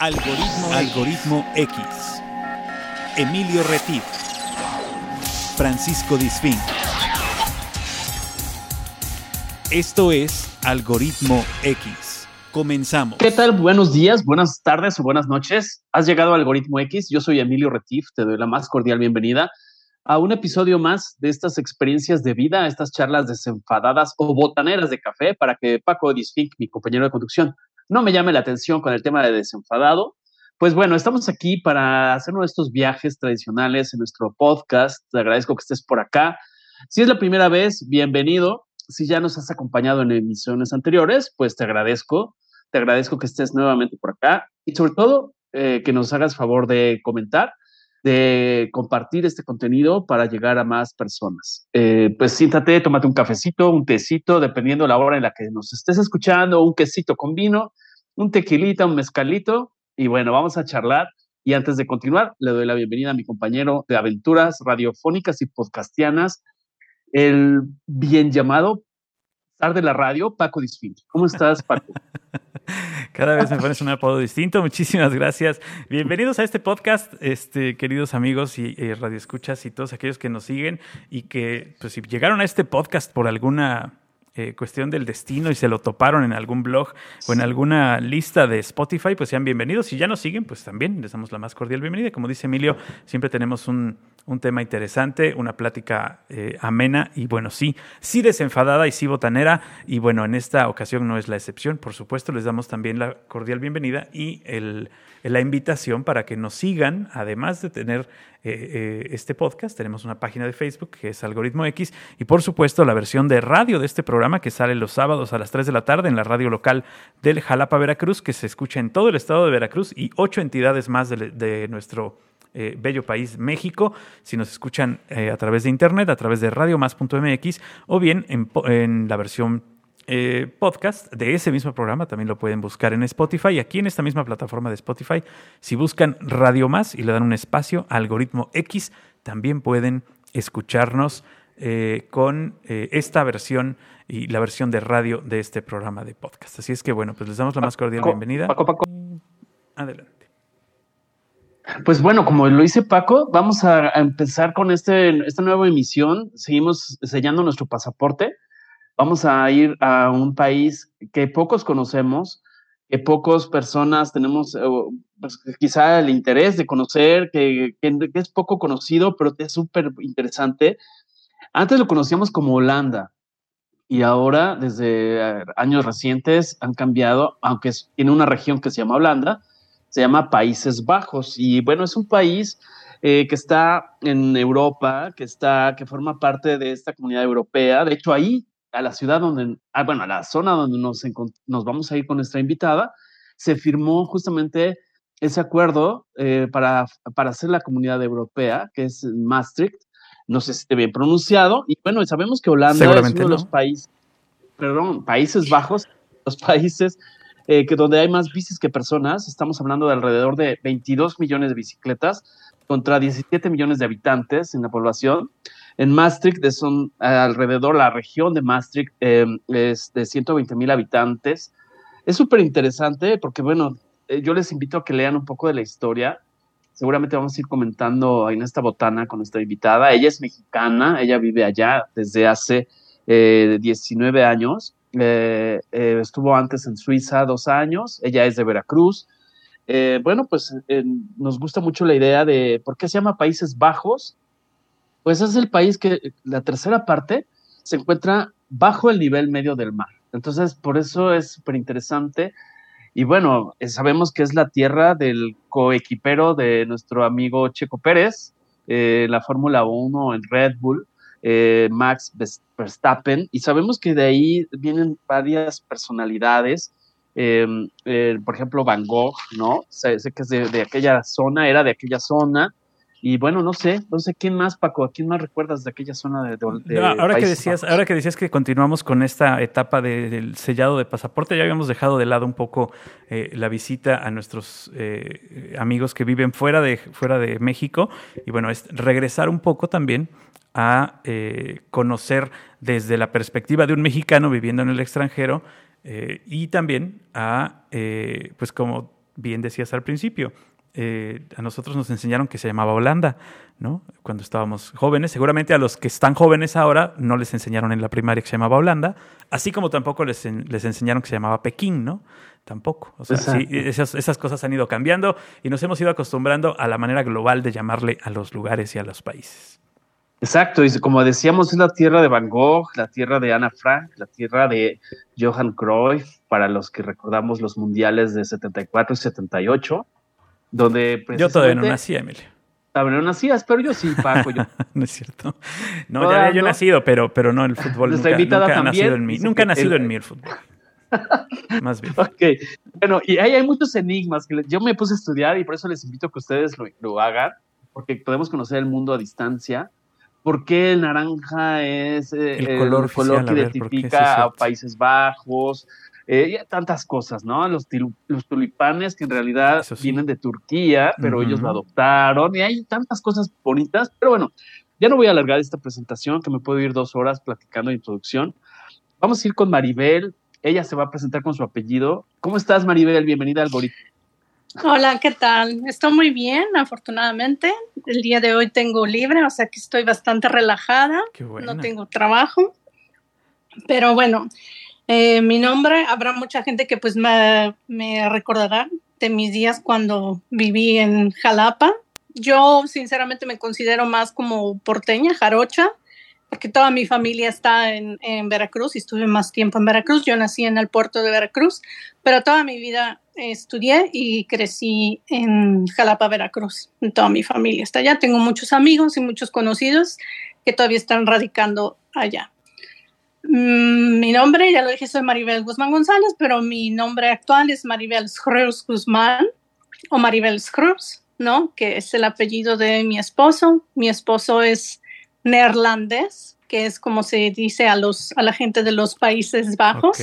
Algoritmo, Algoritmo X. Emilio Retif. Francisco Disfín. Esto es Algoritmo X. Comenzamos. ¿Qué tal? Buenos días, buenas tardes o buenas noches. Has llegado a Algoritmo X. Yo soy Emilio Retif. Te doy la más cordial bienvenida a un episodio más de estas experiencias de vida, estas charlas desenfadadas o botaneras de café para que Paco Disfink, mi compañero de conducción, no me llame la atención con el tema de desenfadado. Pues bueno, estamos aquí para hacer uno de estos viajes tradicionales en nuestro podcast. Te agradezco que estés por acá. Si es la primera vez, bienvenido. Si ya nos has acompañado en emisiones anteriores, pues te agradezco. Te agradezco que estés nuevamente por acá y sobre todo eh, que nos hagas favor de comentar, de compartir este contenido para llegar a más personas. Eh, pues siéntate, tómate un cafecito, un tecito, dependiendo la hora en la que nos estés escuchando, un quesito con vino, un tequilita, un mezcalito y bueno, vamos a charlar. Y antes de continuar, le doy la bienvenida a mi compañero de aventuras radiofónicas y podcastianas, el bien llamado zar de la radio, Paco Disfín. ¿Cómo estás, Paco? Cada vez me pones un apodo distinto. Muchísimas gracias. Bienvenidos a este podcast, este, queridos amigos y eh, radioescuchas y todos aquellos que nos siguen y que, pues, si llegaron a este podcast por alguna eh, cuestión del destino y se lo toparon en algún blog o en alguna lista de Spotify, pues sean bienvenidos. Si ya nos siguen, pues también les damos la más cordial bienvenida. Como dice Emilio, siempre tenemos un, un tema interesante, una plática eh, amena y bueno, sí, sí desenfadada y sí botanera. Y bueno, en esta ocasión no es la excepción. Por supuesto, les damos también la cordial bienvenida y el la invitación para que nos sigan, además de tener eh, eh, este podcast, tenemos una página de Facebook que es Algoritmo X y por supuesto la versión de radio de este programa que sale los sábados a las 3 de la tarde en la radio local del Jalapa, Veracruz, que se escucha en todo el estado de Veracruz y ocho entidades más de, nuestro eh, bello país México, si nos escuchan a través de internet, a través de radiomás.mx o bien en, en la versión eh, podcast de ese mismo programa, también lo pueden buscar en Spotify. Aquí en esta misma plataforma de Spotify, si buscan Radio Más y le dan un espacio, algoritmo X, también pueden escucharnos eh, con eh, esta versión y la versión de radio de este programa de podcast. Así es que bueno, pues les damos la más cordial bienvenida. Paco, Paco. Adelante. Pues bueno, como lo dice Paco, vamos a, empezar con este, esta nueva emisión. Seguimos sellando nuestro pasaporte vamos a ir a un país que pocos conocemos, que pocas personas tenemos pues, quizá el interés de conocer, que, es poco conocido, pero es súper interesante. Antes lo conocíamos como Holanda y ahora, desde eh, años recientes, han cambiado, aunque tiene una región que se llama Holanda, se llama Países Bajos. Y bueno, es un país eh, que está en Europa, que, está, que forma parte de esta comunidad europea. De hecho, ahí a la ciudad donde, ah, bueno, a la zona donde nos, nos vamos a ir con nuestra invitada, se firmó justamente ese acuerdo eh, para, para hacer la comunidad europea, que es Maastricht. No sé si esté bien pronunciado. Y bueno, sabemos que Holanda es uno de los países, perdón, Países Bajos, los países eh, que donde hay más bicis que personas. Estamos hablando de alrededor de 22 millones de bicicletas contra 17 millones de habitantes en la población. En Maastricht son alrededor, la región de Maastricht em, es de 120 mil habitantes. Es súper interesante porque, bueno, eh, yo les invito a que lean un poco de la historia. Seguramente vamos a ir comentando en esta botana con nuestra invitada. Ella es mexicana, ella vive allá desde hace 19 eh, años. Eh, estuvo antes en Suiza dos años. Ella es de Veracruz. bueno, pues nos gusta mucho la idea de por qué se llama Países Bajos pues es el país que la tercera parte se encuentra bajo el nivel medio del mar. Entonces, por eso es súper interesante. Y bueno, eh, sabemos que es la tierra del coequipero de nuestro amigo Checo Pérez, eh, la Fórmula 1 en Red Bull, eh, Max Verstappen, y sabemos que de ahí vienen varias personalidades. Em, por ejemplo, Van Gogh, ¿no? Sé, que es de, aquella zona, era de aquella zona. Y bueno, no sé, no sé quién más, Paco, ¿a quién más recuerdas de aquella zona de, ahora que decías, ahora que decías que continuamos con esta etapa del sellado de pasaporte, ya habíamos dejado de lado un poco eh, la visita a nuestros eh, amigos que viven fuera de, fuera de México. Y bueno, es regresar un poco también a eh, conocer desde la perspectiva de un mexicano viviendo en el extranjero y también a, pues como bien decías al principio, eh, a nosotros nos enseñaron que se llamaba Holanda, ¿no? Cuando estábamos jóvenes. Seguramente a los que están jóvenes ahora no les enseñaron en la primaria que se llamaba Holanda, así como tampoco les, les enseñaron que se llamaba Pekín, ¿no? Tampoco. O sea, sí, esas, esas cosas han ido cambiando y nos hemos ido acostumbrando a la manera global de llamarle a los lugares y a los países. Exacto, y como decíamos, es la tierra de Van Gogh, la tierra de Ana Frank, la tierra de Johan Cruyff, para los que recordamos los mundiales de 74 y 78 donde Yo todavía no nací, Emilio. Todavía no nacías, pero yo sí, Paco. Yo. no es cierto. No, ya había yo nacido, pero, pero no el fútbol. Nunca, nunca ha nacido en mí. Nunca ha nacido en mí el fútbol. Más bien. Ok. Bueno, y ahí hay muchos enigmas que yo me puse a estudiar y por eso les invito a que ustedes lo, lo hagan, porque podemos conocer el mundo a distancia. ¿Por qué el naranja es eh, el, color, color que identifica a Países Bajos? eh, tantas cosas, ¿no? Los, los, tulipanes que en realidad vienen de Turquía, pero ellos lo adoptaron y hay tantas cosas bonitas, pero bueno, ya no voy a alargar esta presentación, que me puedo ir dos horas platicando de introducción. Vamos a ir con Maribel, ella se va a presentar con su apellido. ¿Cómo estás, Maribel? Bienvenida al Algoritmo. Hola, ¿qué tal? Estoy muy bien, afortunadamente. El día de hoy tengo libre, o sea que estoy bastante relajada. No tengo trabajo. Pero bueno, eh, mi nombre, habrá mucha gente que pues me, me recordará de mis días cuando viví en Jalapa. Yo sinceramente me considero más como porteña, jarocha, porque toda mi familia está en, Veracruz y estuve más tiempo en Veracruz. Yo nací en el puerto de Veracruz, pero toda mi vida estudié y crecí en Jalapa, Veracruz. Toda mi familia está allá. Tengo muchos amigos y muchos conocidos que todavía están radicando allá. Mm, mi nombre, ya lo dije, soy Maribel Guzmán González, pero mi nombre actual es Maribel Schreurs Guzmán o Maribel Schreurs, ¿no? Que es el apellido de mi esposo. Mi esposo es neerlandés, que es como se dice a, los, a la gente de los Países Bajos.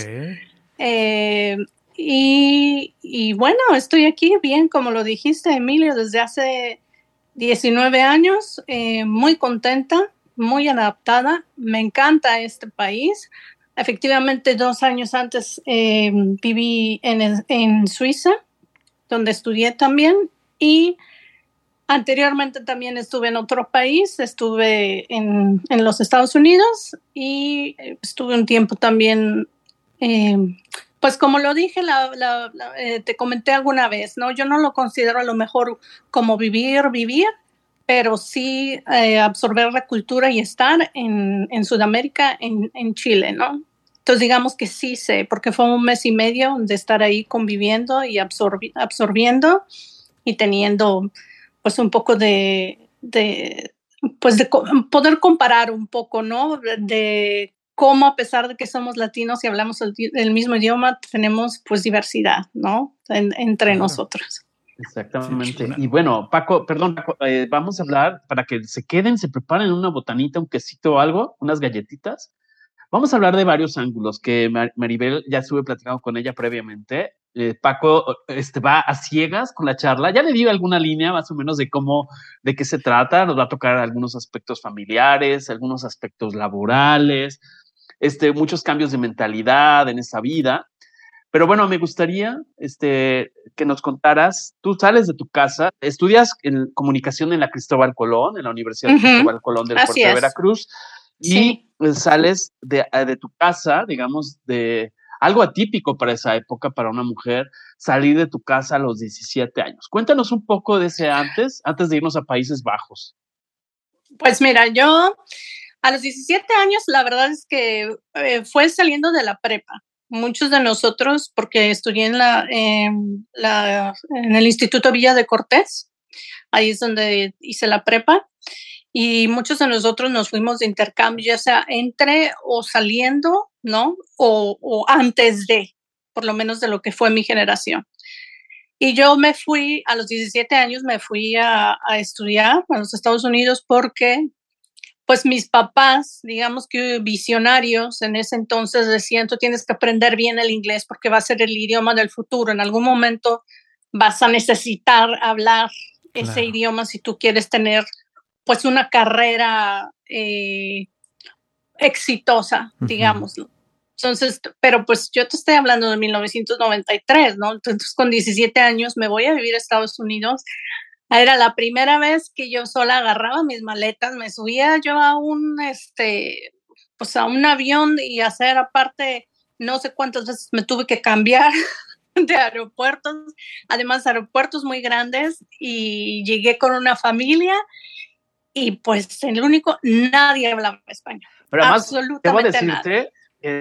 Eh, y, y, bueno, estoy aquí bien, como lo dijiste, Emilio, desde hace 19 años, eh, muy contenta muy adaptada. Me encanta este país. Efectivamente, dos años antes eh, viví en, Suiza, donde estudié también, y anteriormente también estuve en otro país, estuve en, los Estados Unidos y estuve un tiempo también, eh, pues como lo dije, eh, te comenté alguna vez, ¿no? Yo no lo considero a lo mejor como vivir, vivir, pero sí eh, absorber la cultura y estar en, en Sudamérica, en, en, Chile, ¿no? Entonces digamos que sí sé, porque fue un mes y medio de estar ahí conviviendo y absorbiendo y teniendo pues un poco de, de pues de poder comparar un poco, ¿no? De cómo a pesar de que somos latinos y hablamos el, mismo idioma, tenemos pues diversidad, ¿no? entre nosotros. Exactamente. y bueno, Paco, perdón, eh, vamos a hablar para que se queden, se preparen una botanita, un quesito o algo, unas galletitas. Vamos a hablar de varios ángulos que Maribel ya estuve platicando con ella previamente. Eh, Paco este, va a ciegas con la charla. Ya le di alguna línea más o menos de cómo, de qué se trata. Nos va a tocar algunos aspectos familiares, algunos aspectos laborales, este, muchos cambios de mentalidad en esa vida. Pero bueno, me gustaría este, que nos contaras, tú sales de tu casa, estudias en comunicación en la Cristóbal Colón, en la Universidad de Cristóbal Colón del Puerto de Veracruz, y sales de, eh, de, tu casa, digamos, de algo atípico para esa época, para una mujer, salir de tu casa a los 17 años. Cuéntanos un poco de ese antes, antes de irnos a Países Bajos. Pues mira, yo a los 17 años, la verdad es que eh, fue saliendo de la prepa muchos de nosotros, porque estudié en, la, la, en el Instituto Villa de Cortés, ahí es donde hice la prepa, y muchos de nosotros nos fuimos de intercambio, ya sea entre o saliendo, ¿no? O, o antes de, por lo menos de lo que fue mi generación. Y yo me fui, a los 17 años, me fui a, a estudiar a los Estados Unidos porque pues mis papás, digamos que visionarios en ese entonces decían, tú tienes que aprender bien el inglés porque va a ser el idioma del futuro. En algún momento vas a necesitar hablar ese idioma si tú quieres tener pues una carrera eh, exitosa, digámoslo. Entonces, pero pues yo te estoy hablando de 1993, ¿no? Entonces, con 17 años me voy a vivir a Estados Unidos. Era la primera vez que yo sola agarraba mis maletas, me subía yo a un, este, pues a un avión y hacer aparte, no sé cuántas veces me tuve que cambiar de aeropuertos, además aeropuertos muy grandes y llegué con una familia y pues el único, nadie hablaba español. Pero además, Absolutamente debo decirte,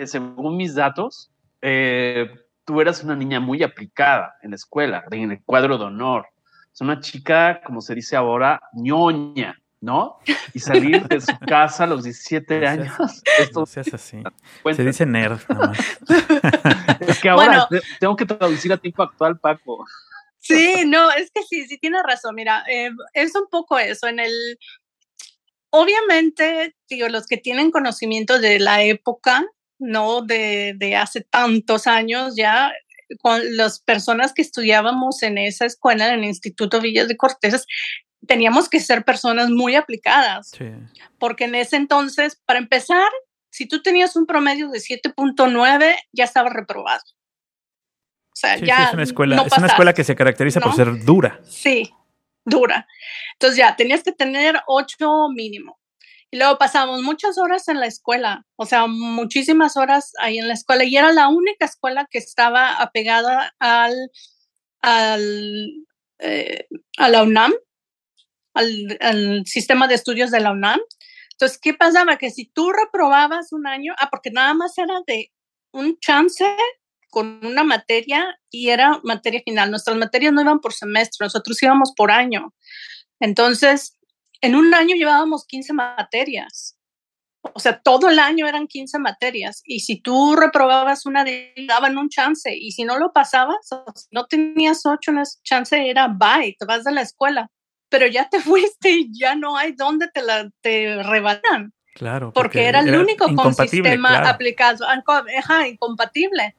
según mis datos, eh, tú eras una niña muy aplicada en la escuela, en el cuadro de honor. Es una chica, como se dice ahora, ñoña. ¿no? Y salir de su casa a los 17 años. Esto se hace así. Se dice nerd. es que ahora tengo que traducir a tiempo actual, Paco. Sí, no, es que sí, sí tiene razón. Mira, eh, es un poco eso. En el, obviamente, digo, los que tienen conocimiento de la época, ¿no? De, de hace tantos años ya, con las personas que estudiábamos en esa escuela, en el Instituto Villas de Cortés, teníamos que ser personas muy aplicadas. Porque en ese entonces, para empezar, si tú tenías un promedio de 7.9, ya estabas reprobado. O sea, ya. es, una escuela, es una escuela que se caracteriza por ser dura. Sí, dura. Entonces ya tenías que tener 8 mínimo. Y luego pasamos muchas horas en la escuela, o sea, muchísimas horas ahí en la escuela. Y era la única escuela que estaba apegada al, al eh, a la UNAM, al, sistema de estudios de la UNAM. Entonces, ¿qué pasaba? Que si tú reprobabas un año, ah, porque nada más era de un chance con una materia y era materia final. Nuestras materias no iban por semestre, nosotros íbamos por año. Entonces, en un año llevábamos 15 materias. O sea, todo el año eran 15 materias. Y si tú reprobabas una de daban un chance. Y si no lo pasabas, o si no tenías ocho, ese chance era bye, te vas de la escuela pero ya te fuiste y ya no hay dónde te, la, te rebanan. Claro. Porque, era el único con sistema aplicado, ajá, incompatible.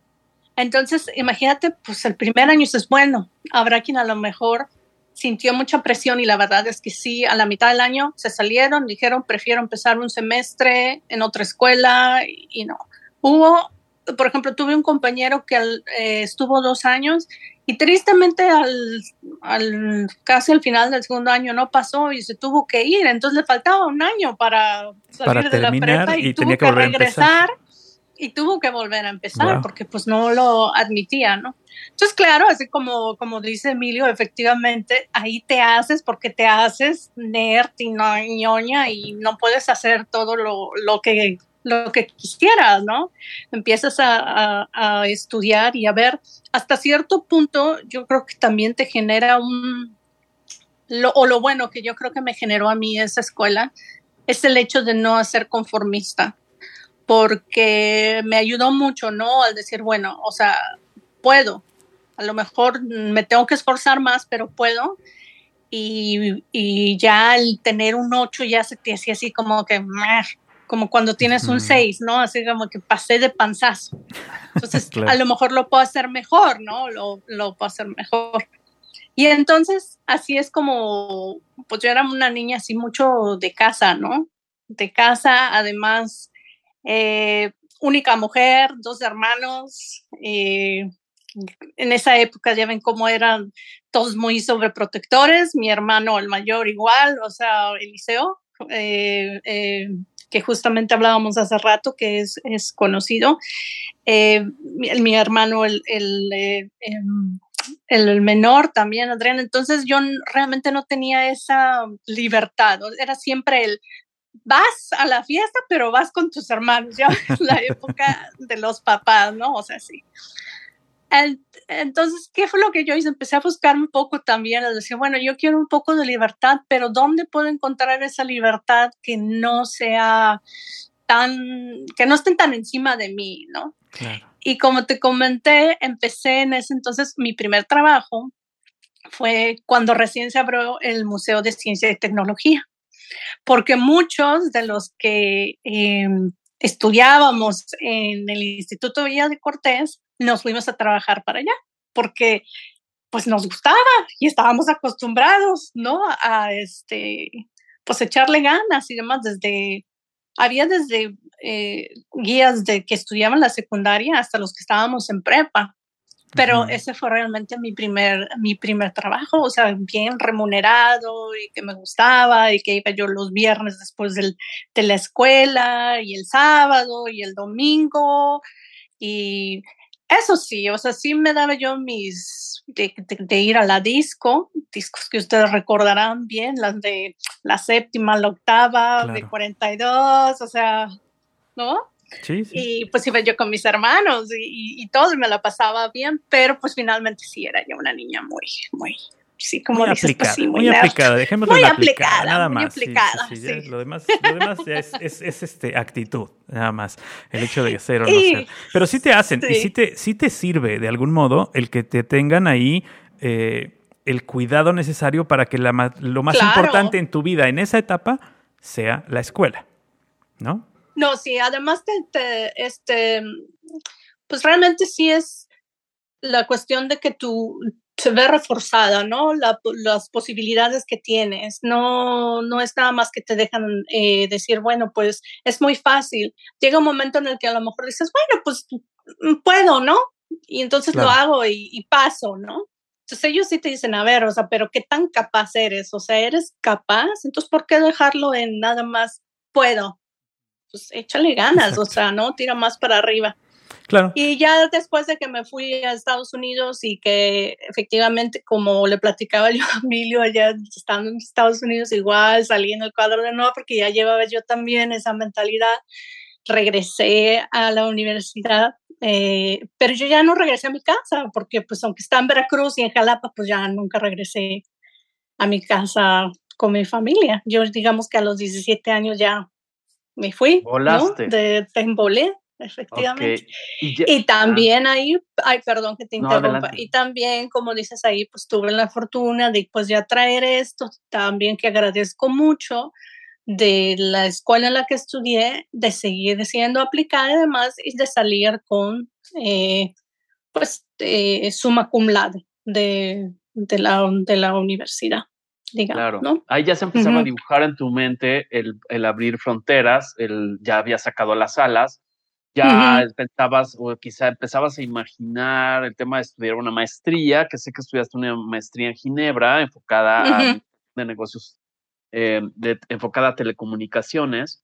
Entonces, imagínate, pues el primer año es bueno, habrá quien a lo mejor sintió mucha presión y la verdad es que sí, a la mitad del año se salieron, dijeron, prefiero empezar un semestre en otra escuela y, no. Hubo, por ejemplo, tuve un compañero que eh, estuvo dos años y tristemente al, al, casi al final del segundo año no pasó y se tuvo que ir, entonces le faltaba un año para salir de la prepa y, tuvo que, regresar y tuvo que volver a empezar porque pues no lo admitía, ¿no? Entonces, claro, así como, como dice Emilio, efectivamente, ahí te haces porque te haces nerd y ñoña y no puedes hacer todo lo, lo que lo que quisieras, ¿no? Empiezas a, estudiar y a ver, hasta cierto punto yo creo que también te genera un, o lo bueno que yo creo que me generó a mí esa escuela, es el hecho de no ser conformista, porque me ayudó mucho, ¿no? Al decir, bueno, o sea, puedo, a lo mejor me tengo que esforzar más, pero puedo. Y, y ya al tener un 8 ya se te hacía así como que, como cuando tienes un 6, ¿no? Así como que pasé de panzazo. Entonces, a lo mejor lo puedo hacer mejor, ¿no? Lo, lo puedo hacer mejor. Y entonces, así es como, pues yo era una niña así mucho de casa, ¿no? De casa, además, eh, única mujer, dos hermanos. Eh, en esa época ya ven cómo eran todos muy sobreprotectores, mi hermano el mayor igual, o sea, Eliseo. Eh, eh que justamente hablábamos hace rato, que es, es conocido. Eh, mi, hermano, el, el, em, el, menor también, Adrián. Entonces yo realmente no tenía esa libertad. Era siempre el, vas a la fiesta, pero vas con tus hermanos. Ya la época de los papás, ¿no? O sea, sí. Entonces, ¿qué fue lo que yo hice? Empecé a buscar un poco también, a decir, bueno, yo quiero un poco de libertad, pero ¿dónde puedo encontrar esa libertad que no sea tan, que no estén tan encima de mí, ¿no? Y como te comenté, empecé en ese entonces, mi primer trabajo fue cuando recién se abrió el Museo de Ciencia y Tecnología, porque muchos de los que em, estudiábamos en el Instituto Villa de Cortés nos fuimos a trabajar para allá, porque pues nos gustaba y estábamos acostumbrados, ¿no? A este, pues echarle ganas y demás desde había desde eh, guías de que estudiaban la secundaria hasta los que estábamos en prepa. Pero ese fue realmente mi primer, mi primer trabajo, o sea, bien remunerado y que me gustaba y que iba yo los viernes después del, de la escuela y el sábado y el domingo. Y eso sí, o sea, sí me daba yo mis, de, ir a la disco, discos que ustedes recordarán bien, las de la séptima, la octava, de 42, o sea, ¿no? Y pues iba yo con mis hermanos y, y, todo, y me la pasaba bien, pero pues finalmente sí era yo una niña muy, muy, sí, como muy dices, pues, aplicada, muy, aplicada, dejémoslo muy aplicada, nada más. Muy aplicada, sí, lo demás, lo demás es, es, es, este, actitud, nada más, el hecho de ser o no ser. Pero sí te hacen, y sí te, sí te sirve de algún modo el que te tengan ahí eh, el cuidado necesario para que la, lo más importante en tu vida en esa etapa sea la escuela, ¿no? No, sí, además de, este, pues realmente sí es la cuestión de que tú se ve reforzada, ¿no? las posibilidades que tienes. No, no es nada más que te dejan eh, decir, bueno, pues es muy fácil. Llega un momento en el que a lo mejor dices, bueno, pues puedo, ¿no? Y entonces lo hago y, y, paso, ¿no? Entonces ellos sí te dicen, a ver, o sea, pero ¿qué tan capaz eres? O sea, ¿eres capaz? Entonces, ¿por qué dejarlo en nada más puedo? Pues échale ganas, o sea, ¿no? Tira más para arriba. Claro. Y ya después de que me fui a Estados Unidos y que efectivamente, como le platicaba yo a Emilio, allá estando en Estados Unidos, igual salí en el cuadro de nuevo porque ya llevaba yo también esa mentalidad, regresé a la universidad, eh, pero yo ya no regresé a mi casa porque pues aunque está en Veracruz y en Jalapa, pues ya nunca regresé a mi casa con mi familia. Yo digamos que a los 17 años ya me fui, ¿no? De, te efectivamente. Y, también ahí, ay, perdón que te interrumpa, y también, como dices ahí, pues tuve la fortuna de pues ya traer esto, también que agradezco mucho de la escuela en la que estudié, de seguir siendo aplicada además y de salir con, eh, pues, suma cum laude de, de, la, de la universidad claro. Ahí ya se empezaba a dibujar en tu mente el, el, abrir fronteras, el, ya había sacado las alas, ya pensabas o quizá empezabas a imaginar el tema de estudiar una maestría, que sé que estudiaste una maestría en Ginebra enfocada a de negocios, eh, enfocada a telecomunicaciones,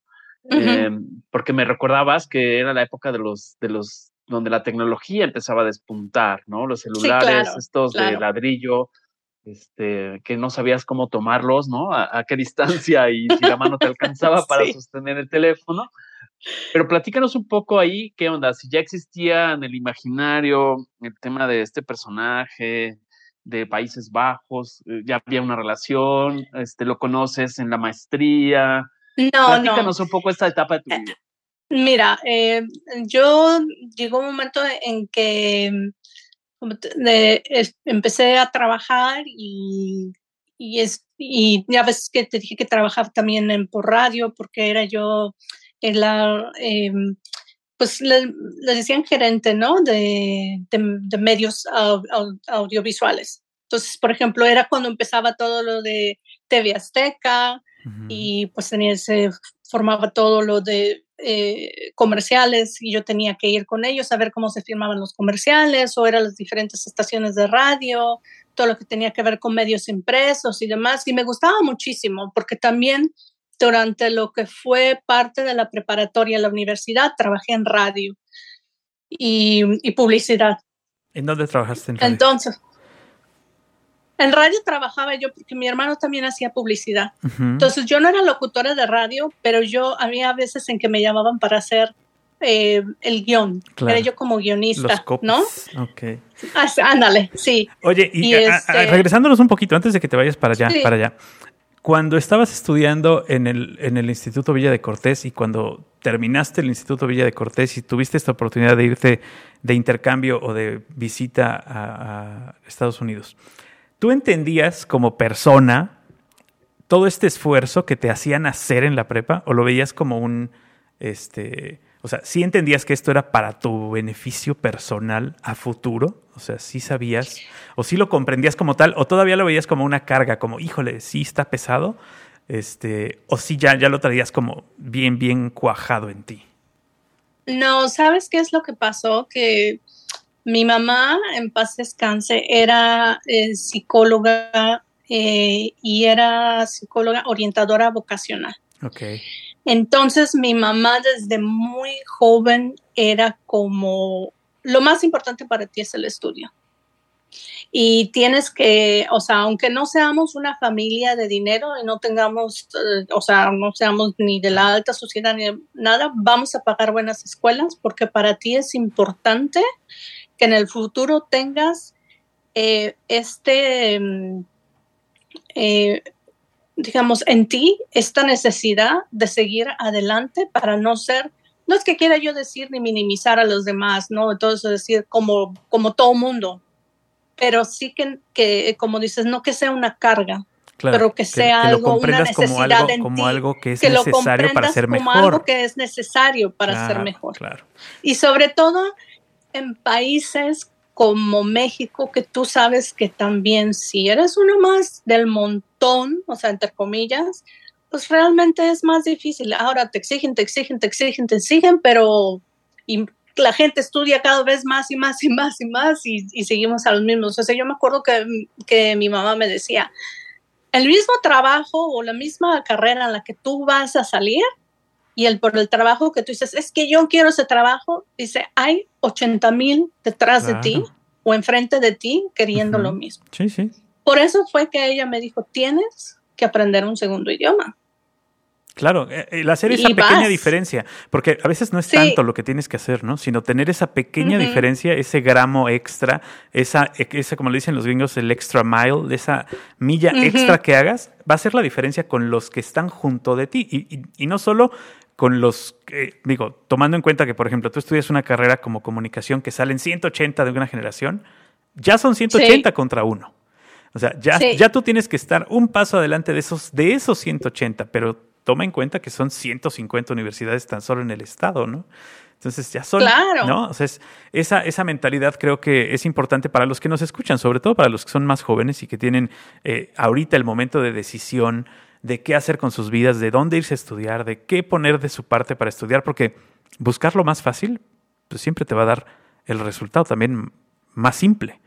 eh, porque me recordabas que era la época de los, de los donde la tecnología empezaba a despuntar, ¿no? Los celulares, estos de ladrillo, este, que no sabías cómo tomarlos, ¿no? A, qué distancia y si la mano te alcanzaba para sostener el teléfono. Pero platícanos un poco ahí, ¿qué onda? Si ya existía en el imaginario el tema de este personaje de Países Bajos, eh, ya había una relación, este, lo conoces en la maestría. No, platícanos un poco esta etapa de tu eh, vida. Mira, eh, yo llegó un momento en que de, empecé a trabajar y, y, es, y ya ves que te dije que trabajaba también en, por radio porque era yo en la, em, pues le, decían gerente, ¿no? De, de, medios audiovisuales. Entonces, por ejemplo, era cuando empezaba todo lo de TV Azteca y pues tenía, se formaba todo lo de eh, comerciales y yo tenía que ir con ellos a ver cómo se firmaban los comerciales o eran las diferentes estaciones de radio, todo lo que tenía que ver con medios impresos y demás. Y me gustaba muchísimo porque también durante lo que fue parte de la preparatoria en la universidad trabajé en radio y, y publicidad. ¿En dónde trabajaste en radio? Entonces, en radio trabajaba yo porque mi hermano también hacía publicidad. Entonces yo no era locutora de radio, pero yo había veces en que me llamaban para hacer eh, el guion. Era yo como guionista, ¿no? Ok. Ah, ándale, sí. Oye, y, este regresándonos un poquito antes de que te vayas para allá, para allá. Cuando estabas estudiando en el, en el Instituto Villa de Cortés y cuando terminaste el Instituto Villa de Cortés y tuviste esta oportunidad de irte de intercambio o de visita a Estados Unidos, ¿Tú entendías como persona todo este esfuerzo que te hacían hacer en la prepa o lo veías como un, este, o sea, sí entendías que esto era para tu beneficio personal a futuro? O sea, sí sabías, o sí lo comprendías como tal, o todavía lo veías como una carga, como, híjole, sí está pesado, Este, o si ya, ya lo traías como bien, bien cuajado en ti. No, ¿sabes qué es lo que pasó? Que mi mamá, en paz descanse, era eh, psicóloga eh, y era psicóloga orientadora vocacional. Ok. Entonces mi mamá desde muy joven era como, lo más importante para ti es el estudio. Y tienes que, o sea, aunque no seamos una familia de dinero y no tengamos, eh, o sea, no seamos ni de la alta sociedad ni nada, vamos a pagar buenas escuelas porque para ti es importante que en el futuro tengas eh, este, mm, eh, digamos, en ti esta necesidad de seguir adelante para no ser, no es que quiera yo decir ni minimizar a los demás, ¿no? Entonces decir como, como todo mundo, pero sí que, que, como dices, no que sea una carga, pero que sea algo, una necesidad como algo, en como ti, algo que es necesario para ser como mejor. algo que es necesario para ser mejor. Claro. Y sobre todo en países como México, que tú sabes que también si eres uno más del montón, o sea, entre comillas, pues realmente es más difícil. Ahora te exigen, te exigen, te exigen, te exigen, pero la gente estudia cada vez más y más y más y más y, y seguimos a los mismos. O sea, yo me acuerdo que, que mi mamá me decía, el mismo trabajo o la misma carrera en la que tú vas a salir y el por el trabajo que tú dices, es que yo quiero ese trabajo, dice, hay 80 mil detrás Claro. de ti o enfrente de ti queriendo Ujú. lo mismo. Sí, sí. Por eso fue que ella me dijo, tienes que aprender un segundo idioma. Claro, eh, el hacer esa Y pequeña vas. diferencia, porque a veces no es Sí. tanto lo que tienes que hacer, ¿no? Sino tener esa pequeña Ujú. diferencia, ese gramo extra, esa, e, esa, como le dicen los gringos, el extra mile, esa milla Ujú. extra que hagas, va a ser la diferencia con los que están junto de ti. Y, y- y no solo con los, que- digo, tomando en cuenta que, por ejemplo, tú estudias una carrera como comunicación que salen 180 de una generación, ya son 180 contra uno. O sea, ya, Sí. ya tú tienes que estar un paso adelante de esos, de esos 180, pero toma en cuenta que son 150 universidades tan solo en el estado, ¿no? Entonces ya son, Claro. ¿no? O sea, es- esa, esa mentalidad creo que es importante para los que nos escuchan, sobre todo para los que son más jóvenes y que tienen eh, ahorita el momento de decisión de qué hacer con sus vidas, de dónde irse a estudiar, de qué poner de su parte para estudiar, porque buscar lo más fácil, pues siempre te va a dar el resultado también más simple.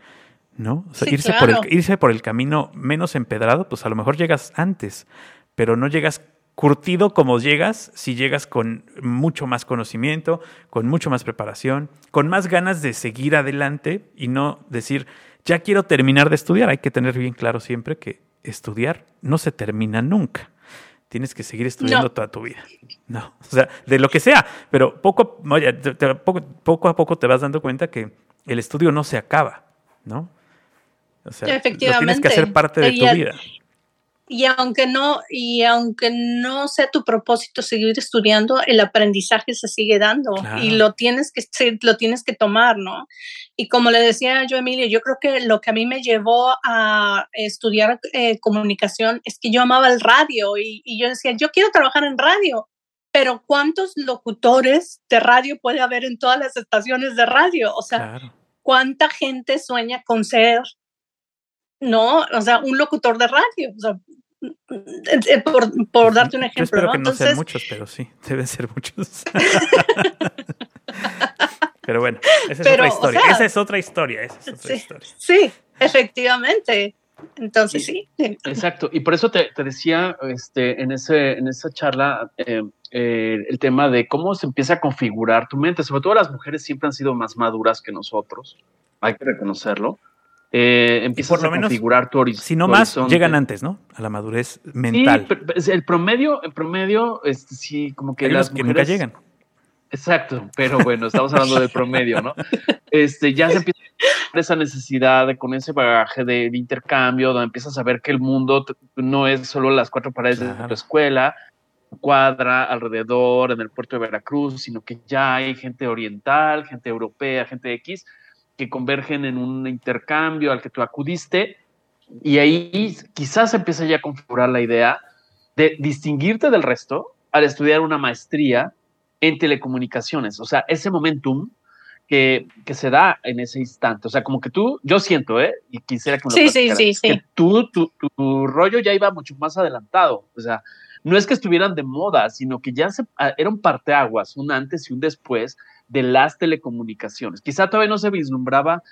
¿no? O sea, Sí, irse, por el, irse por el camino menos empedrado, pues a lo mejor llegas antes, pero no llegas curtido como llegas si llegas con mucho más conocimiento, con mucho más preparación, con más ganas de seguir adelante y no decir, ya quiero terminar de estudiar. Hay que tener bien claro siempre que estudiar no se termina nunca. Tienes que seguir estudiando No. toda tu vida. No, o sea, de lo que sea, pero poco, a- oye, te- te- poco, poco a poco te vas dando cuenta que el estudio no se acaba, ¿no? O sea, lo tienes que hacer parte de Y tu vida. Y aunque no, y aunque no sea tu propósito seguir estudiando, el aprendizaje se sigue dando Claro. y lo tienes que lo tienes que tomar, ¿no? Y como le decía yo, Emilio, yo creo que lo que a mí me llevó a estudiar eh, comunicación es que yo amaba el radio y, y yo decía, yo quiero trabajar en radio, pero ¿cuántos locutores de radio puede haber en todas las estaciones de radio? O sea, Claro. ¿cuánta gente sueña con ser, no? O sea, un locutor de radio. O sea, eh, eh, por, por darte un Yo ejemplo, espero ¿no? que no sean Entonces, muchos, pero sí, deben ser muchos. pero bueno, esa es Pero, otra o sea, esa es otra historia. Esa es otra sí, historia. sí, efectivamente. Entonces, sí. Exacto, y por eso te, te decía este, en, ese, en esa charla eh, eh, el tema de cómo se empieza a configurar tu mente. Sobre todo las mujeres siempre han sido más maduras que nosotros, hay que reconocerlo. Eh, empiezas por lo a menos, configurar tu, horiz- Si no más, horizonte. llegan antes, ¿no? A la madurez Sí, mental. es el promedio, el promedio, este, sí, como que Hay las que mujeres, nunca llegan. Exacto, pero bueno, estamos hablando del promedio, ¿no? Este, ya se empieza esa necesidad de, con ese bagaje de, intercambio, donde empiezas a ver que el mundo no es solo las cuatro paredes de tu escuela, cuadra, alrededor, en el puerto de Veracruz, sino que ya hay gente oriental, gente europea, gente X, que convergen en un intercambio al que tú acudiste, y ahí quizás empieza ya a configurar la idea de distinguirte del resto al estudiar una maestría en telecomunicaciones. O sea, ese momentum que, que, se da en ese instante. O sea, como que tú, yo siento, ¿eh? Y quisiera que me lo sí, sí, sí, que tú, tu, tu, rollo ya iba mucho más adelantado. O sea, no es que estuvieran de moda, sino que ya se, ah, era un parteaguas, un antes y un después de las telecomunicaciones. Quizá todavía no se vislumbraba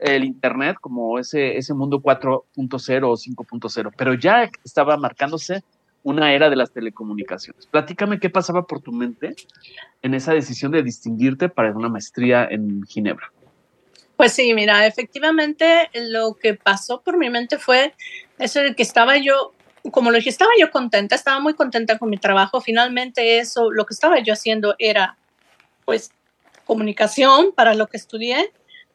el Internet como ese, ese mundo 4.0 o 5.0, pero ya estaba marcándose una era de las telecomunicaciones. Platícame qué pasaba por tu mente en esa decisión de distinguirte para una maestría en Ginebra. Pues sí, mira, efectivamente lo que pasó por mi mente fue eso de que estaba yo, como lo dije, estaba yo contenta, estaba muy contenta con mi trabajo. Finalmente eso, lo que estaba yo haciendo era, pues, comunicación para lo que estudié,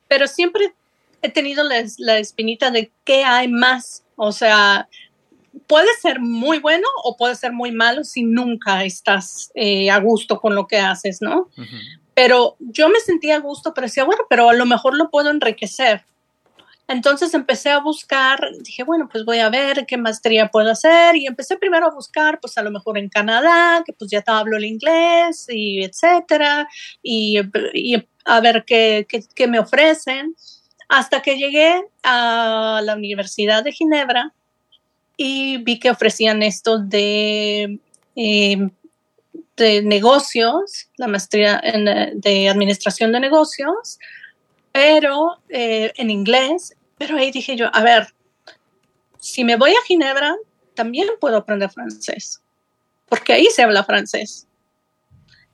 pero siempre he tenido la, la espinita de qué hay más. O sea, puede ser muy bueno o puede ser muy malo si nunca estás eh, a gusto con lo que haces, ¿no? Pero yo me sentía a gusto, pero decía, bueno, pero a lo mejor lo puedo enriquecer. Entonces empecé a buscar, dije, bueno, pues voy a ver qué maestría puedo hacer y empecé primero a buscar, pues a lo mejor en Canadá, que pues ya hablo el inglés y etcétera, y, a ver qué, me ofrecen, hasta que llegué a la Universidad de Ginebra y vi que ofrecían esto de, eh, de negocios, la maestría de administración de negocios, pero eh, en inglés. Pero ahí dije yo, a ver, si me voy a Ginebra, también puedo aprender francés, porque ahí se habla francés.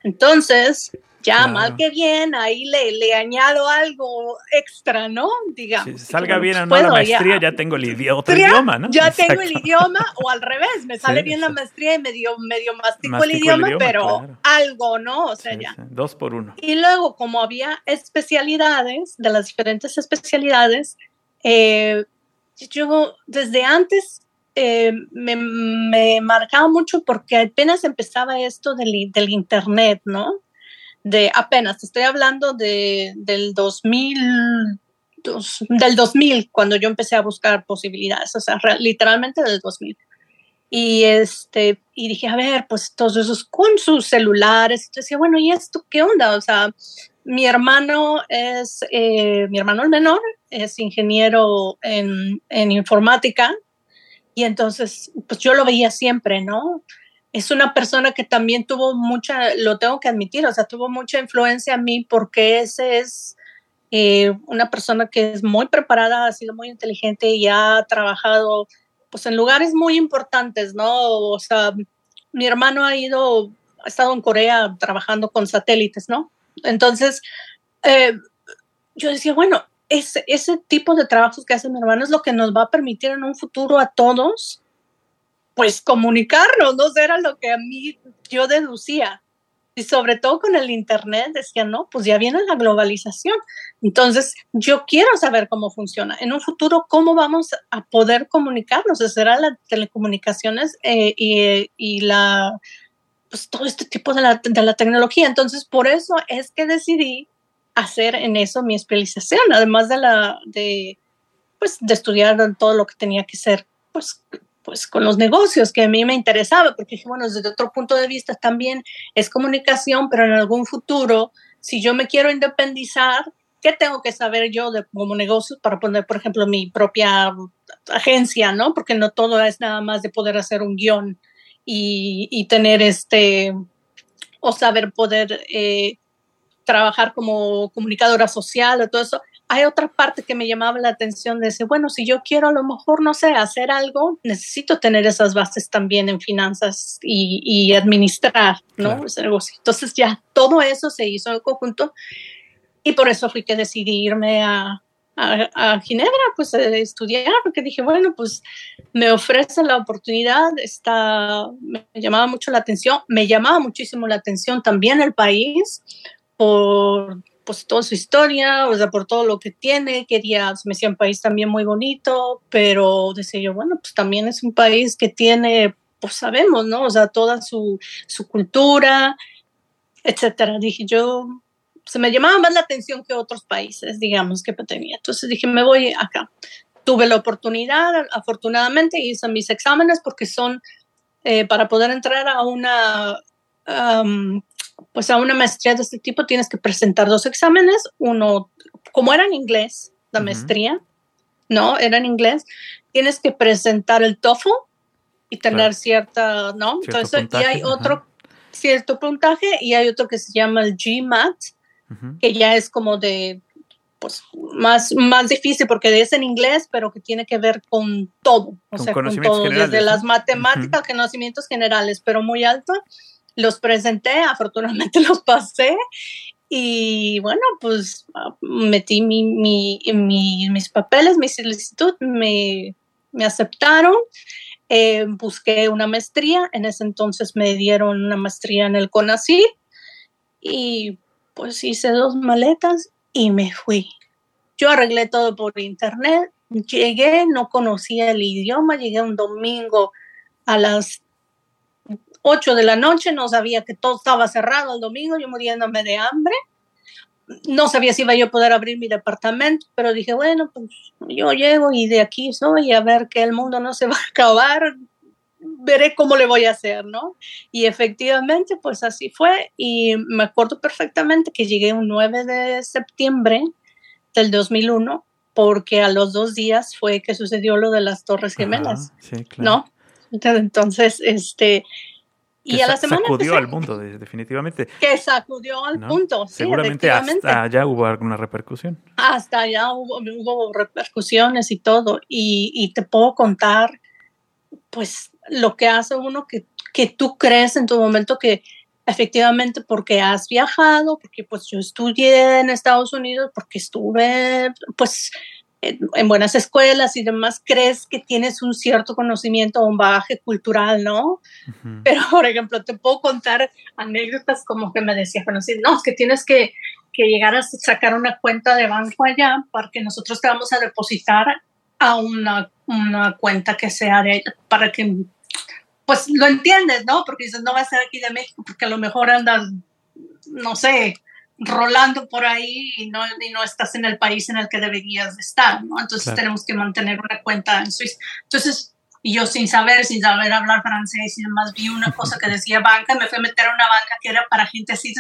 Entonces, ya mal que bien, ahí le, le añado algo extra, ¿no? Digamos. Si salga bien o no la maestría, ya, tengo el idioma, otro idioma, ¿no? Ya tengo el idioma, o al revés, me sale bien la maestría y medio, medio mastico, el idioma, pero algo, ¿no? O sea, ya. Dos por uno. Y luego, como había especialidades, de las diferentes especialidades, eh, yo desde antes eh, me, me, marcaba mucho porque apenas empezaba esto del, del Internet, ¿no? de apenas, estoy hablando de, del 2000, del 2000, cuando yo empecé a buscar posibilidades, o sea, literalmente del 2000. Y, este, y dije, a ver, pues todos esos con sus celulares. Yo decía, bueno, ¿y esto qué onda? O sea, mi hermano es, eh, mi hermano el menor es ingeniero en, en informática y entonces, pues yo lo veía siempre, ¿no? es una persona que también tuvo mucha, lo tengo que admitir, o sea, tuvo mucha influencia a mí porque ese es eh, una persona que es muy preparada, ha sido muy inteligente y ha trabajado pues en lugares muy importantes, ¿no? O sea, mi hermano ha ido, ha estado en Corea trabajando con satélites, ¿no? Entonces, eh, yo decía, bueno, ese, ese tipo de trabajos que hace mi hermano es lo que nos va a permitir en un futuro a todos pues comunicarnos, ¿no? era lo que a mí yo deducía. Y sobre todo con el Internet decía, no, pues ya viene la globalización. Entonces, yo quiero saber cómo funciona. En un futuro, ¿cómo vamos a poder comunicarnos? Será las telecomunicaciones eh, y, y, la, pues todo este tipo de la, de la tecnología. Entonces, por eso es que decidí hacer en eso mi especialización, además de la, de, pues, de estudiar todo lo que tenía que ser, pues, pues con los negocios que a mí me interesaba, porque dije, bueno, desde otro punto de vista también es comunicación, pero en algún futuro, si yo me quiero independizar, ¿qué tengo que saber yo de como negocios para poner, por ejemplo, mi propia agencia, ¿no? Porque no todo es nada más de poder hacer un guion y, y tener este, o saber poder eh, trabajar como comunicadora social o todo eso hay otra parte que me llamaba la atención de decir, bueno, si yo quiero a lo mejor, no sé, hacer algo, necesito tener esas bases también en finanzas y, administrar, ¿no? Negocio. Entonces ya todo eso se hizo en conjunto y por eso fui que decidí irme a, a, Ginebra, pues a estudiar, porque dije, bueno, pues me ofrece la oportunidad, está, me llamaba mucho la atención, me llamaba muchísimo la atención también el país por pues toda su historia, o sea, por todo lo que tiene, quería, me decía un país también muy bonito, pero decía yo, bueno, pues también es un país que tiene, pues sabemos, ¿no? O sea, toda su, su cultura, etcétera. Dije yo, se me llamaba más la atención que otros países, digamos, que tenía. Entonces dije, me voy acá. Tuve la oportunidad, afortunadamente hice mis exámenes porque son eh, para poder entrar a una pues a una maestría de este tipo tienes que presentar dos exámenes, uno, como era en inglés, la maestría, ¿no? Era en inglés, tienes que presentar el TOEFL y tener cierta, ¿no? Entonces, y hay otro cierto puntaje y hay otro que se llama el GMAT, que ya es como de pues más, más difícil porque es en inglés, pero que tiene que ver con todo, o sea, con todo, desde las matemáticas, conocimientos generales, pero muy alto. Los presenté, afortunadamente los pasé y bueno, pues metí mi, mi, mis papeles, mi solicitud, me, me aceptaron. Eh, busqué una maestría, en ese entonces me dieron una maestría en el CONACYT y pues hice dos maletas y me fui. Yo arreglé todo por internet, llegué, no conocía el idioma, llegué un domingo a las 8 de la noche, no sabía que todo estaba cerrado el domingo, yo muriéndome de hambre. No sabía si iba yo a poder abrir mi departamento, pero dije, bueno, pues yo llego y de aquí soy a ver que el mundo no se va a acabar, veré cómo le voy a hacer, ¿no? Y efectivamente, pues así fue. Y me acuerdo perfectamente que llegué un 9 de septiembre del 2001, porque a los dos días fue que sucedió lo de las Torres Gemelas, ¿no? Entonces, este... Y a la semana sacudió al mundo, definitivamente. Que sacudió al punto. Seguramente hasta allá hubo alguna repercusión. Hasta allá hubo, hubo repercusiones y todo. Y, y, te puedo contar, pues, lo que hace uno que, que tú crees en tu momento que efectivamente porque has viajado, porque pues yo estudié en Estados Unidos, porque estuve pues en, buenas escuelas y demás, crees que tienes un cierto conocimiento o un bagaje cultural, ¿no? Pero, por ejemplo, te puedo contar anécdotas como que me decía, bueno, sí, no, es que tienes que, que llegar a sacar una cuenta de banco allá para que nosotros te vamos a depositar a una, una cuenta que sea de, para que pues lo entiendes, ¿no? Porque dices, no va a ser aquí de México porque a lo mejor andas, no sé, rolando por ahí y no, y no estás en el país en el que deberías estar, ¿no? Entonces tenemos que mantener una cuenta en Suiza. Entonces, y yo sin saber, sin saber hablar francés y demás, vi una cosa que decía banca me fui a meter a una banca que era para gente así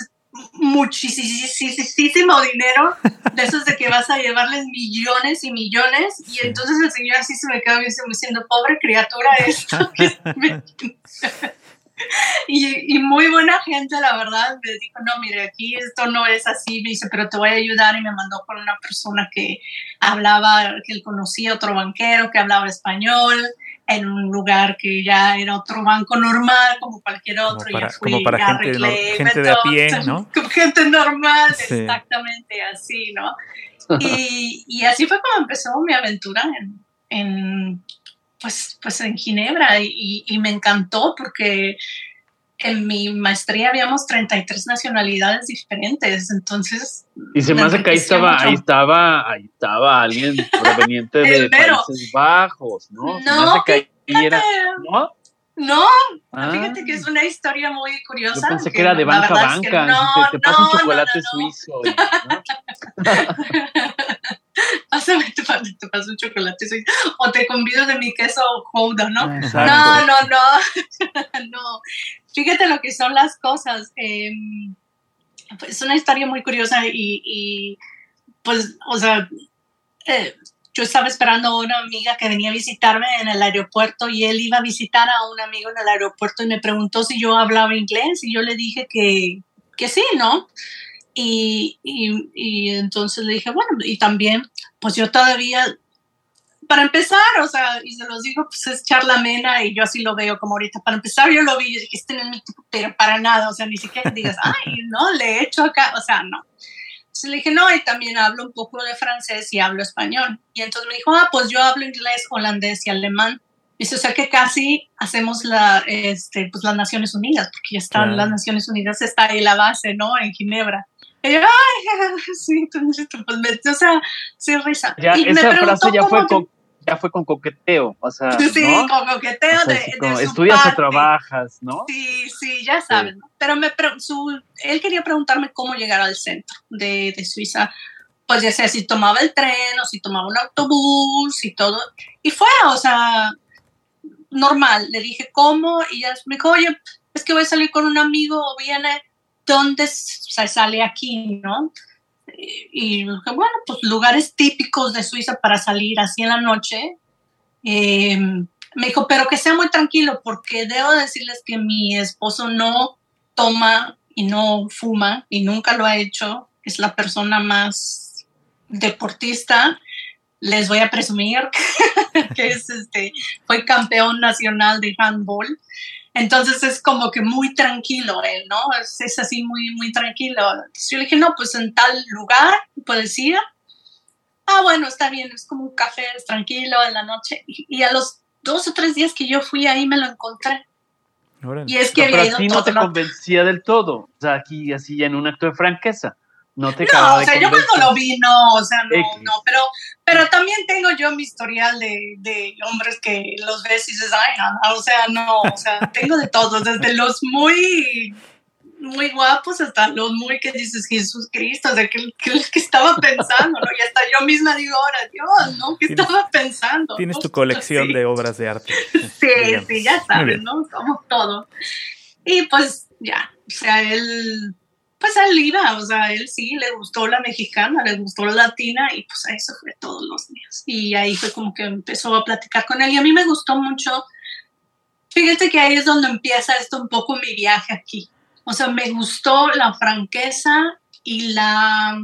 muchísimo dinero, de esos de que vas a llevarles millones y millones, y entonces el señor así se me quedó diciendo, pobre criatura esto. y, y, muy buena gente, la verdad, me dijo, no, mire, aquí esto no es así, me dice, pero te voy a ayudar, y me mandó con una persona que hablaba, que él conocía, otro banquero que hablaba español, en un lugar que ya era otro banco normal, como cualquier otro. Como para, como para gente, gente de a pie, ¿no? Como gente normal, exactamente así, ¿no? Y, y, así fue como empezó mi aventura en, en pues, pues en Ginebra y, y, me encantó porque en mi maestría habíamos 33 nacionalidades diferentes, entonces... Y se me hace que ahí estaba, ahí estaba, ahí estaba alguien proveniente de Países Bajos, ¿no? No, fíjate, era, ¿no? No, ah. fíjate que es una historia muy curiosa. Yo pensé que, era de banca a banca, no, te, te pasa un chocolate suizo. Pásame, te, te paso un chocolate. O te convido de mi queso Houda, ¿no? No, no, no. no. Fíjate lo que son las cosas. Eh, es una historia muy curiosa y, y pues, o sea, eh, yo estaba esperando a una amiga que venía a visitarme en el aeropuerto y él iba a visitar a un amigo en el aeropuerto y me preguntó si yo hablaba inglés y yo le dije que, que sí, ¿no? Y, y, y, entonces le dije, bueno, y también, pues yo todavía para empezar, o sea, y se los digo, pues es charla mena y yo así lo veo como ahorita. Para empezar, yo lo vi y dije, este no es mi tipo, pero para nada, o sea, ni siquiera digas, ay, no, le he hecho acá, o sea, no. Entonces le dije, no, y también hablo un poco de francés y hablo español. Y entonces me dijo, ah, pues yo hablo inglés, holandés y alemán. Dice, o sea que casi hacemos la, este, pues las Naciones Unidas, porque ya están las Naciones Unidas, está ahí la base, ¿no? En Ginebra. Y yo, ay, sí, pues me, o sea, sí, risa. Ya, y esa frase ya fue con, ya fue con coqueteo, o sea, Sí, con coqueteo de, Estudias o trabajas, ¿no? Sí, sí, ya sabes, pero me, su, él quería preguntarme cómo llegar al centro de, de Suiza, pues ya sea si tomaba el tren o si tomaba un autobús y todo, y fue, o sea, normal, le dije cómo, y ya me dijo, oye, es que voy a salir con un amigo o viene, ¿dónde se sale aquí, no? Y, bueno, pues lugares típicos de Suiza para salir así en la noche. Em, me dijo, pero que sea muy tranquilo, porque debo decirles que mi esposo no toma y no fuma y nunca lo ha hecho. Es la persona más deportista. Les voy a presumir que es este, fue campeón nacional de handball. Entonces es como que muy tranquilo él, ¿no? Es, así muy, muy tranquilo. yo le dije, no, pues en tal lugar puedes ir. Ah, bueno, está bien, es como un café, es tranquilo en la noche. Y, a los dos o tres días que yo fui ahí me lo encontré. Y es que no, pero a ti no te convencía del todo. O sea, aquí así en un acto de franqueza. No te No, o sea, yo cuando lo vi, no, o sea, no, no, pero, pero también tengo yo mi historial de, de hombres que los ves y dices, ay, no, o sea, no, o sea, tengo de todos, desde los muy muy guapos hasta los muy que dices Jesús Cristo, de que, que, estaba pensando, ¿no? Y hasta yo misma digo, ahora, Dios, ¿no? ¿Qué estaba pensando? Tienes tu colección de obras de arte. Sí, sí, ya sabes, ¿no? Somos todos. Y pues ya, o sea, él pues él iba, o sea, él sí le gustó la mexicana, le gustó la latina y pues eso fue todos los días. Y ahí fue como que empezó a platicar con él y a mí me gustó mucho. Fíjate que ahí es donde empieza esto un poco mi viaje aquí. O sea, me gustó la franqueza y la,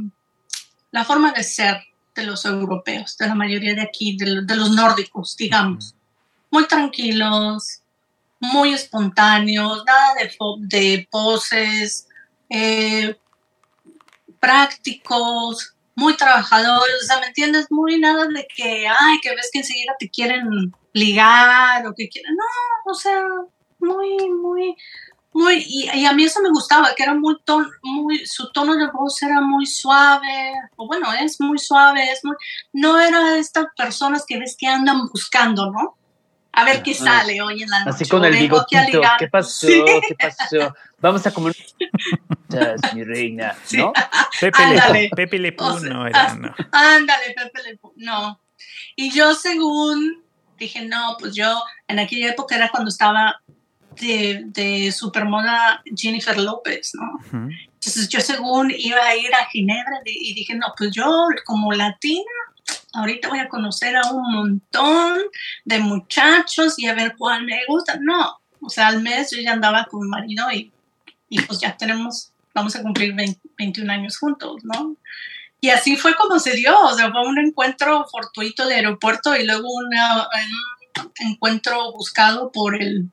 la forma de ser de los europeos, de la mayoría de aquí, de, de los nórdicos, digamos. Muy tranquilos, muy espontáneos, nada de, de poses, eh, prácticos, muy trabajadores, o sea, ¿me entiendes? Muy nada de que, ay, que ves que enseguida te quieren ligar o que quieren, no, o sea, muy, muy, muy, y, a mí eso me gustaba, que era muy, ton, muy, su tono de voz era muy suave, o bueno, es muy suave, es muy, no era estas personas que ves que andan buscando, ¿no? A ver qué sale hoy en la noche. Así con el bigotito, ¿qué pasó? ¿Qué pasó? Vamos a comer mi reina, ¿no? Pepe, ándale. Le, Pepe Le no era, no. Ándale, Pepe Le no. Y yo según dije, no, pues yo en aquella época era cuando estaba de, de supermoda Jennifer López, ¿no? Entonces yo según iba a ir a Ginebra y dije, no, pues yo como latina ahorita voy a conocer a un montón de muchachos y a ver cuál me gusta. No, o sea, al mes yo ya andaba con mi marido y, y pues ya tenemos, vamos a cumplir 21 años juntos, ¿no? Y así fue como se dio, o sea, fue un encuentro fortuito de aeropuerto y luego un encuentro buscado por el,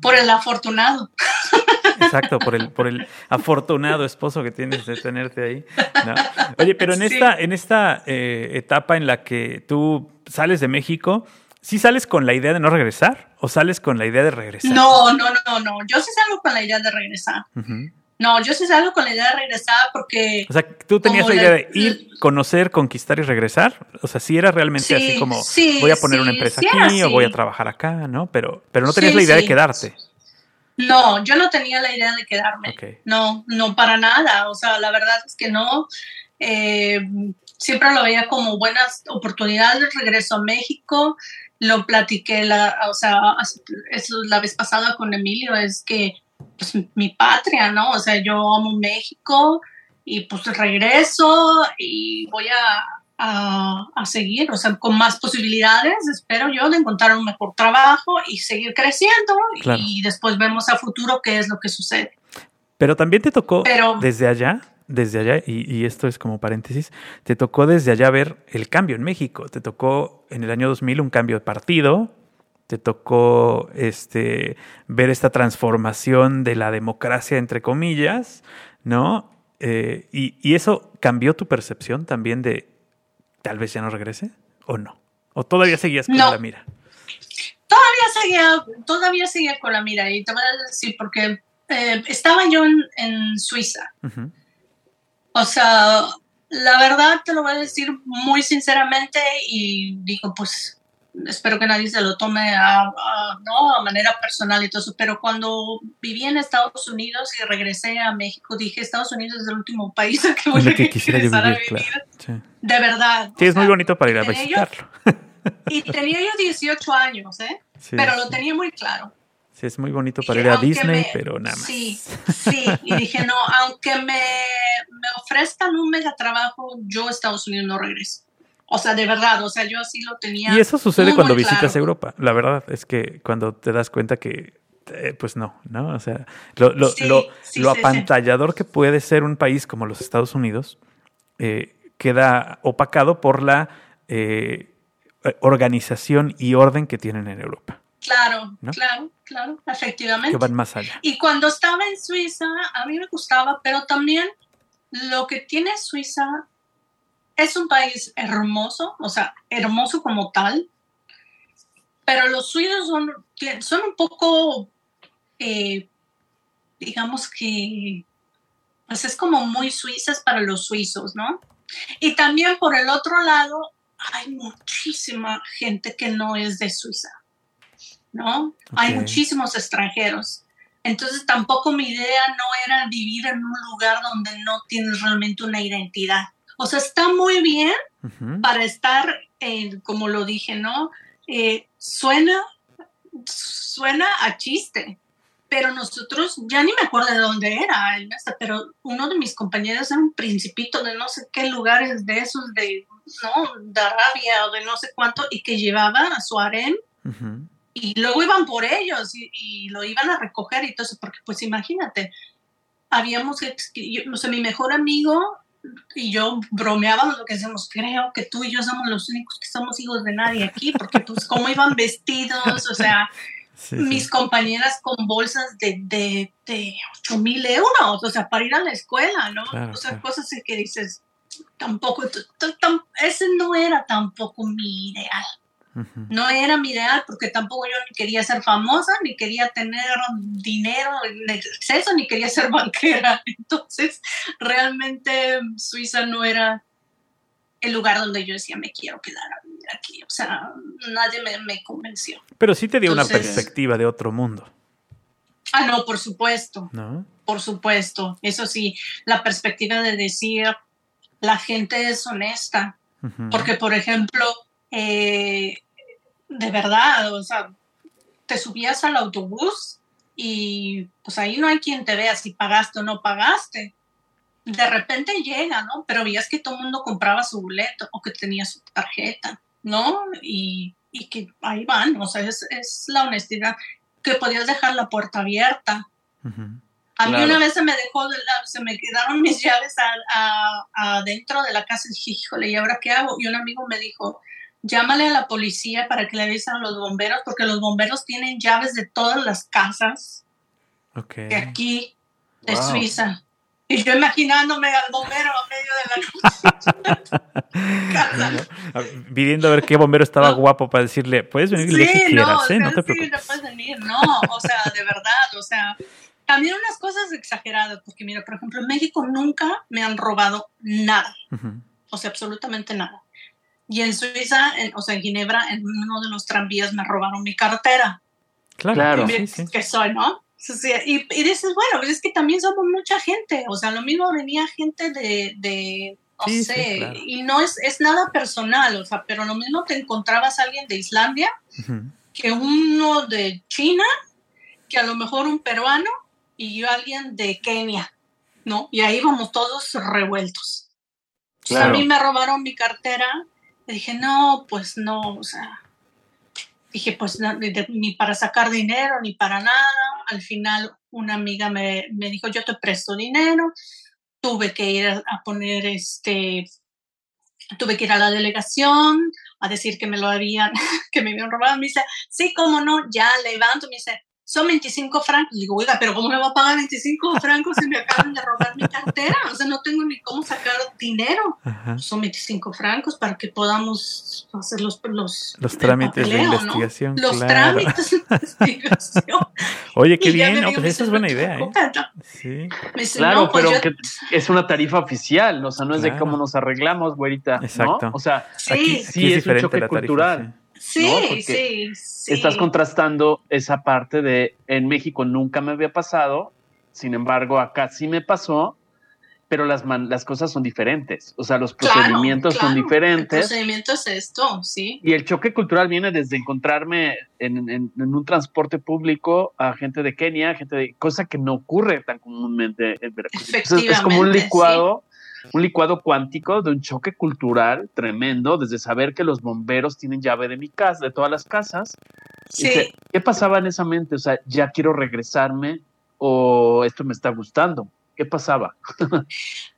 por el afortunado. Exacto, por el, por el afortunado esposo que tienes de tenerte ahí. Oye, pero en esta, en esta eh, etapa en la que tú sales de México, ¿sí sales con la idea de no regresar o sales con la idea de regresar? No, no, no, no. Yo sí salgo con la idea de regresar. No, yo sí salgo con la idea de regresar porque... O sea, tú tenías la idea de ir, conocer, conquistar y regresar. O sea, sí era realmente así como voy a poner una empresa aquí o voy a trabajar acá, ¿no? Pero, pero no tenías la idea de quedarte. No, yo no tenía la idea de quedarme. No, no para nada. O sea, la verdad es que no. Eh, siempre lo veía como buenas oportunidades. Regreso a México. Lo platiqué, la, o sea, eso la vez pasada con Emilio, es que pues, mi patria, ¿no? O sea, yo amo México y pues regreso y voy a a, seguir, o sea, con más posibilidades, espero yo, de encontrar un mejor trabajo y seguir creciendo y después vemos a futuro qué es lo que sucede. Pero también te tocó desde allá, desde allá, y, esto es como paréntesis, te tocó desde allá ver el cambio en México, te tocó en el año 2000 un cambio de partido, te tocó este, ver esta transformación de la democracia, entre comillas, ¿no? Eh, y, y, eso cambió tu percepción también de tal vez ya no regrese o no? ¿O todavía seguías con la mira? Todavía seguía, todavía seguía con la mira y te voy a decir porque eh, estaba yo en, Suiza. O sea, la verdad te lo voy a decir muy sinceramente y digo, pues espero que nadie se lo tome a, ¿no? a manera personal y todo eso, pero cuando viví en Estados Unidos y regresé a México, dije, Estados Unidos es el último país al que voy a quisiera vivir, a vivir. De verdad. Sí, es muy bonito para ir a visitarlo. y tenía yo 18 años, ¿eh? pero lo tenía muy claro. Sí, es muy bonito para ir a Disney, pero nada más. Sí, sí. Y dije, no, aunque me, me ofrezcan un mega trabajo, yo a Estados Unidos no regreso. O sea, de verdad, o sea, yo así lo tenía. Y eso sucede cuando visitas Europa. La verdad es que cuando te das cuenta que, eh, pues no, ¿no? O sea, lo, lo, lo, apantallador que puede ser un país como los Estados Unidos eh, queda opacado por la eh, organización y orden que tienen en Europa. Claro, claro, claro, efectivamente. Que van más allá. Y cuando estaba en Suiza, a mí me gustaba, pero también lo que tiene Suiza es un país hermoso, o sea, hermoso como tal, pero los suizos son, son un poco, eh, digamos que, pues es como muy suizas para los suizos, ¿no? Y también por el otro lado, hay muchísima gente que no es de Suiza. ¿no? Hay muchísimos extranjeros. Entonces tampoco mi idea no era vivir en un lugar donde no tienes realmente una identidad. O sea, está muy bien para estar, como lo dije, ¿no? Eh, suena, suena a chiste, pero nosotros, ya ni me acuerdo de dónde era, pero uno de mis compañeros era un principito de no sé qué lugares de esos, de, ¿no? De Arabia o de no sé cuánto, y que llevaba a su harem y luego iban por ellos y, lo iban a recoger y todo eso, porque pues imagínate, habíamos, no sé, mi mejor amigo y yo bromeábamos lo que decíamos, creo que tú y yo somos los únicos que somos hijos de nadie aquí, porque pues cómo iban vestidos, o sea, mis compañeras con bolsas de, de, de 8 mil euros, o sea, para ir a la escuela, ¿no? o sea, cosas así que dices, tampoco, ese no era tampoco mi ideal. No era mi ideal porque tampoco yo ni quería ser famosa, ni quería tener dinero en exceso, ni quería ser banquera. Entonces, realmente Suiza no era el lugar donde yo decía me quiero quedar a vivir aquí. O sea, nadie me, convenció. Pero sí te dio una perspectiva de otro mundo. Ah, no, por supuesto. ¿No? Por supuesto. Eso sí, la perspectiva de decir la gente es honesta. Porque, por ejemplo, eh, de verdad, o sea, te subías al autobús y pues ahí no hay quien te vea si pagaste o no pagaste. De repente llega, ¿no? Pero veías que todo el mundo compraba su boleto o que tenía su tarjeta, ¿no? Y, que ahí van, o sea, es, la honestidad, que podías dejar la puerta abierta. A mí una vez se me dejó, se me quedaron mis llaves adentro de la casa y dije, híjole, ¿y ahora qué hago? Y un amigo me dijo, llámale a la policía para que le avisen a los bomberos, porque los bomberos tienen llaves de todas las casas de aquí, de Suiza. Y yo imaginándome al bombero a medio de la noche. Pidiendo a ver qué bombero estaba guapo para decirle, puedes venir el que quieras, ¿eh? No te preocupes. Sí, puedes venir, no, o sea, de verdad, o sea, también unas cosas exageradas, porque mira, por ejemplo, en México nunca me han robado nada, o sea, absolutamente nada. Y en Suiza, o sea, en Ginebra, en uno de los tranvías me robaron mi cartera. Claro, que soy, ¿no? y, y, dices, bueno, pues es que también somos mucha gente. O sea, lo mismo venía gente de, de no sé, y no es, es nada personal, o sea, pero lo mismo te encontrabas a alguien de Islandia que uno de China, que a lo mejor un peruano y yo alguien de Kenia, ¿no? Y ahí vamos todos revueltos. a mí me robaron mi cartera dije, no, pues no, o sea, dije, pues ni para sacar dinero, ni para nada. Al final una amiga me, dijo, yo te presto dinero. Tuve que ir a, poner este, tuve que ir a la delegación a decir que me lo habían, que me habían robado. Me dice, sí, cómo no, ya levanto. Me dice, son 25 francos. Digo, oiga, pero ¿cómo me va a pagar 25 francos si me acaban de robar mi cartera? O sea, no tengo ni cómo sacar dinero. Son 25 francos para que podamos hacer los... Los, los trámites de investigación. Los trámites de investigación. Oye, qué bien, no, pues esa es buena idea. ¿eh? Sí. claro, pues pero que es una tarifa oficial, o sea, no es de cómo nos arreglamos, güerita. Exacto. O sea, aquí, sí, es, un choque cultural. Sí, sí, sí. Estás contrastando esa parte de en México nunca me había pasado, sin embargo acá sí me pasó pero las, las cosas son diferentes, o sea, los procedimientos son diferentes. El procedimiento es esto, sí. Y el choque cultural viene desde encontrarme en, en, un transporte público a gente de Kenia, gente de cosa que no ocurre tan comúnmente en Veracruz. es como un licuado. Un licuado cuántico de un choque cultural tremendo, desde saber que los bomberos tienen llave de mi casa, de todas las casas. Sí. ¿Qué pasaba en esa mente? O sea, ya quiero regresarme o esto me está gustando ¿Qué pasaba?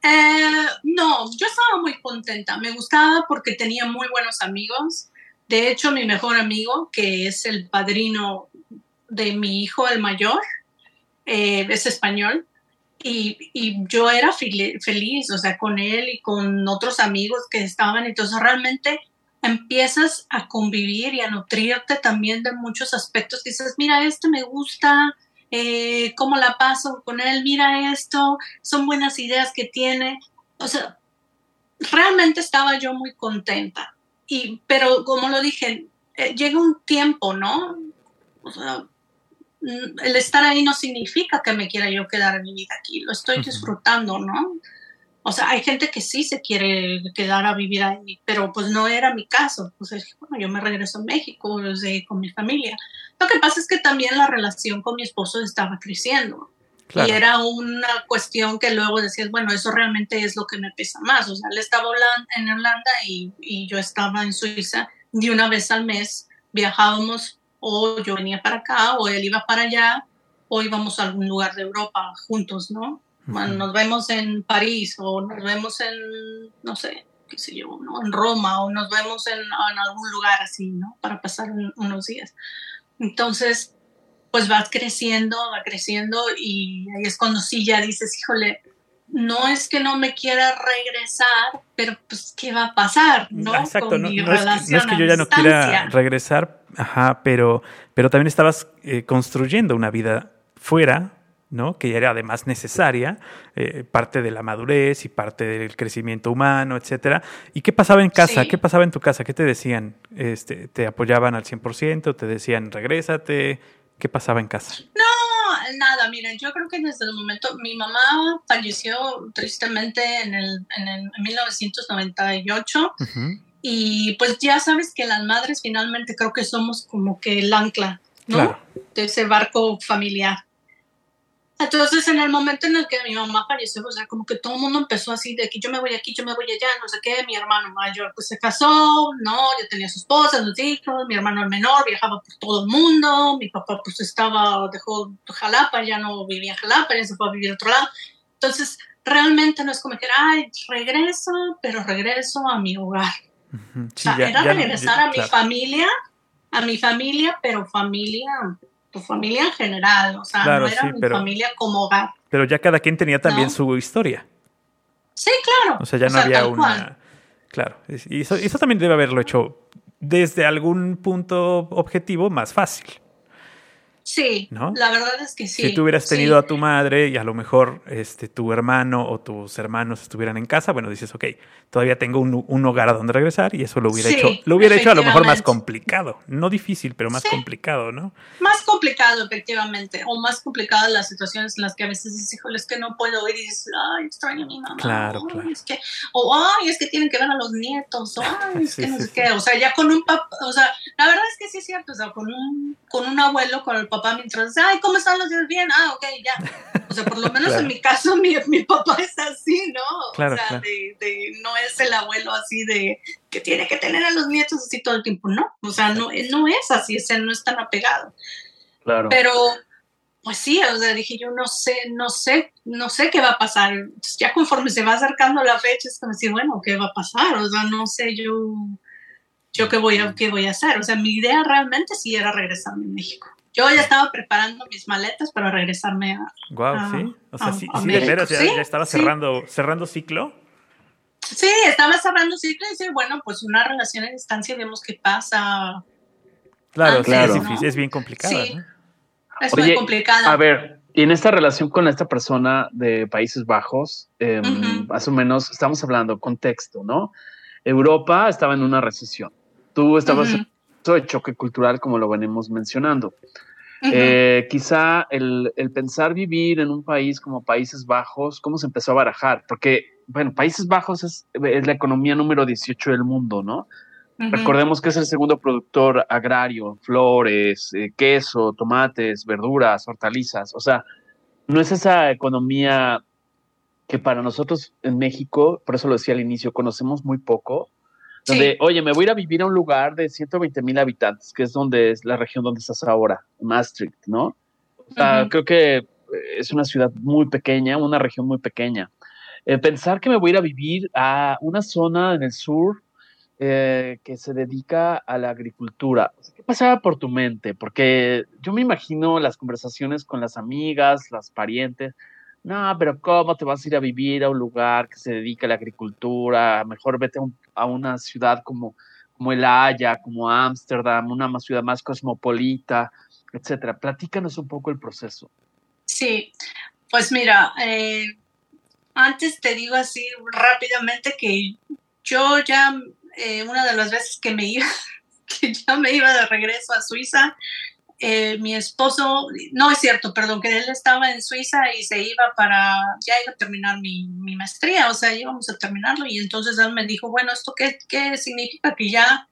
Eh, no, yo estaba muy contenta. Me gustaba porque tenía muy buenos amigos. De hecho, mi mejor amigo, que es el padrino de mi hijo, el mayor, eh, es español. Y, y yo era feliz, o sea, con él y con otros amigos que estaban. Entonces, realmente empiezas a convivir y a nutrirte también de muchos aspectos. Dices, mira, este me gusta, eh, cómo la paso con él, mira esto, son buenas ideas que tiene. O sea, realmente estaba yo muy contenta. Y, pero como lo dije, eh, llega un tiempo, ¿no? O sea, el estar ahí no significa que me quiera yo quedar en mi vida aquí, lo estoy disfrutando, ¿no? O sea, hay gente que sí se quiere quedar a vivir ahí, pero pues no era mi caso. Pues bueno, yo me regreso a México con mi familia. Lo que pasa es que también la relación con mi esposo estaba creciendo. Y era una cuestión que luego decías, bueno, eso realmente es lo que me pesa más. O sea, él estaba en Holanda y, y yo estaba en Suiza. Y una vez al mes viajábamos o yo venía para acá o él iba para allá o íbamos a algún lugar de Europa juntos, ¿no? nos vemos en París o nos vemos en, no sé, qué sé yo, ¿no? en Roma o nos vemos en, algún lugar así, ¿no? Para pasar unos días. Entonces, pues va creciendo, va creciendo y ahí es cuando sí ya dices, híjole, no es que no me quiera regresar, pero pues qué va a pasar, ¿no? Exacto, no, es que, yo ya no quiera regresar, ajá, pero, pero también estabas eh, construyendo una vida fuera ¿no? que era además necesaria, eh, parte de la madurez y parte del crecimiento humano, etcétera. ¿Y qué pasaba en casa? ¿Qué pasaba en tu casa? ¿Qué te decían? Este, ¿Te apoyaban al 100%? ¿Te decían regrésate? ¿Qué pasaba en casa? No, nada, miren, yo creo que desde el momento, mi mamá falleció tristemente en, el, en, 1998 y pues ya sabes que las madres finalmente creo que somos como que el ancla, ¿no? De ese barco familiar. Entonces, en el momento en el que mi mamá falleció, o sea, como que todo el mundo empezó así de que yo me voy aquí, yo me voy allá, no sé qué. Mi hermano mayor pues se casó, no, ya tenía su esposa, sus hijos. Mi hermano el menor viajaba por todo el mundo. Mi papá pues estaba, dejó Jalapa, ya no vivía en Jalapa, ya se fue a vivir a otro lado. Entonces, realmente no es como que, ay, regreso, pero regreso a mi hogar. O sea, era regresar a mi familia, a mi familia, pero familia tu familia en general, o sea, no era mi familia como hogar. Pero ya cada quien tenía también su historia. Sí, claro. O sea, ya no había una... Claro, y eso, eso también debe haberlo hecho desde algún punto objetivo más fácil. Sí, ¿no? la verdad es que sí. Si tú hubieras tenido a tu madre y a lo mejor este, tu hermano o tus hermanos estuvieran en casa, bueno, dices, ok, todavía tengo un, hogar a donde regresar y eso lo hubiera hecho, lo hubiera hecho a lo mejor más complicado, no difícil, pero más complicado, ¿no? Más complicado, efectivamente, o más complicadas las situaciones en las que a veces dices, híjole, es que no puedo ir y dices, ay, extraño a mi mamá. Claro, claro. Es que, o, ay, es que tienen que ver a los nietos, o, ay, es que no sé qué, o sea, ya con un papá, o sea, la verdad es que sí es cierto, o sea, con un, con un abuelo, con el papá mientras, ay, ¿cómo están los días? Bien, ah, ok, ya. O sea, por lo menos en mi caso, mi, mi, papá es así, ¿no? Claro, o sea, de, de, no es el abuelo así de que tiene que tener a los nietos así todo el tiempo, no. O sea, no, no es así, o sea, no es tan apegado. Claro. Pero, pues sí, o sea, dije yo, no sé, no sé, no sé qué va a pasar. Entonces, ya conforme se va acercando la fecha, es como decir, bueno, ¿qué va a pasar? O sea, no sé yo, yo qué voy a, qué voy a hacer. O sea, mi idea realmente sí era regresarme a México. Yo ya estaba preparando mis maletas para regresarme a. Wow, sí. O sea, sí, sí de veras, ya, estaba cerrando, cerrando ciclo. Sí, estaba cerrando ciclo y sí, bueno, pues una relación a distancia, vemos qué pasa. Claro, claro. Es, difícil, es bien complicada. Sí, es muy complicada. A ver, y en esta relación con esta persona de Países Bajos, em, más o menos estamos hablando contexto, ¿no? Europa estaba en una recesión. Tú estabas de choque cultural, como lo venimos mencionando. Eh, quizá el, pensar vivir en un país como Países Bajos, ¿cómo se empezó a barajar? Porque, bueno, Países Bajos es, la economía número 18 del mundo, ¿no? Recordemos que es el segundo productor agrario, flores, eh, queso, tomates, verduras, hortalizas. O sea, no es esa economía que para nosotros en México, por eso lo decía al inicio, conocemos muy poco, donde, oye, me voy a ir a vivir a un lugar de 120 mil habitantes, que es donde es la región donde estás ahora, Maastricht, ¿no? O sea, creo que es una ciudad muy pequeña, una región muy pequeña. Eh, pensar que me voy a ir a vivir a una zona en el sur eh, que se dedica a la agricultura. ¿Qué pasaba por tu mente? Porque yo me imagino las conversaciones con las amigas, las parientes, no, pero ¿cómo te vas a ir a vivir a un lugar que se dedica a la agricultura? Mejor vete a, una ciudad como, como El Haya, como Ámsterdam, una ciudad más cosmopolita, etcétera. Platícanos un poco el proceso. Sí, pues mira, eh, antes te digo así rápidamente que yo ya, eh, una de las veces que me iba, que ya me iba de regreso a Suiza, eh, mi esposo, no es cierto, perdón, que él estaba en Suiza y se iba para, ya iba a terminar mi, mi maestría, o sea, íbamos a terminarlo y entonces él me dijo, bueno, ¿esto qué, qué significa? Que ya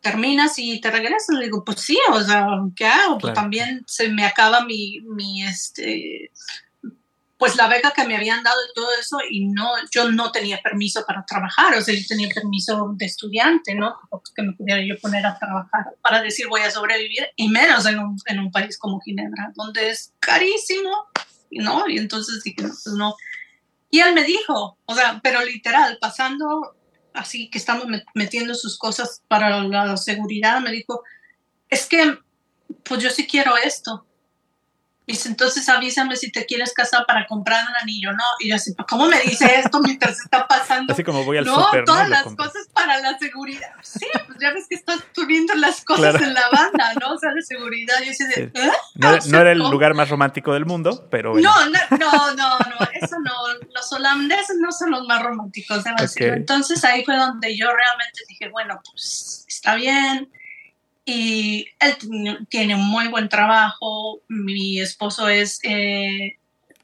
terminas y te regresas. Le digo, pues sí, o sea, ¿qué hago? Pues también se me acaba mi, mi, este, pues la beca que me habían dado y todo eso, y no, yo no tenía permiso para trabajar, o sea, yo tenía permiso de estudiante, ¿no? Que me pudiera yo poner a trabajar para decir voy a sobrevivir, y menos en un, en un país como Ginebra, donde es carísimo, ¿no? Y entonces dije, no, pues no. Y él me dijo, o sea, pero literal, pasando así que estamos metiendo sus cosas para la seguridad, me dijo, es que, pues yo sí quiero esto, dice, entonces avísame si te quieres casar para comprar un anillo, ¿no? Y yo así, ¿cómo me dice esto mientras está pasando? Así como voy al No, todas las cosas para la seguridad. Sí, pues ya ves que estás subiendo las cosas en la banda, ¿no? O sea, de seguridad. Yo ¿eh? No, era el lugar más romántico del mundo, pero No, no, no, no, eso no. Los holandeses no son los más románticos, de Entonces ahí fue donde yo realmente dije, bueno, pues está bien y él tiene muy buen trabajo. Mi esposo es eh,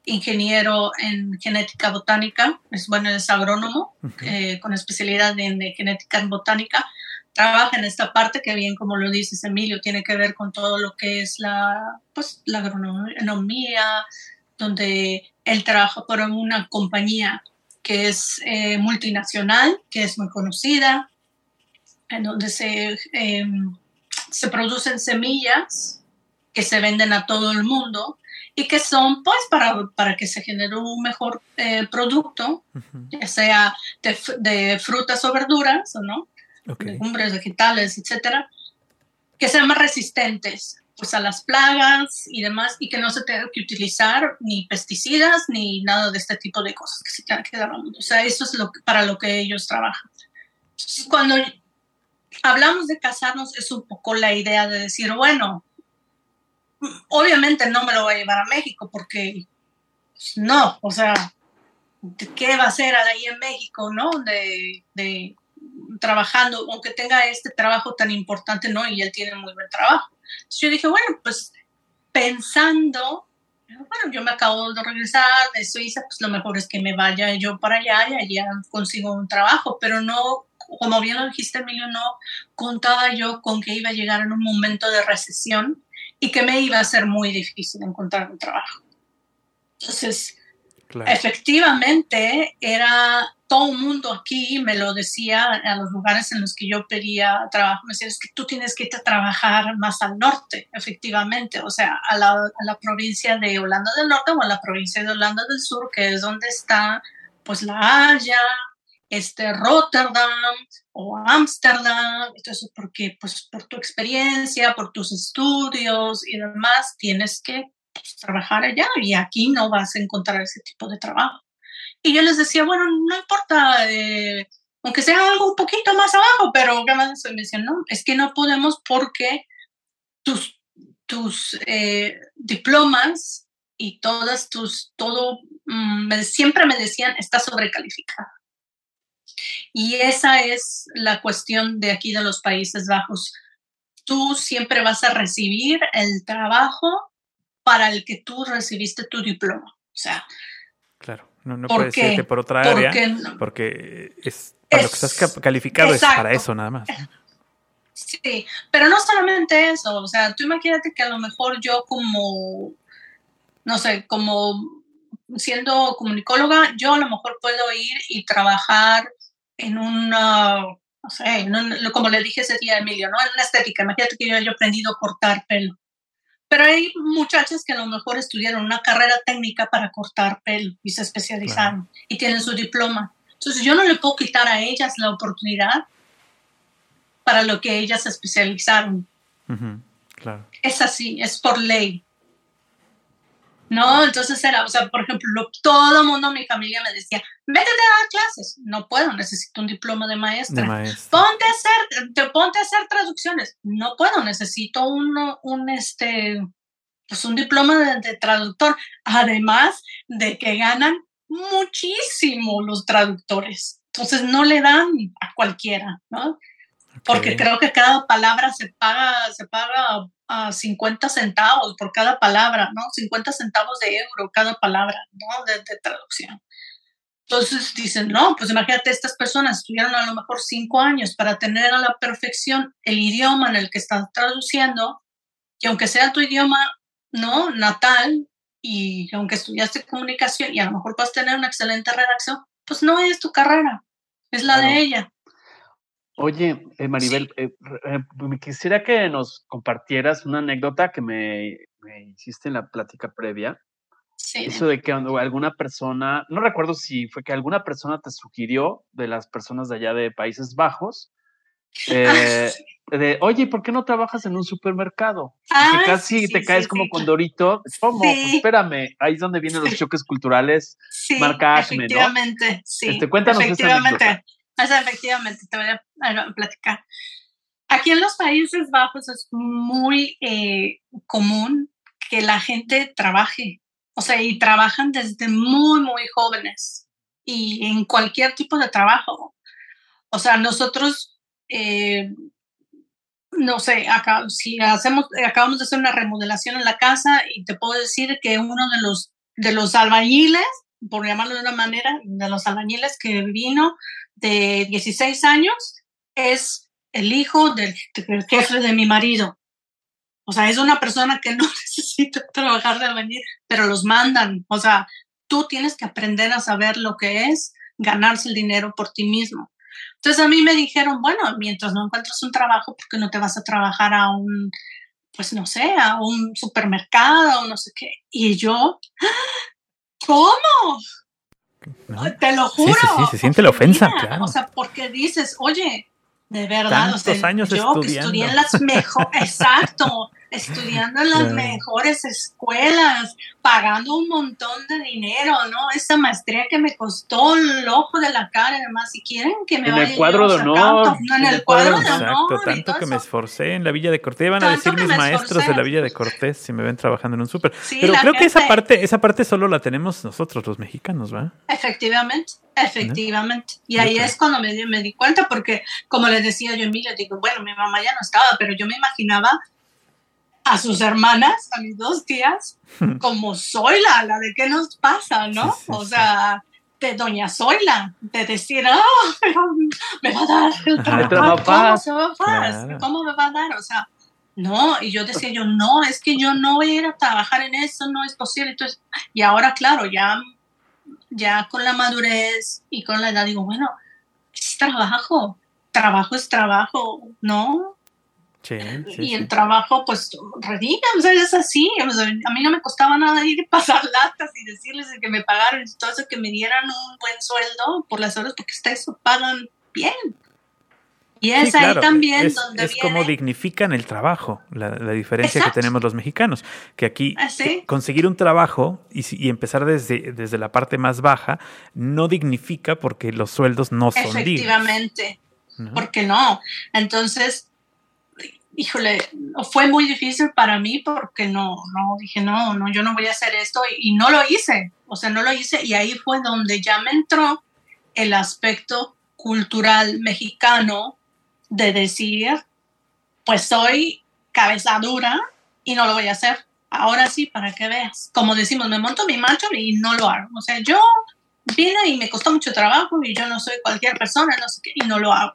ingeniero en genética botánica, es bueno, es agrónomo eh, con especialidad en, genética en botánica. Trabaja en esta parte que bien como lo dices Emilio, tiene que ver con todo lo que es la, pues, la agronomía, donde él trabaja por una compañía que es eh, multinacional, que es muy conocida, en donde se em, se producen semillas que se venden a todo el mundo y que son pues para, para que se genere un mejor eh, producto, ya sea de, frutas o verduras, o no, legumbres, vegetales, etcétera, que sean más resistentes pues a las plagas y demás y que no se tenga que utilizar ni pesticidas ni nada de este tipo de cosas que se tengan que dar al mundo. O sea, eso es lo para lo que ellos trabajan. cuando hablamos de casarnos, es un poco la idea de decir, bueno, obviamente no me lo voy a llevar a México porque pues, no, o sea, ¿qué va a hacer ahí en México, no? De, de, trabajando, aunque tenga este trabajo tan importante, ¿no? Y él tiene muy buen trabajo. Entonces yo dije, bueno, pues pensando, bueno, yo me acabo de regresar de Suiza, pues lo mejor es que me vaya yo para allá y allá consigo un trabajo, pero no como bien lo dijiste, Emilio, no contaba yo con que iba a llegar en un momento de recesión y que me iba a ser muy difícil encontrar un trabajo. Entonces, efectivamente, era todo el mundo aquí, me lo decía a los lugares en los que yo pedía trabajo, me decía, es que tú tienes que irte a trabajar más al norte, efectivamente, o sea, a la, a la provincia de Holanda del Norte o a la provincia de Holanda del Sur, que es donde está pues la Haya, este, Rotterdam o Ámsterdam, entonces porque pues por tu experiencia, por tus estudios y demás, tienes que pues, trabajar allá y aquí no vas a encontrar ese tipo de trabajo. Y yo les decía, bueno, no importa, eh, aunque sea algo un poquito más abajo, pero me decían, no, es que no podemos porque tus, tus eh, diplomas y todas tus, todo, mm, siempre me decían, está sobrecalificada. Y esa es la cuestión de aquí de los Países Bajos. tú siempre vas a recibir el trabajo para el que tú recibiste tu diploma. O sea, claro, no, no puedes irte por otra área porque, es para lo que estás calificado es para eso nada más. Sí, pero no solamente eso, o sea, tú imagínate que a lo mejor yo como, no sé, como siendo comunicóloga, yo a lo mejor puedo ir y trabajar en una, no sé, como le dije ese día a Emilio, ¿no? En una estética. Imagínate que yo haya aprendido a cortar pelo. Pero hay muchachas que a lo mejor estudiaron una carrera técnica para cortar pelo y se especializaron y tienen su diploma. Entonces yo no le puedo quitar a ellas la oportunidad para lo que ellas se especializaron. claro. Es así, es por ley. ¿No? Entonces era, o sea, por ejemplo, todo el mundo, mi familia me decía, métete a dar clases. No puedo, necesito un diploma de maestra. Ponte a hacer, ponte a hacer traducciones. No puedo, necesito un, un este, pues un diploma de, traductor. Además de que ganan muchísimo los traductores. Entonces no le dan a cualquiera, ¿no? Porque creo que cada palabra se paga, se paga a 50 centavos por cada palabra, ¿no? 50 centavos de euro cada palabra, ¿no? De, traducción. Entonces dicen, no, pues imagínate, estas personas estudiaron a lo mejor cinco años para tener a la perfección el idioma en el que están traduciendo, y aunque sea tu idioma, ¿no? Natal, y aunque estudiaste comunicación y a lo mejor a tener una excelente redacción, pues no es tu carrera, es la de ella. Oye, eh, Maribel, eh, eh, me quisiera que nos compartieras una anécdota que me, hiciste en la plática previa. Sí. Eso de que alguna persona, no recuerdo si fue que alguna persona te sugirió de las personas de allá de Países Bajos, de, oye, ¿por qué no trabajas en un supermercado? Ah, que casi te caes como con Dorito. ¿Cómo? Pues espérame, ahí es donde vienen los choques culturales. Sí, marca efectivamente, sí. Este, cuéntanos efectivamente. Efectivamente, te voy a, platicar. Aquí en los Países Bajos es muy eh, común que la gente trabaje, o sea, y trabajan desde muy, muy jóvenes y en cualquier tipo de trabajo. O sea, nosotros, eh, no sé, acá, si hacemos, acabamos de hacer una remodelación en la casa y te puedo decir que uno de los, de los albañiles, por llamarlo de una manera, de los albañiles que vino de 16 años, es el hijo del, jefe de mi marido. O sea, es una persona que no necesita trabajar de albañil, pero los mandan. O sea, tú tienes que aprender a saber lo que es ganarse el dinero por ti mismo. Entonces a mí me dijeron, bueno, mientras no encuentras un trabajo, ¿por qué no te vas a trabajar a un, pues no sé, a un supermercado o no sé qué? Y yo, ¿cómo? Te lo juro. Sí, sí, se siente la ofensa, claro. O sea, porque dices, oye, de verdad, Tantos años yo que estudié en las mejores, exacto, estudiando en las mejores escuelas, pagando un montón de dinero, ¿no? Esa maestría que me costó el ojo de la cara, además, si quieren que me en el cuadro de honor, en el cuadro de honor, tanto que me esforcé en la Villa de Cortés, van a decir mis maestros de la Villa de Cortés si me ven trabajando en un súper. Pero creo que esa parte, esa parte solo la tenemos nosotros los mexicanos, ¿va? Efectivamente. Efectivamente. Y ahí es cuando me, me, di cuenta, porque como les decía yo a Emilia, digo, bueno, mi mamá ya no estaba, pero yo me imaginaba a sus hermanas, a mis dos tías, como Zoila, la de qué nos pasa, ¿no? o sea, de doña Zoila, de decir, oh, me va a dar el trabajo, ¿cómo se va a ¿Cómo me va a dar? O sea, no, y yo decía yo, no, es que yo no voy a ir a trabajar en eso, no es posible. Entonces, y ahora, claro, ya, ya con la madurez y con la edad, digo, bueno, es trabajo, trabajo es trabajo, ¿no? Y el trabajo, pues, rediga, o sea, es así. a mí no me costaba nada ir a pasar latas y decirles que me pagaran y todo eso, que me dieran un buen sueldo por las horas, porque ustedes pagan bien. Y es ahí también es, donde. Es como dignifican el trabajo, la, diferencia que tenemos los mexicanos. Que aquí ¿Ah, conseguir un trabajo y, y, empezar desde, desde la parte más baja no dignifica porque los sueldos no son Efectivamente. Porque no. Entonces, híjole, fue muy difícil para mí porque no, no, dije, no, no, yo no voy a hacer esto y, no lo hice, o sea, no lo hice y ahí fue donde ya me entró el aspecto cultural mexicano de decir, pues soy cabeza dura y no lo voy a hacer. Ahora sí, para que veas. Como decimos, me monto mi macho y no lo hago. O sea, yo vine y me costó mucho trabajo y yo no soy cualquier persona, no sé qué, y no lo hago.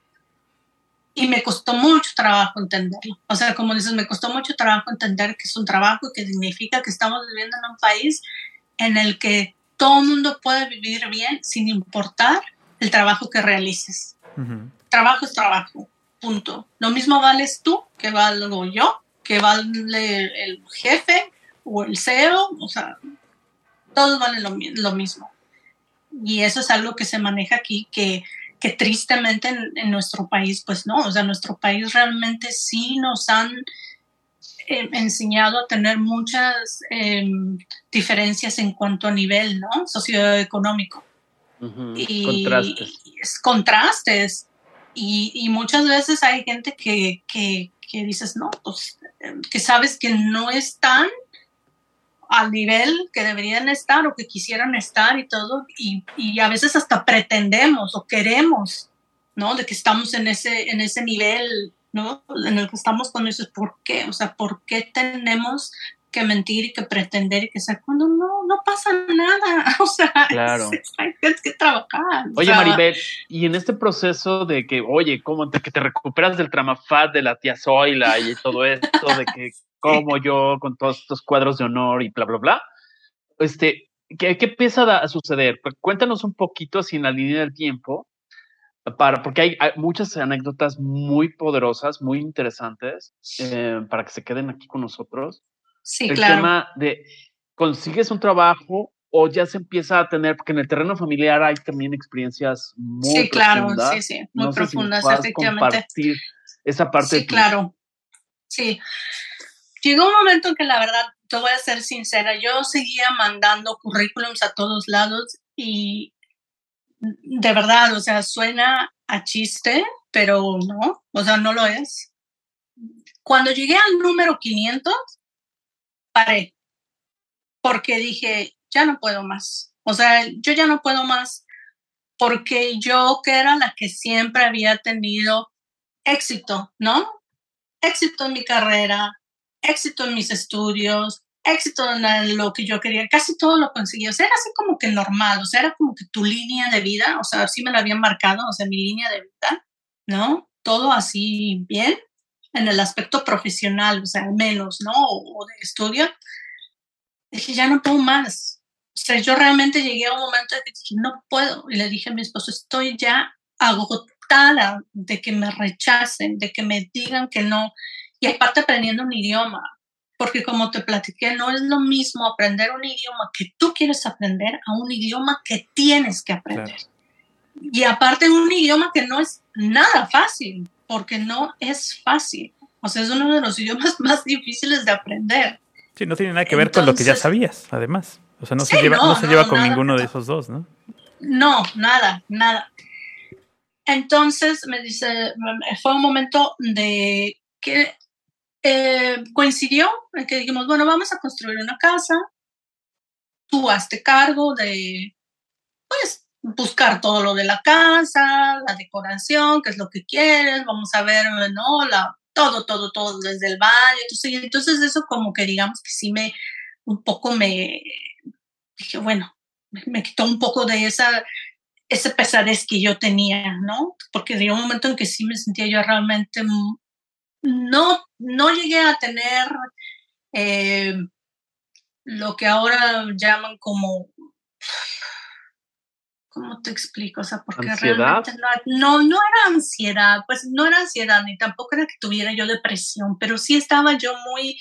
Y me costó mucho trabajo entenderlo. O sea, como dices, me costó mucho trabajo entender que es un trabajo y que significa que estamos viviendo en un país en el que todo el mundo puede vivir bien sin importar el trabajo que realices. Trabajo es trabajo, punto. Lo mismo vales tú que valgo yo, que vale el jefe o el CEO, o sea, todos valen lo, lo mismo. Y eso es algo que se maneja aquí, que, que tristemente en, nuestro país, pues no, o sea, nuestro país realmente sí nos han eh, enseñado a tener muchas em, diferencias en cuanto a nivel, ¿no? Socioeconómico. y, contrastes. contrastes. Y, y, muchas veces hay gente que, que, que dices, no, pues que sabes que no están al nivel que deberían estar o que quisieran estar y todo, y, y, a veces hasta pretendemos o queremos, ¿no? De que estamos en ese, en ese nivel, ¿no? En el que estamos con eso, ¿por qué? O sea, ¿por qué tenemos que mentir y que pretender y que ser cuando no, no pasa nada? O sea, claro. hay que trabajar. Oye, Maribel, y en este proceso de que, oye, ¿cómo te, que te recuperas del tramafat de la tía Zoila y todo esto, de que como yo con todos estos cuadros de honor y bla, bla, bla. Este, ¿qué, qué empieza a suceder? Pues cuéntanos un poquito así en la línea del tiempo, para, porque hay, muchas anécdotas muy poderosas, muy interesantes, eh, para que se queden aquí con nosotros. Sí, el tema de, ¿consigues un trabajo o ya se empieza a tener, porque en el terreno familiar hay también experiencias muy sí, claro, sí, sí, muy profundas, efectivamente. Compartir esa parte. Sí, claro. Sí, llegó un momento en que la verdad, te voy a ser sincera, yo seguía mandando currículums a todos lados y de verdad, o sea, suena a chiste, pero no, o sea, no lo es. Cuando llegué al número 500, paré, porque dije, ya no puedo más. O sea, yo ya no puedo más porque yo que era la que siempre había tenido éxito, ¿no? Éxito en mi carrera, éxito en mis estudios, éxito en lo que yo quería, casi todo lo conseguí, o sea, era así como que normal, o sea, era como que tu línea de vida, o sea, sí me la habían marcado, o sea, mi línea de vida, ¿no? Todo así bien, en el aspecto profesional, o sea, al menos, ¿no? O, de estudio. Dije, ya no puedo más. O sea, yo realmente llegué a un momento de que dije, no puedo. Y le dije a mi esposo, estoy ya agotada de que me rechacen, de que me digan que no, y aparte aprendiendo un idioma, porque como te platiqué, no es lo mismo aprender un idioma que tú quieres aprender a un idioma que tienes que aprender. Y aparte un idioma que no es nada fácil, porque no es fácil. O sea, es uno de los idiomas más difíciles de aprender. Sí, no tiene nada que ver con lo que ya sabías, además. O sea, no se lleva, no, se lleva con ninguno de esos dos, ¿no? No, nada, nada. Entonces me dice, fue un momento de que eh, coincidió en que dijimos, bueno, vamos a construir una casa, tú hazte cargo de, pues, buscar todo lo de la casa, la decoración, qué es lo que quieres, vamos a ver, ¿no? La, todo, todo, todo, desde el baño. Entonces, entonces eso como que digamos que sí me, un poco me, dije, bueno, me, quitó un poco de esa, ese pesadez que yo tenía, ¿no? Porque llegó un momento en que sí me sentía yo realmente no, no llegué a tener eh, lo que ahora llaman como, ¿cómo te explico? O sea, porque realmente no, no, era ansiedad, pues no era ansiedad, ni tampoco era que tuviera yo depresión, pero sí estaba yo muy,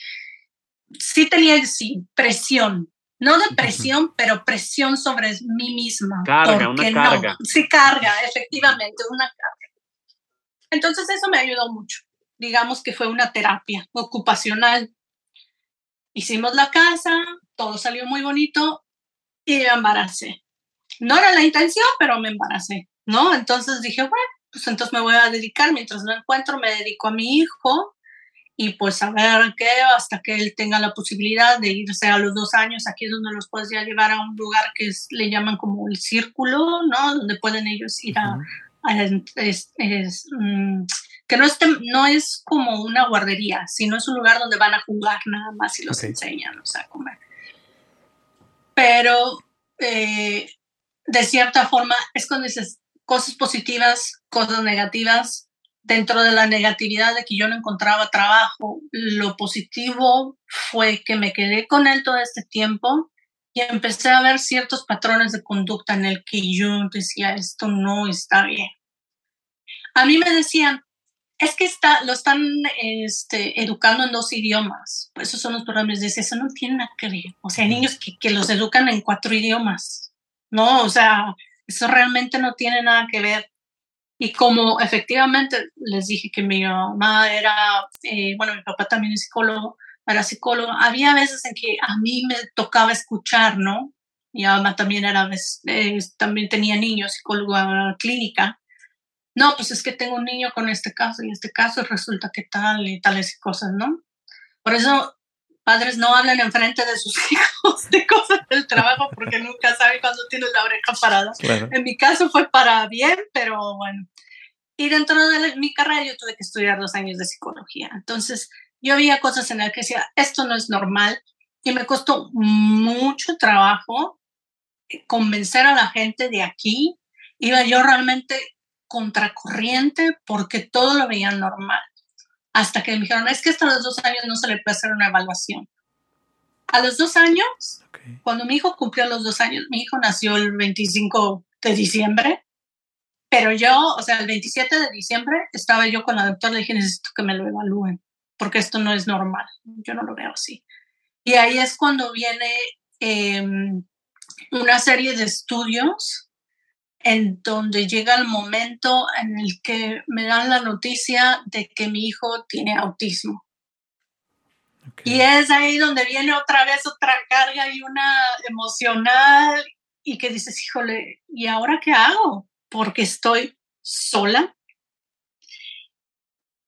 sí tenía, sí, presión. No depresión, pero presión sobre mí misma. Carga, una carga. sí, carga, efectivamente, una carga. Entonces eso me ayudó mucho digamos que fue una terapia ocupacional. Hicimos la casa, todo salió muy bonito y me embaracé. No era la intención, pero me embaracé, ¿no? Entonces dije, bueno, pues entonces me voy a dedicar, mientras no encuentro, me dedico a mi hijo y pues a ver qué, hasta que él tenga la posibilidad de irse a los dos años, aquí es donde los puedes ya llevar a un lugar que le llaman como el círculo, ¿no? Donde pueden ellos ir a, que no, no es como una guardería, sino es un lugar donde van a jugar nada más y los enseñan, o sea, a comer. Pero eh, de cierta forma es cuando dices cosas positivas, cosas negativas. Dentro de la negatividad de que yo no encontraba trabajo, lo positivo fue que me quedé con él todo este tiempo y empecé a ver ciertos patrones de conducta en el que yo decía, esto no está bien. A mí me decían, es que está, lo están este, educando en dos idiomas. Pues esos son los programas. Dice, eso no tiene nada que ver. O sea, hay niños que, que, los educan en cuatro idiomas. No, o sea, eso realmente no tiene nada que ver. Y como efectivamente les dije que mi mamá era, eh, bueno, mi papá también es psicólogo, era psicólogo, había veces en que a mí me tocaba escuchar, ¿no? Mi mamá también era, eh, también tenía niños, psicóloga clínica no, pues es que tengo un niño con este caso y este caso resulta que tal y tales cosas, ¿no? Por eso padres no hablan enfrente de sus hijos de cosas del trabajo porque nunca saben cuándo tienes la oreja parada. En mi caso fue para bien, pero bueno. Y dentro de mi carrera yo tuve que estudiar dos años de psicología. Entonces yo había cosas en las que decía, esto no es normal y me costó mucho trabajo convencer a la gente de aquí. Iba yo realmente contracorriente porque todo lo veían normal. Hasta que me dijeron, es que hasta los dos años no se le puede hacer una evaluación. A los dos años, cuando mi hijo cumplió los dos años, mi hijo nació el 25 de diciembre, pero yo, o sea, el 27 de diciembre estaba yo con la doctora le dije, necesito que me lo evalúen, porque esto no es normal, yo no lo veo así. Y ahí es cuando viene em, una serie de estudios en donde llega el momento en el que me dan la noticia de que mi hijo tiene autismo. Y es ahí donde viene otra vez otra carga y una emocional y que dices, híjole, ¿y ahora qué hago? Porque estoy sola,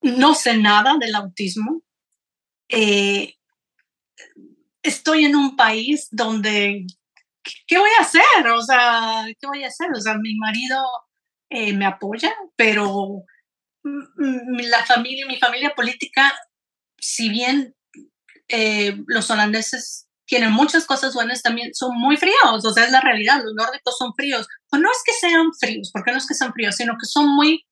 no sé nada del autismo, eh, estoy en un país donde ¿qué voy a hacer? O sea, ¿qué voy a hacer? O sea, mi marido eh, me apoya, pero la familia, mi familia política, si bien eh, los holandeses tienen muchas cosas buenas, también son muy fríos, o sea, es la realidad, los nórdicos son fríos. Pues no es que sean fríos, porque no es que sean fríos, sino que son muy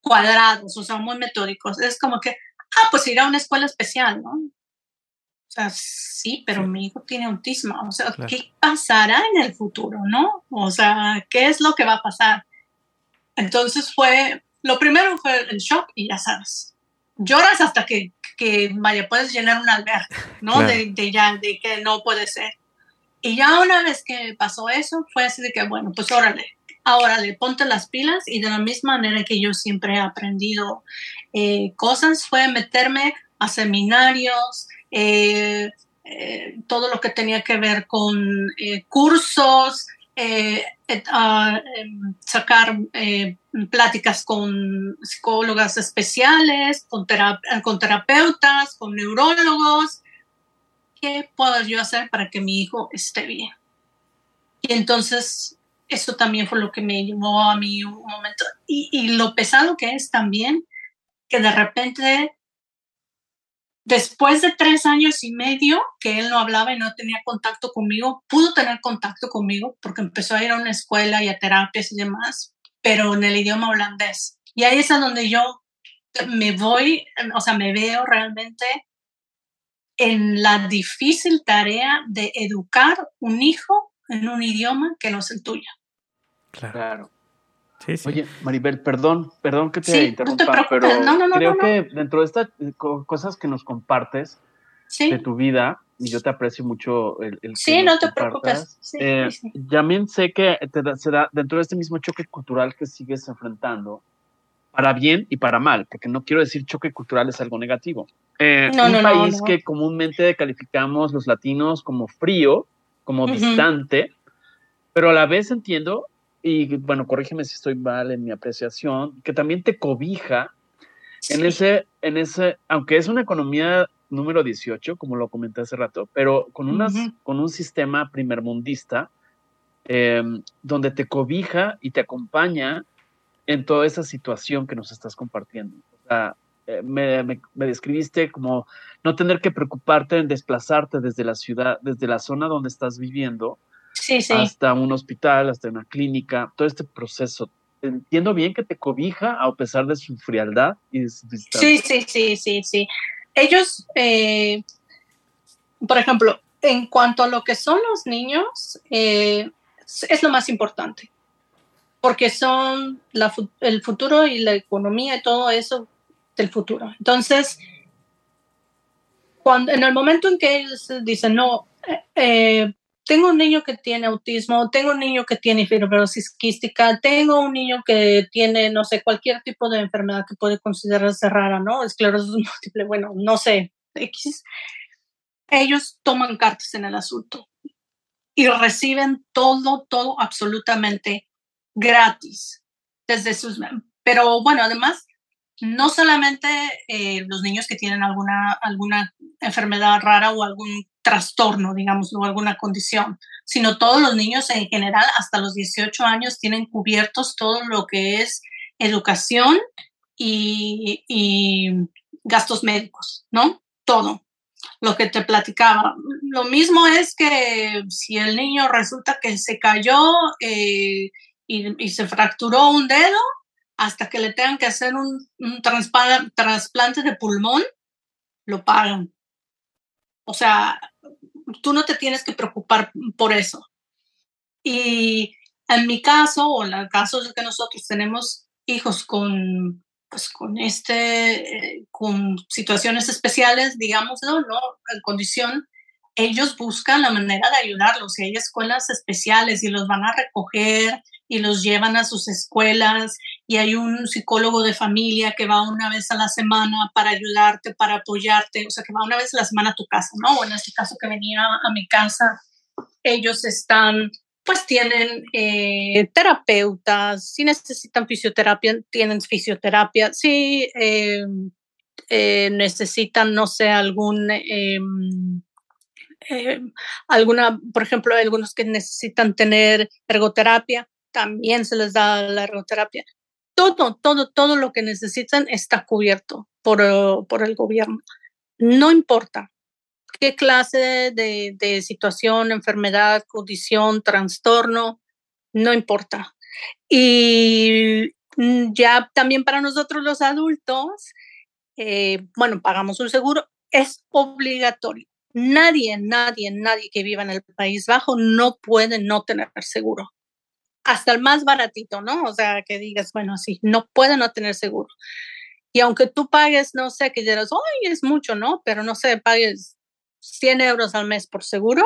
cuadrados, o sea, muy metódicos. Es como que, ah, pues ir a una escuela especial, ¿no? Sea, sí, pero mi hijo tiene autismo. O sea, ¿qué pasará en el futuro, no? O sea, ¿qué es lo que va a pasar? Entonces fue, lo primero fue el shock y ya sabes, lloras hasta que, que vaya, puedes llenar un albergue, ¿no? De, de, ya, de que no puede ser. Y ya una vez que pasó eso, fue así de que, bueno, pues órale, ahora le ponte las pilas y de la misma manera que yo siempre he aprendido eh, cosas, fue meterme a seminarios, eh, eh, todo lo que tenía que ver con eh, cursos, em, sacar pláticas con psicólogas especiales, con, con terapeutas, con neurólogos. ¿Qué puedo yo hacer para que mi hijo esté bien? Y entonces eso también fue lo que me llevó a mí un momento. Y, y, lo pesado que es también que de repente Después de tres años y medio que él no hablaba y no tenía contacto conmigo, pudo tener contacto conmigo porque empezó a ir a una escuela y a terapias y demás, pero en el idioma holandés. Y ahí es a donde yo me voy, o sea, me veo realmente en la difícil tarea de educar un hijo en un idioma que no es el tuyo. Claro. Oye, Maribel, perdón, perdón que te interrumpa, pero creo que dentro de estas eh, cosas que nos compartes de tu vida, y yo te aprecio mucho el, el Sí, no te preocupes. Eh, también sé que te se da dentro de este mismo choque cultural que sigues enfrentando, para bien y para mal, porque no quiero decir choque cultural es algo negativo. Eh, un país que comúnmente calificamos los latinos como frío, como distante, pero a la vez entiendo y bueno, corrígeme si estoy mal en mi apreciación, que también te cobija en ese, en ese, aunque es una economía número 18, como lo comenté hace rato, pero con, unas, con un sistema primermundista em, donde te cobija y te acompaña en toda esa situación que nos estás compartiendo. eh, me, me, describiste como no tener que preocuparte en desplazarte desde la ciudad, desde la zona donde estás viviendo, hasta un hospital, hasta una clínica, todo este proceso. Entiendo bien que te cobija a pesar de su frialdad y Sí, sí, sí, sí, sí. Ellos, eh, por ejemplo, en cuanto a lo que son los niños, eh, es lo más importante, porque son el futuro y la economía y todo eso del futuro. Entonces, cuando, en el momento en que ellos dicen, no, eh, eh, tengo un niño que tiene autismo, tengo un niño que tiene fibrosis quística, tengo un niño que tiene, no sé, cualquier tipo de enfermedad que puede considerarse rara, ¿no? Esclerosis múltiple, bueno, no sé, X. Ellos toman cartas en el asunto y reciben todo, todo absolutamente gratis desde sus... Pero bueno, además no solamente eh, los niños que tienen alguna, alguna enfermedad rara o algún trastorno, digamos, o alguna condición, sino todos los niños en general hasta los 18 años tienen cubiertos todo lo que es educación y, gastos médicos, ¿no? Todo lo que te platicaba. Lo mismo es que si el niño resulta que se cayó eh, y, se fracturó un dedo, hasta que le tengan que hacer un, trasplante de pulmón, lo pagan. O sea, tú no te tienes que preocupar por eso. Y en mi caso, o en el caso de que nosotros tenemos hijos con, pues, con, este, eh, con situaciones especiales, digámoslo, ¿no? En condición, ellos buscan la manera de ayudarlos. Y hay escuelas especiales y los van a recoger y los llevan a sus escuelas y hay un psicólogo de familia que va una vez a la semana para ayudarte, para apoyarte, o sea, que va una vez a la semana a tu casa, ¿no? O en este caso que venía a mi casa, ellos están, pues tienen eh, terapeutas, si necesitan fisioterapia, tienen fisioterapia, si em, eh, necesitan, no sé, algún... Em, em, alguna, por ejemplo, algunos que necesitan tener ergoterapia, también se les da la ergoterapia. Todo, todo, todo lo que necesitan está cubierto por, por el gobierno. No importa qué clase de, de situación, enfermedad, condición, trastorno, no importa. Y mm, ya también para nosotros los adultos, eh, bueno, pagamos un seguro, es obligatorio. Nadie, nadie, nadie que viva en el País Bajo no puede no tener seguro hasta el más baratito, ¿no? O sea, que digas, bueno, sí, no puede no tener seguro. Y aunque tú pagues, no sé, que dirás, ¡ay, es mucho, ¿no? Pero no sé, pagues 100 euros al mes por seguro.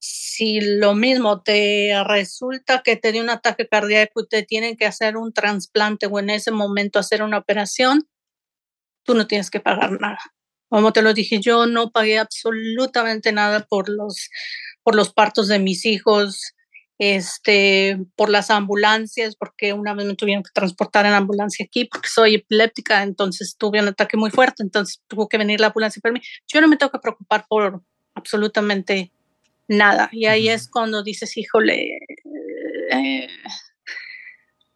Si lo mismo te resulta que te dio un ataque cardíaco y te tienen que hacer un trasplante o en ese momento hacer una operación, tú no tienes que pagar nada. Como te lo dije, yo no pagué absolutamente nada por los, por los partos de mis hijos este, por las ambulancias, porque una vez me tuvieron que transportar en ambulancia aquí porque soy epiléptica, entonces tuve un ataque muy fuerte, entonces tuvo que venir la ambulancia para mí. Yo no me tengo que preocupar por absolutamente nada. Y ahí es cuando dices, híjole, eh,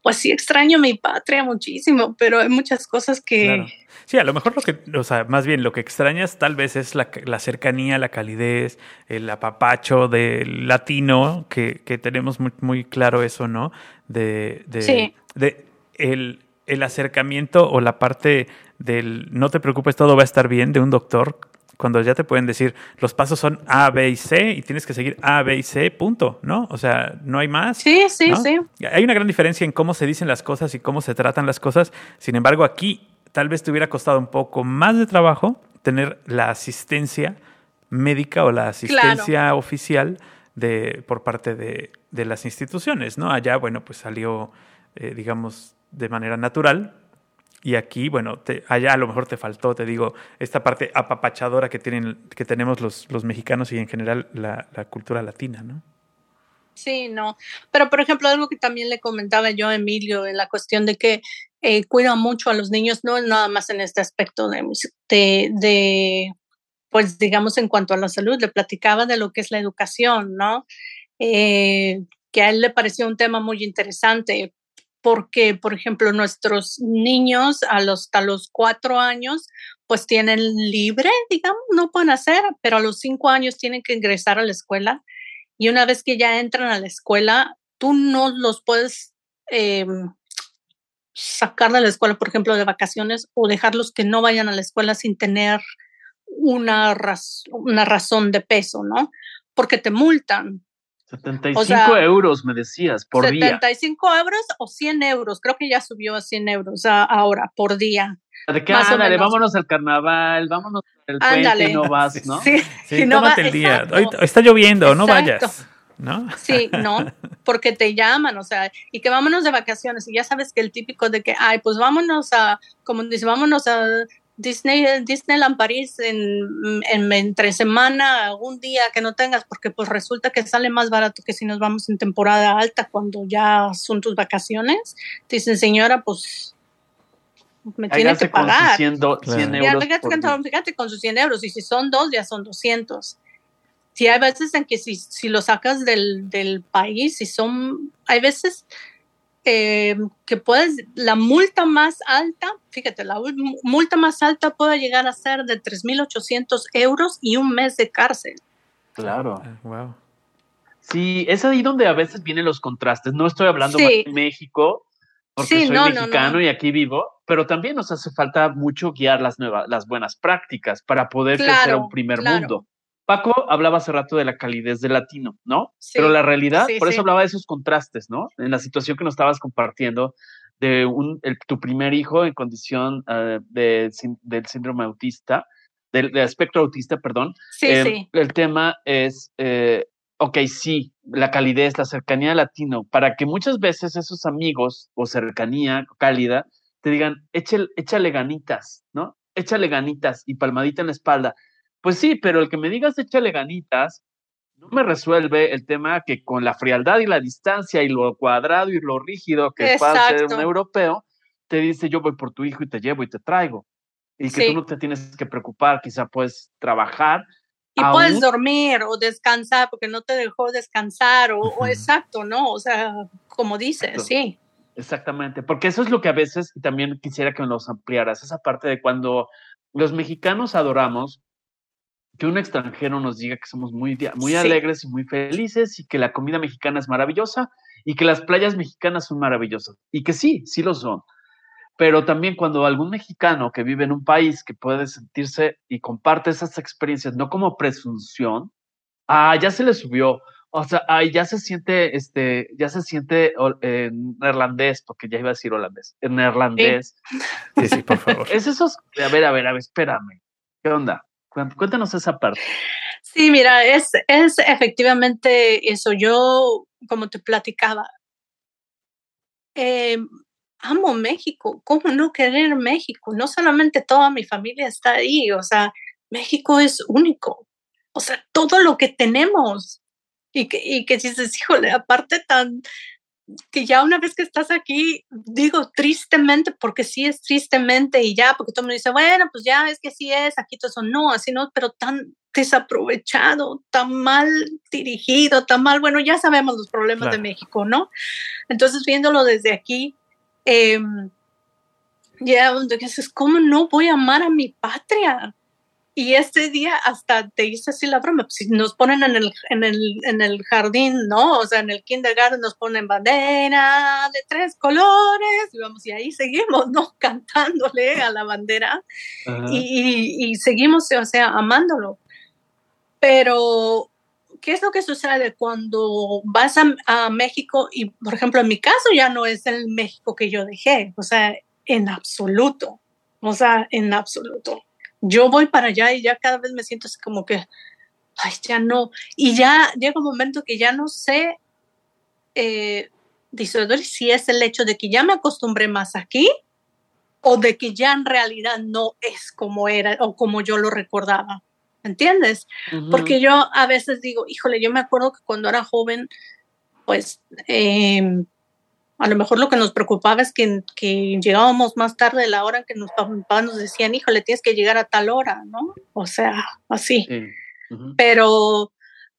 pues sí extraño mi patria muchísimo, pero hay muchas cosas que... Sí, a lo mejor lo que, o sea, más bien lo que extrañas tal vez es la, cercanía, la calidez, el apapacho del latino, que, tenemos muy, muy, claro eso, ¿no? De, de, de el, el acercamiento o la parte del no te preocupes, todo va a estar bien de un doctor cuando ya te pueden decir los pasos son A, B y C y tienes que seguir A, B y C, punto, ¿no? O sea, no hay más. Sí, sí, sí. Hay una gran diferencia en cómo se dicen las cosas y cómo se tratan las cosas. Sin embargo, aquí tal vez te hubiera costado un poco más de trabajo tener la asistencia médica o la asistencia oficial de, por parte de, de, las instituciones, ¿no? Allá, bueno, pues salió, eh, digamos, de manera natural, y aquí, bueno, te, allá a lo mejor te faltó, te digo, esta parte apapachadora que, tienen, que tenemos los, los mexicanos y en general la, la, cultura latina, ¿no? Sí, no. Pero, por ejemplo, algo que también le comentaba yo a Emilio en la cuestión de que eh, cuida mucho a los niños, no nada más en este aspecto de, de, de, pues digamos, en cuanto a la salud, le platicaba de lo que es la educación, ¿no? Eh, que a él le pareció un tema muy interesante porque, por ejemplo, nuestros niños a hasta los cuatro años, pues tienen libre, digamos, no pueden hacer, pero a los cinco años tienen que ingresar a la escuela y una vez que ya entran a la escuela, tú no los puedes eh, sacar de la escuela, por ejemplo, de vacaciones o dejarlos que no vayan a la escuela sin tener una, una razón de peso, ¿no? Porque te multan. 75 euros, me decías, por día. 75 euros o 100 euros, creo que ya subió a 100 euros ahora, por día. ¿De qué? Ándale, vámonos al carnaval, vámonos al puente y no vas, ¿no? Sí, sí no el día. Hoy está lloviendo, no vayas. ¿No? Sí, no, porque te llaman, o sea, y que vámonos de vacaciones, y ya sabes que el típico de que, ay, pues vámonos a, como dice, vámonos a Disney, Disneyland París en, en, entre semana, un día que no tengas, porque pues resulta que sale más barato que si nos vamos en temporada alta cuando ya son tus vacaciones. Te dicen, señora, pues me tiene que pagar. Con 100, euros fíjate, con sus 100 euros, y si son dos, ya son 200. Si hay veces en que si, si lo sacas del, del país, si son, hay veces eh, que puedes, la multa más alta, fíjate, la multa más alta puede llegar a ser de 3.800 euros y un mes de cárcel. Claro. Wow. Ah, sí, es ahí donde a veces vienen los contrastes. No estoy hablando de México, porque soy mexicano y aquí vivo, pero también nos hace falta mucho guiar las nuevas, las buenas prácticas para poder crecer a un primer mundo. Paco hablaba hace rato de la calidez del latino, ¿no? Pero la realidad, por eso hablaba de esos contrastes, ¿no? En la situación que nos estabas compartiendo de un, tu primer hijo en condición uh, de, del síndrome autista, del, espectro autista, perdón. Sí, em, sí. El tema es, eh, ok, sí, la calidez, la cercanía latino, para que muchas veces esos amigos o cercanía cálida te digan, échale, échale ganitas, ¿no? Échale ganitas y palmadita en la espalda pues sí, pero el que me digas échale ganitas no me resuelve el tema que con la frialdad y la distancia y lo cuadrado y lo rígido que puede ser un europeo, te dice yo voy por tu hijo y te llevo y te traigo. Y que tú no te tienes que preocupar, quizá puedes trabajar. Y puedes dormir o descansar porque no te dejó descansar o, exacto, ¿no? O sea, como dices, sí. Exactamente, porque eso es lo que a veces también quisiera que nos ampliaras, esa parte de cuando los mexicanos adoramos que un extranjero nos diga que somos muy, muy alegres y muy felices y que la comida mexicana es maravillosa y que las playas mexicanas son maravillosas. Y que sí, sí lo son. Pero también cuando algún mexicano que vive en un país que puede sentirse y comparte esas experiencias, no como presunción, ah, ya se le subió, o sea, ay, ya se siente, este, ya se siente en neerlandés, porque ya iba a decir holandés, en neerlandés. Sí, sí, por favor. Es esos, a ver, a ver, a ver, espérame. ¿Qué onda? Cuéntanos esa parte. Sí, mira, es, es efectivamente eso. Yo, como te platicaba, eh, amo México. ¿Cómo no querer México? No solamente toda mi familia está ahí, o sea, México es único. O sea, todo lo que tenemos. Y que, y que dices, híjole, aparte tan, que ya una vez que estás aquí, digo tristemente, porque sí es tristemente y ya, porque todo el mundo dice, bueno, pues ya es que sí es, aquí todo eso, no, así no, pero tan desaprovechado, tan mal dirigido, tan mal, bueno, ya sabemos los problemas de México, ¿no? Entonces, viéndolo desde aquí, eh, ya, dices, ¿cómo no voy a amar a mi patria? Y este día hasta te hice así la broma, pues si nos ponen en el, en, el, en el jardín, ¿no? O sea, en el kindergarten nos ponen bandera de tres colores, y vamos, y ahí seguimos, ¿no? Cantándole a la bandera y, y, seguimos, o sea, amándolo. Pero, ¿qué es lo que sucede cuando vas a, México? Y, por ejemplo, en mi caso ya no es el México que yo dejé, o sea, en absoluto, o sea, en absoluto yo voy para allá y ya cada vez me siento así como que, ay, ya no. Y ya llega un momento que ya no sé, eh, si es el hecho de que ya me acostumbré más aquí o de que ya en realidad no es como era o como yo lo recordaba. ¿Entiendes? Porque yo a veces digo, híjole, yo me acuerdo que cuando era joven, pues eh, a lo mejor lo que nos preocupaba es que, que llegábamos más tarde de la hora que nuestros papás nos decían, híjole, tienes que llegar a tal hora, ¿no? O sea, así. Pero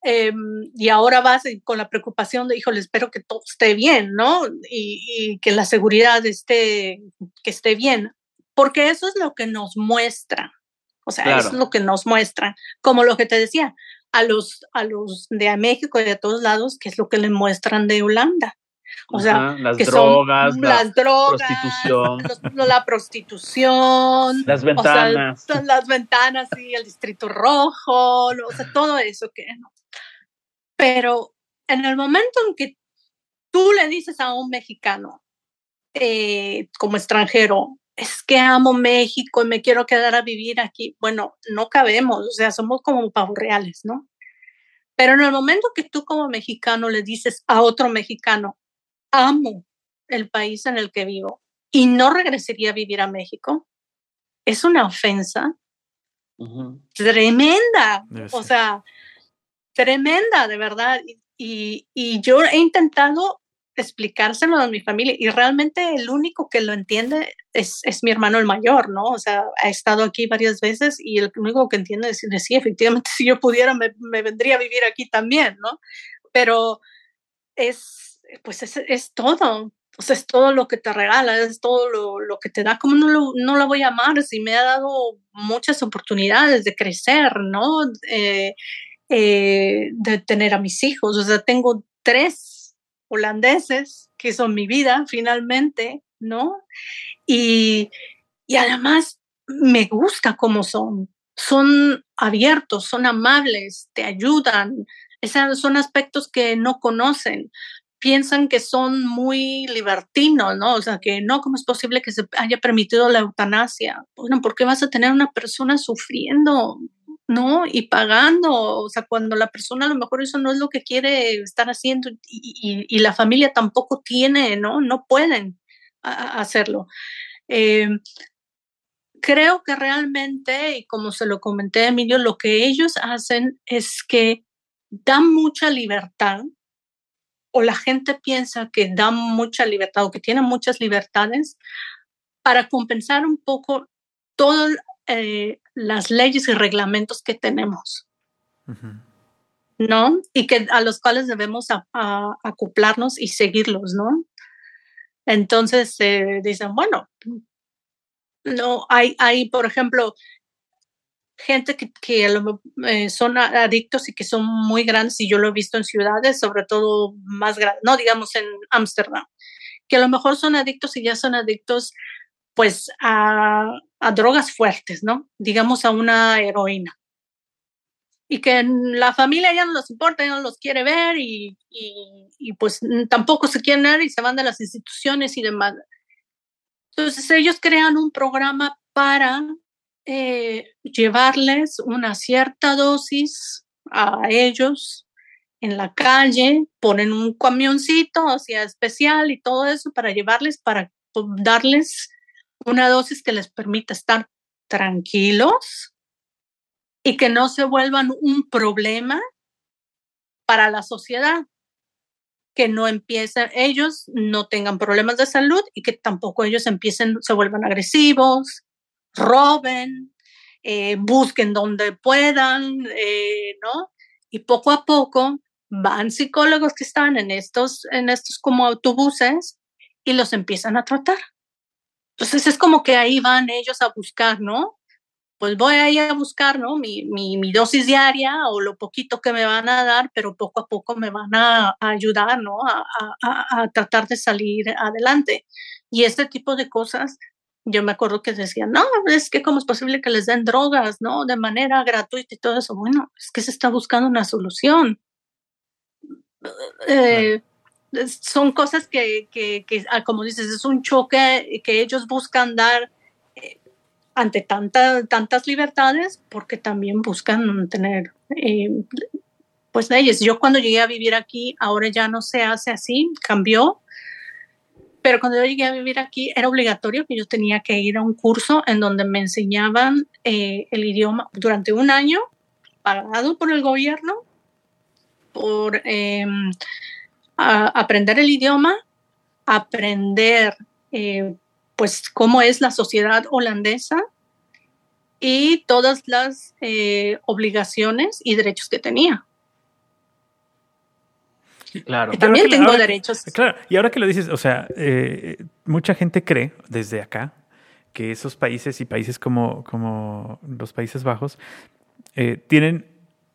Em, y ahora vas con la preocupación de, híjole, espero que todo esté bien, ¿no? Y, que la seguridad esté, que esté bien, porque eso es lo que nos muestra, o sea, es lo que nos muestra, como lo que te decía, a los, a los de México y de todos lados, que es lo que le muestran de Holanda. O sea, las drogas, las drogas, prostitución. la prostitución, las ventanas. las ventanas y el distrito rojo, o sea, todo eso que no. Pero en el momento en que tú le dices a un mexicano eh, como extranjero, es que amo México y me quiero quedar a vivir aquí, bueno, no cabemos, o sea, somos como pavos reales, ¿no? Pero en el momento que tú como mexicano le dices a otro mexicano, amo el país en el que vivo y no regresaría a vivir a México, es una ofensa tremenda. o sea, tremenda, de verdad. Y, y, yo he intentado explicárselo a mi familia y realmente el único que lo entiende es, es, mi hermano el mayor, ¿no? O sea, ha estado aquí varias veces y el único que entiende es decir, sí, efectivamente, si yo pudiera, me, me, vendría a vivir aquí también, ¿no? Pero es, pues es, es todo. O sea, es todo lo que te regala, es todo lo, lo que te da. ¿Cómo no lo, no lo voy a amar si me ha dado muchas oportunidades de crecer, ¿no? Eh, eh, de tener a mis hijos. O sea, tengo tres holandeses que son mi vida finalmente, ¿no? Y, y además me gusta cómo son. Son abiertos, son amables, te ayudan. Esos son aspectos que no conocen piensan que son muy libertinos, ¿no? O sea, que no, ¿cómo es posible que se haya permitido la eutanasia? Bueno, ¿por qué vas a tener una persona sufriendo ¿no? Y pagando, o sea, cuando la persona a lo mejor eso no es lo que quiere estar haciendo y, la familia tampoco tiene, ¿no? No pueden hacerlo. Eh, creo que realmente, y como se lo comenté Emilio, lo que ellos hacen es que dan mucha libertad, o la gente piensa que dan mucha libertad o que tienen muchas libertades para compensar un poco todo eh, las leyes y reglamentos que tenemos, ¿no? Y que a los cuales debemos acoplarnos y seguirlos, ¿no? Entonces eh, dicen, bueno, no, hay, hay, por ejemplo, gente que, que eh, son adictos y que son muy grandes, y yo lo he visto en ciudades, sobre todo más grandes, no digamos en Ámsterdam, que a lo mejor son adictos y ya son adictos pues a, a drogas fuertes, ¿no? Digamos a una heroína. Y que la familia ya no los importa, ya no los quiere ver y, y, pues tampoco se quieren ver y se van de las instituciones y demás. Entonces ellos crean un programa para eh, llevarles una cierta dosis a ellos en la calle, ponen un camioncito hacia especial y todo eso para llevarles, para darles una dosis que les permita estar tranquilos y que no se vuelvan un problema para la sociedad, que no empiecen, ellos no tengan problemas de salud y que tampoco ellos empiecen, se vuelvan agresivos, roben, eh, busquen donde puedan, eh, ¿no? Y poco a poco van psicólogos que están en estos, en estos como autobuses y los empiezan a tratar. Entonces es como que ahí van ellos a buscar, ¿no? Pues voy a ir a buscar, ¿no? Mi, mi, dosis diaria o lo poquito que me van a dar, pero poco a poco me van a, ayudar, ¿no? A, a, a, tratar de salir adelante. Y este tipo de cosas, yo me acuerdo que decían, no, es que cómo es posible que les den drogas, ¿no? De manera gratuita y todo eso. Bueno, es que se está buscando una solución. Eh, son cosas que, que, que, ah, como dices, es un choque que ellos buscan dar eh, ante tanta, tantas libertades porque también buscan tener eh, pues leyes. Yo cuando llegué a vivir aquí, ahora ya no se hace así, cambió, pero cuando yo llegué a vivir aquí era obligatorio que yo tenía que ir a un curso en donde me enseñaban eh, el idioma durante un año, pagado por el gobierno, por... Eh, aprender el idioma, aprender eh, pues cómo es la sociedad holandesa y todas las eh, obligaciones y derechos que tenía. Claro. También tengo derechos. claro, y ahora que lo dices, o sea, eh, mucha gente cree desde acá que esos países y países como, como los Países Bajos eh, tienen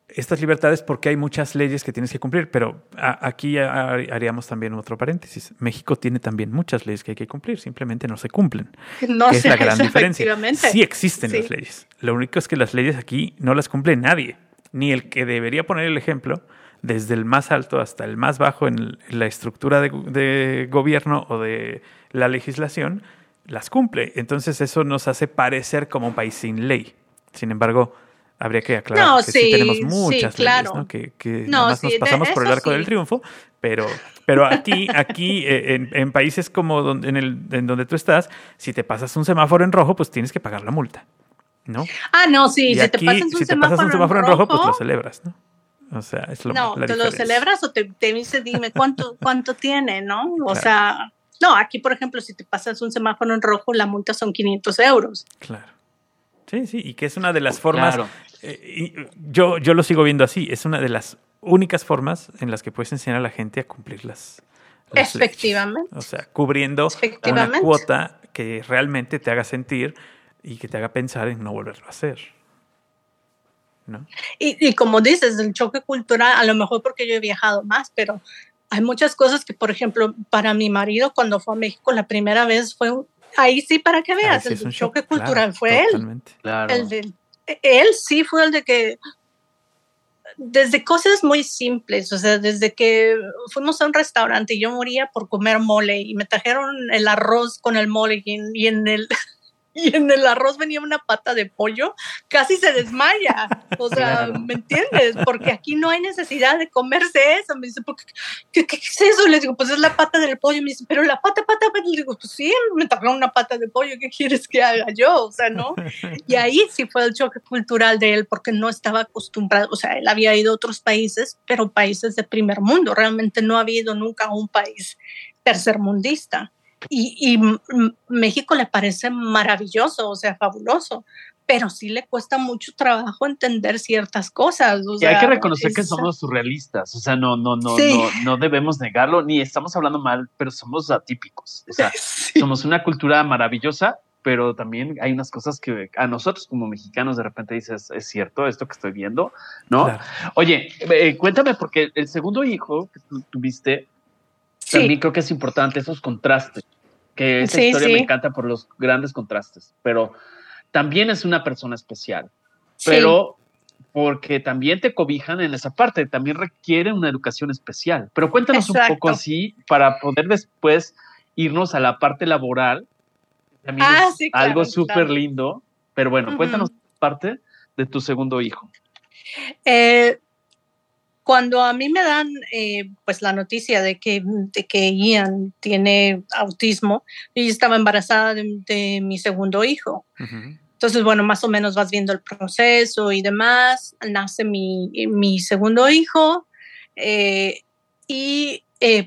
estas libertades porque hay muchas leyes que tienes que cumplir, pero aquí haríamos también otro paréntesis. México tiene también muchas leyes que hay que cumplir, simplemente no se cumplen. No es la gran diferencia. Sí existen las leyes. Lo único es que las leyes aquí no las cumple nadie, ni el que debería poner el ejemplo, desde el más alto hasta el más bajo en la estructura de, de gobierno o de la legislación, las cumple. Entonces eso nos hace parecer como un país sin ley. Sin embargo, habría que aclarar que sí, tenemos muchas leyes, ¿no? Que, que nos pasamos por el arco del triunfo, pero, pero aquí, aquí eh, en, países como donde, en, el, en donde tú estás, si te pasas un semáforo en rojo, pues tienes que pagar la multa, ¿no? Ah, no, sí, si, te, pasas un, si te pasas un semáforo en rojo, pues lo celebras, ¿no? O sea, es lo No, te lo celebras o te, te dice, dime cuánto, cuánto tiene, ¿no? O sea, no, aquí, por ejemplo, si te pasas un semáforo en rojo, la multa son 500 euros. Claro. Sí, sí, y que es una de las formas, eh, yo, yo lo sigo viendo así, es una de las únicas formas en las que puedes enseñar a la gente a cumplir las, Efectivamente. O sea, cubriendo una cuota que realmente te haga sentir y que te haga pensar en no volverlo a hacer. ¿No? Y, y, como dices, el choque cultural, a lo mejor porque yo he viajado más, pero hay muchas cosas que, por ejemplo, para mi marido cuando fue a México la primera vez fue ahí sí para que veas, el choque cultural fue él. El él sí fue el de que desde cosas muy simples, o sea, desde que fuimos a un restaurante y yo moría por comer mole y me trajeron el arroz con el mole y en el y en el arroz venía una pata de pollo, casi se desmaya. O sea, ¿me entiendes? Porque aquí no hay necesidad de comerse eso. Me dice, ¿qué, qué, es eso? Le digo, pues es la pata del pollo. Me dice, pero la pata, pata, pata. Le digo, pues sí, me trajeron una pata de pollo, ¿qué quieres que haga yo? O sea, ¿no? Y ahí sí fue el choque cultural de él, porque no estaba acostumbrado, o sea, él había ido a otros países, pero países de primer mundo. Realmente no ha habido nunca un país tercermundista y, México le parece maravilloso, o sea, fabuloso, pero sí le cuesta mucho trabajo entender ciertas cosas. y hay que reconocer que somos surrealistas, o sea, no, no, no, no, no debemos negarlo, ni estamos hablando mal, pero somos atípicos, o sea, somos una cultura maravillosa, pero también hay unas cosas que a nosotros como mexicanos de repente dices, es cierto esto que estoy viendo, ¿no? Oye, eh, cuéntame, porque el segundo hijo que tú tuviste, también creo que es importante esos contrastes, que esa historia me encanta por los grandes contrastes, pero también es una persona especial, pero porque también te cobijan en esa parte, también requiere una educación especial. Pero cuéntanos un poco así para poder después irnos a la parte laboral, también ah, es algo súper lindo, pero bueno, cuéntanos parte de tu segundo hijo. Eh, cuando a mí me dan eh, pues la noticia de que, de que Ian tiene autismo, yo estaba embarazada de, mi segundo hijo. Entonces, bueno, más o menos vas viendo el proceso y demás. Nace mi, mi segundo hijo eh, y eh,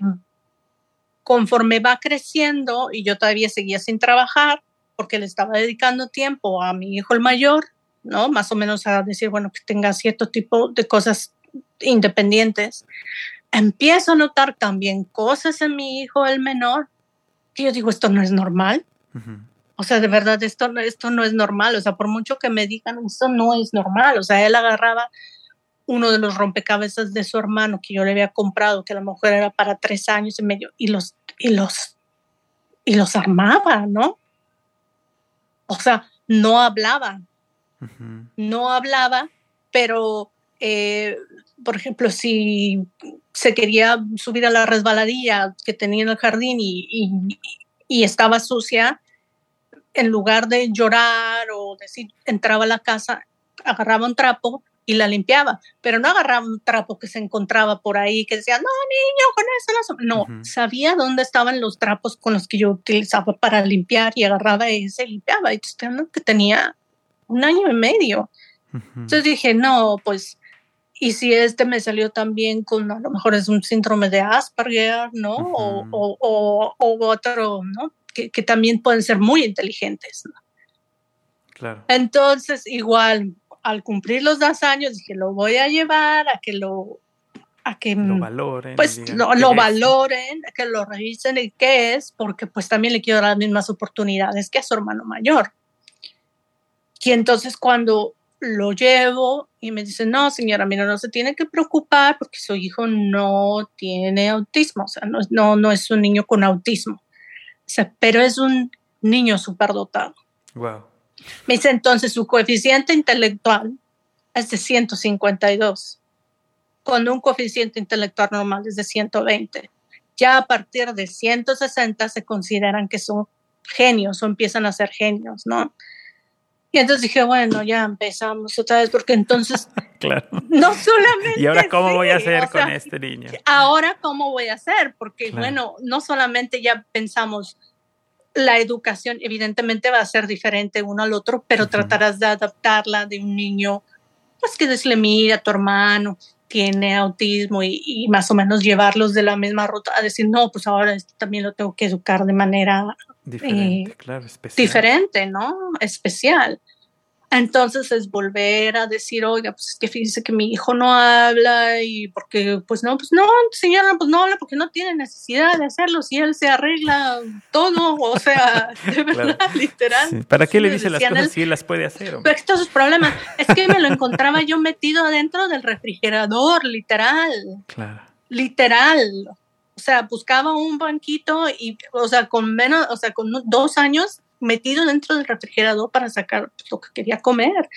conforme va creciendo y yo todavía seguía sin trabajar porque le estaba dedicando tiempo a mi hijo el mayor, ¿no? Más o menos a decir, bueno, que tenga cierto tipo de cosas independientes, empiezo a notar también cosas en mi hijo, el menor, que yo digo, esto no es normal. O sea, de verdad, esto, esto no es normal. O sea, por mucho que me digan, esto no es normal. O sea, él agarraba uno de los rompecabezas de su hermano que yo le había comprado, que a lo mejor era para tres años y medio, y los, y los, y los armaba, ¿no? O sea, no hablaba. No hablaba, pero eh, por ejemplo, si se quería subir a la resbaladilla que tenía en el jardín y, estaba sucia, en lugar de llorar o decir, entraba a la casa, agarraba un trapo y la limpiaba, pero no agarraba un trapo que se encontraba por ahí que decía, no, niño, con eso no. No, sabía dónde estaban los trapos con los que yo utilizaba para limpiar y agarraba ese y limpiaba. Y que tenía un año y medio. Entonces dije, no, pues y si este me salió también con, a lo mejor es un síndrome de Asperger, ¿no? o, o, o, otro, ¿no? Que, que, también pueden ser muy inteligentes, ¿no? Claro. Entonces, igual, al cumplir los dos años, dije, lo voy a llevar a que lo, a que lo valoren, pues lo, lo valoren, que lo revisen y qué es, porque pues también le quiero dar las mismas oportunidades que a su hermano mayor. Y entonces cuando lo llevo y me dice, no, señora, mira, no se tiene que preocupar porque su hijo no tiene autismo, o sea, no, no, no es un niño con autismo, o sea, pero es un niño superdotado. Wow. Me dice, entonces su coeficiente intelectual es de 152, cuando un coeficiente intelectual normal es de 120. Ya a partir de 160 se consideran que son genios o empiezan a ser genios, ¿no? Y entonces dije, bueno, ya empezamos otra vez, porque entonces, claro. no solamente... ¿Y ahora cómo voy a hacer con este niño? Ahora, ¿cómo voy a hacer? Porque, bueno, no solamente ya pensamos, la educación evidentemente va a ser diferente uno al otro, pero tratarás de adaptarla de un niño, pues que decirle, mira, tu hermano tiene autismo y, más o menos llevarlos de la misma ruta a decir, no, pues ahora también lo tengo que educar de manera diferente, eh, claro, especial. diferente, ¿no? Especial. Entonces es volver a decir, oiga, pues es que fíjese que mi hijo no habla y porque, pues no, pues no, señora, pues no habla porque no tiene necesidad de hacerlo si él se arregla todo, o sea, de verdad, literal. ¿Para qué le dice las cosas si él las puede hacer? Pero estos problemas, es que me lo encontraba yo metido adentro del refrigerador, literal. Claro. Literal. O sea, buscaba un banquito y, o sea, con menos, o sea, con dos años metido dentro del refrigerador para sacar lo que quería comer.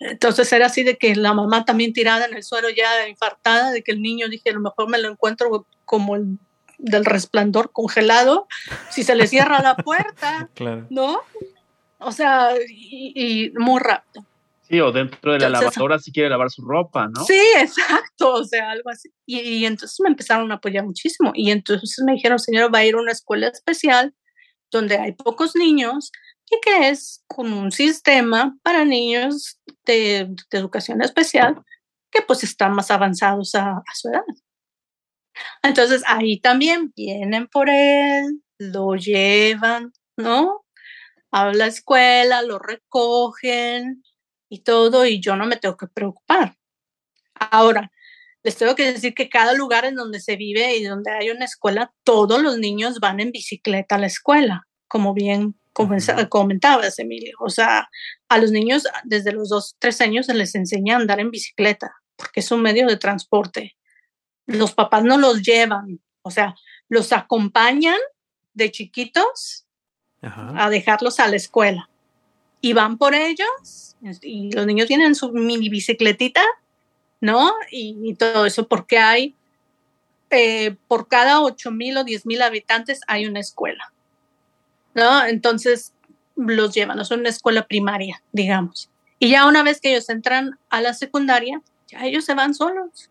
Entonces era así de que la mamá también tirada en el suelo ya infartada, de que el niño dije, a lo mejor me lo encuentro como el del resplandor congelado, si se le cierra la puerta, ¿no? O sea, y, muy rápido. Sí, o dentro de la lavadora si quiere lavar su ropa, ¿no? Sí, exacto, o sea, algo así. Y, y, entonces me empezaron a apoyar muchísimo. Y entonces me dijeron, señora, va a ir a una escuela especial donde hay pocos niños y que es con un sistema para niños de, educación especial que pues están más avanzados a, su edad. Entonces ahí también vienen por él, lo llevan, ¿no? A la escuela, lo recogen y todo, y yo no me tengo que preocupar. Ahora, les tengo que decir que cada lugar en donde se vive y donde hay una escuela, todos los niños van en bicicleta a la escuela, como bien comentabas, Emilio. O sea, a los niños desde los dos, tres años se les enseña a andar en bicicleta, porque es un medio de transporte. Los papás no los llevan, o sea, los acompañan de chiquitos a dejarlos a la escuela. Y van por ellos, y los niños tienen su mini bicicletita ¿no? Y, todo eso, porque hay, eh, por cada 8 mil o 10 mil habitantes hay una escuela, ¿no? Entonces los llevan, son una escuela primaria, digamos. Y ya una vez que ellos entran a la secundaria, ya ellos se van solos,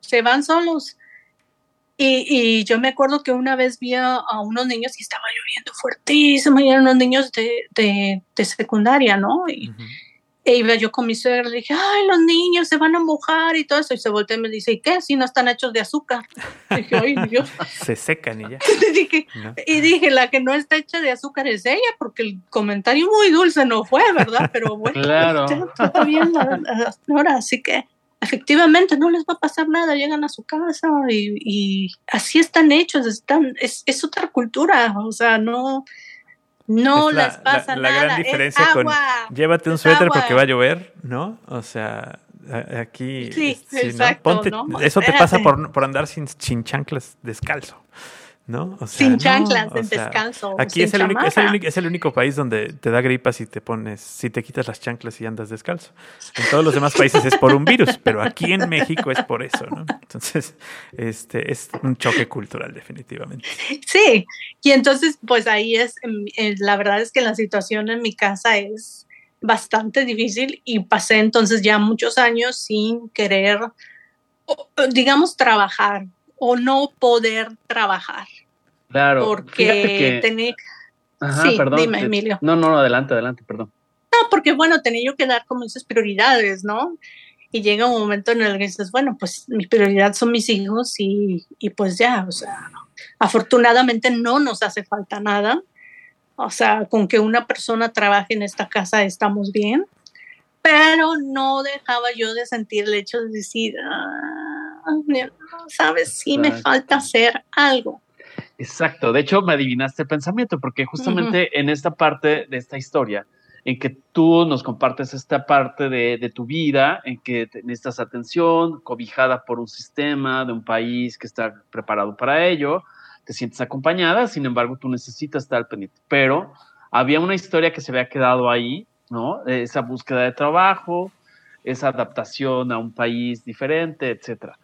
se van solos. Y, yo me acuerdo que una vez vi a, unos niños y estaba lloviendo fuertísimo, y eran unos niños de, de, secundaria, ¿no? Y, e iba yo con mi suegra y dije, ay, los niños se van a mojar y todo eso. Y se volteó y me dice, ¿y qué? Si no están hechos de azúcar. Y dije, ay, Dios. se secan y ya. Y dije, la que no está hecha de azúcar es ella, porque el comentario muy dulce no fue, ¿verdad? Pero bueno, claro. está bien ahora, así que efectivamente no les va a pasar nada, llegan a su casa y, y así están hechos, están, es, es otra cultura, o sea, no, no les pasa la, nada. La gran diferencia con llévate un suéter porque va a llover, ¿no? O sea, aquí. Sí, exacto, Eso te pasa por, por andar sin, sin chanclas descalzo. ¿No? sin chanclas, en descalzo. Aquí es el, único, es, el único, país donde te da gripa si te pones, si te quitas las chanclas y andas descalzo. En todos los demás países es por un virus, pero aquí en México es por eso, ¿no? Entonces, este es un choque cultural, definitivamente. Sí, y entonces, pues ahí es, la verdad es que la situación en mi casa es bastante difícil y pasé entonces ya muchos años sin querer, digamos, trabajar o no poder trabajar. Claro. Porque tenía... sí, Dime, Emilio. No, no, adelante, adelante, perdón. No, porque bueno, tenía yo que dar como esas prioridades, ¿no? Y llega un momento en el que dices, bueno, pues mi prioridad son mis hijos y, y pues ya, o sea, afortunadamente no nos hace falta nada. O sea, con que una persona trabaje en esta casa estamos bien, pero no dejaba yo de sentir el hecho de decir, ah, sabes, sí me falta hacer algo. Exacto, de hecho me adivinaste el pensamiento, porque justamente en esta parte de esta historia, en que tú nos compartes esta parte de, tu vida, en que necesitas atención, cobijada por un sistema de un país que está preparado para ello, te sientes acompañada, sin embargo tú necesitas estar al pendiente. Pero había una historia que se había quedado ahí, ¿no? Esa búsqueda de trabajo, esa adaptación a un país diferente, etcétera.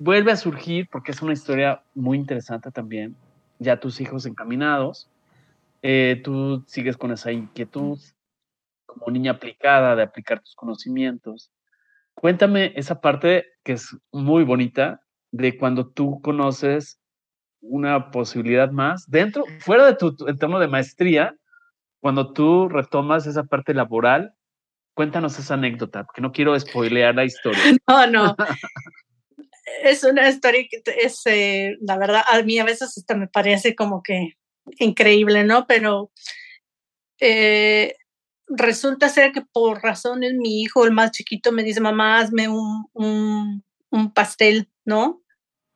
Vuelve a surgir porque es una historia muy interesante también, ya tus hijos encaminados, eh, tú sigues con esa inquietud como niña aplicada de aplicar tus conocimientos. Cuéntame esa parte que es muy bonita de cuando tú conoces una posibilidad más dentro, fuera de tu, entorno de maestría, cuando tú retomas esa parte laboral. Cuéntanos esa anécdota, porque no quiero spoilear la historia. No, no. es una historia que es, eh, la verdad, a mí a veces hasta me parece como que increíble, ¿no? Pero eh, resulta ser que por razones mi hijo, el más chiquito, me dice, mamá, hazme un, un, pastel, ¿no?